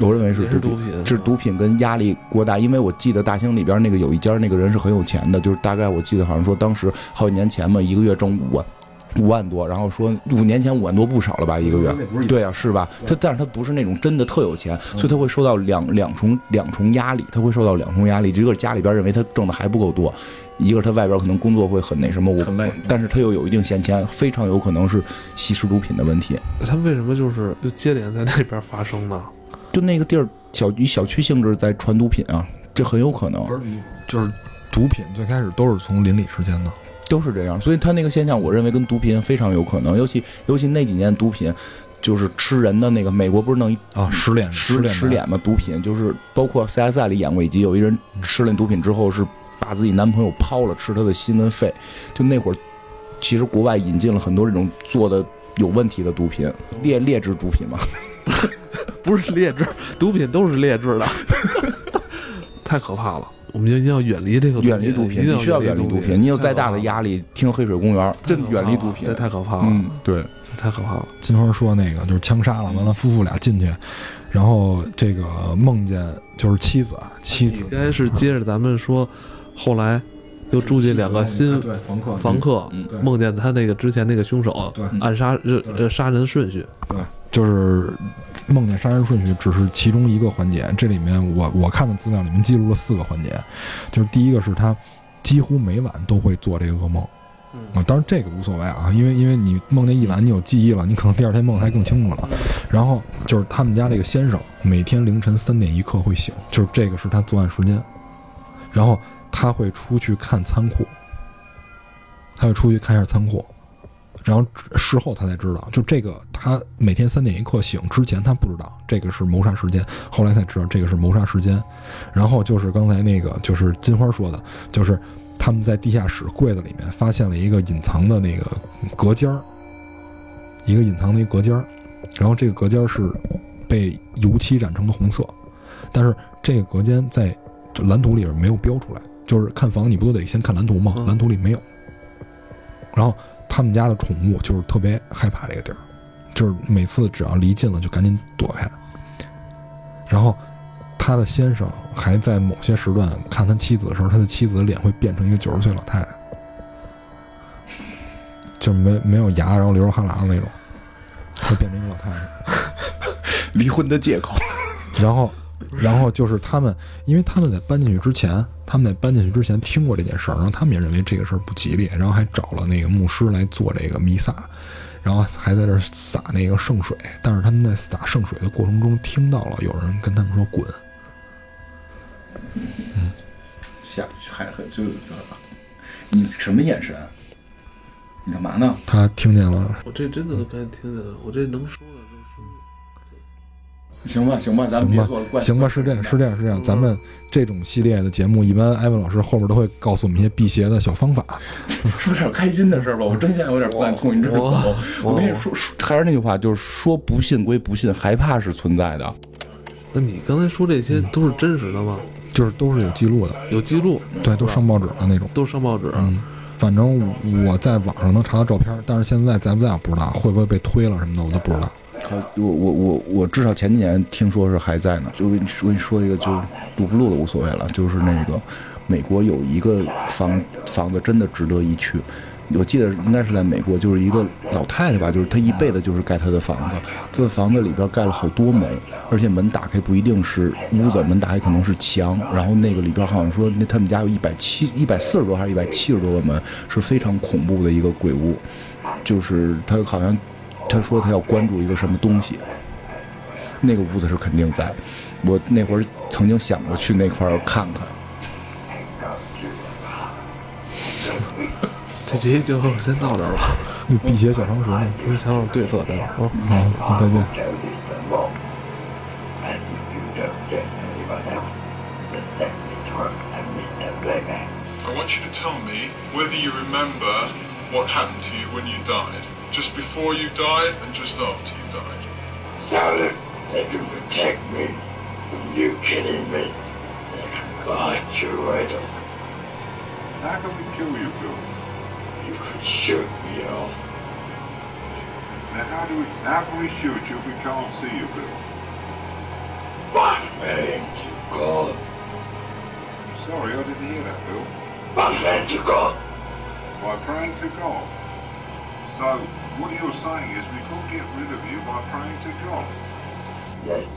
Speaker 2: 我认为是
Speaker 3: 毒品，
Speaker 2: 是毒品跟压力过大。因为我记得大兴里边那个有一家那个人是很有钱的，就是大概我记得好像说当时好几年前嘛，一个月挣五万五万多，然后说五年前五万多不少了吧一个月？对啊，是吧？他但是他不是那种真的特有钱，所以他会受到两两重两重压力，他会受到两重压力。一个是家里边认为他挣的还不够多，一个是他外边可能工作会很那什么，我但是他又有一定闲钱，非常有可能是吸食毒品的问题。
Speaker 3: 他为什么就是就接连在那边发生呢？
Speaker 2: 就那个地儿，小以小区性质在传毒品啊，这很有可能。
Speaker 1: 就是毒品最开始都是从邻里之间的，
Speaker 2: 都是这样。所以他那个现象，我认为跟毒品非常有可能。尤其尤其那几年毒品，就是吃人的那个，美国不是弄一
Speaker 1: 啊十脸
Speaker 2: 十十脸嘛？毒品就是包括 CSI 里演过一集，有一人吃了毒品之后是把自己男朋友抛了，吃他的心跟肺。就那会儿，其实国外引进了很多这种做的有问题的毒品，劣劣质毒品嘛。
Speaker 3: 不是劣质，毒品都是劣质的，太可怕了。我们就一定要远离这个，
Speaker 2: 远离毒品，你需要远离
Speaker 3: 毒
Speaker 2: 品。你有再大的压力，听黑水公园，真远离毒品，
Speaker 3: 这太可怕了。
Speaker 2: 嗯，对，
Speaker 3: 太可怕了。
Speaker 1: 金花说那个就是枪杀了，完了夫妇俩进去，然后这个梦见就是妻子，妻子
Speaker 3: 应该是接着咱们说，后来又住进两个新
Speaker 1: 房客，
Speaker 3: 房客梦见他那个之前那个凶手暗杀呃杀人顺序，
Speaker 1: 对。就是梦见杀人顺序只是其中一个环节，这里面我我看的资料里面记录了四个环节，就是第一个是他几乎每晚都会做这个噩梦，啊，当然这个无所谓啊，因为因为你梦见一晚你有记忆了，你可能第二天梦还更清楚了。然后就是他们家这个先生每天凌晨三点一刻会醒，就是这个是他作案时间，然后他会出去看仓库，他会出去看一下仓库。然后事后他才知道，就这个他每天三点一刻醒之前他不知道这个是谋杀时间，后来才知道这个是谋杀时间。然后就是刚才那个就是金花说的，就是他们在地下室柜子里面发现了一个隐藏的那个隔间儿，一个隐藏的一个隔间儿，然后这个隔间是被油漆染成的红色，但是这个隔间在蓝图里边没有标出来，就是看房你不都得先看蓝图吗？蓝图里没有，然后。他们家的宠物就是特别害怕这个地儿，就是每次只要离近了就赶紧躲开。然后，他的先生还在某些时段看他妻子的时候，他的妻子的脸会变成一个九十岁老太太。就是没没有牙，然后流着哈喇子那种，会变成一个老太太。
Speaker 2: 离婚的借口。
Speaker 1: 然后，然后就是他们，因为他们在搬进去之前，他们在搬进去之前听过这件事儿，然后他们也认为这个事儿不吉利，然后还找了那个牧师来做这个弥撒，然后还在这儿洒那个圣水。但是他们在撒圣水的过程中，听到了有人跟他们说“滚嗯
Speaker 2: 下还还就你什么眼神？你干嘛呢？”，
Speaker 1: 他听见了。
Speaker 3: 我这真的都该听见了，我这能说的。
Speaker 2: 行吧，行吧，咱们
Speaker 1: 行吧
Speaker 2: 别做怪，
Speaker 1: 行吧，是这样，是这样，是这样。咱们这种系列的节目，一般艾文老师后边都会告诉我们一些辟邪的小方法。
Speaker 2: 说点开心的事吧。我真现在有点不敢从你这儿走。我跟你说，说还是那句话，就是说不信归不信，害怕是存在的。
Speaker 3: 那你刚才说这些都是真实的吗？
Speaker 1: 就是都是有记录的，
Speaker 3: 有记录，
Speaker 1: 对，都上报纸的那种。
Speaker 3: 都上报纸。
Speaker 1: 嗯，反正我在网上能查到照片，但是现在在不在我不知道，会不会被推了什么的我都不知道。
Speaker 2: 好，我我我我至少前几年听说是还在呢。就跟你说，跟你说一个，就录不录的无所谓了。就是那个美国有一个房房子真的值得一去。我记得应该是在美国，就是一个老太太吧，就是她一辈子就是盖她的房子，这房子里边盖了好多门，而且门打开不一定是屋子，门打开可能是墙，然后那个里边好像说那他们家有一百七一百四十多还是一百七十多个门，是非常恐怖的一个鬼屋，就是他好像他说他要关注一个什么东西，那个屋子是肯定在，我那会儿曾经想过去那块儿看看。
Speaker 3: 这集就先到这儿吧，
Speaker 1: 那辟邪小常识呢？
Speaker 3: 我想想对策，待会儿啊。
Speaker 1: 好，好，再见。
Speaker 4: I want you to tell me whether you remember what happened to you when you died. Just before you died and just after you died.
Speaker 5: Solid, they can protect me from you killing me. They can guide you right up.
Speaker 4: How can we kill you, Bill?
Speaker 5: You could shoot me off.
Speaker 4: Now how do we how can we shoot you if we can't see you, Bill?
Speaker 5: By praying to God.
Speaker 4: Sorry, I didn't hear that, Bill.
Speaker 5: By praying to God.
Speaker 4: By praying to God. So what you're saying is we could get rid of you by praying to God.
Speaker 5: Yes.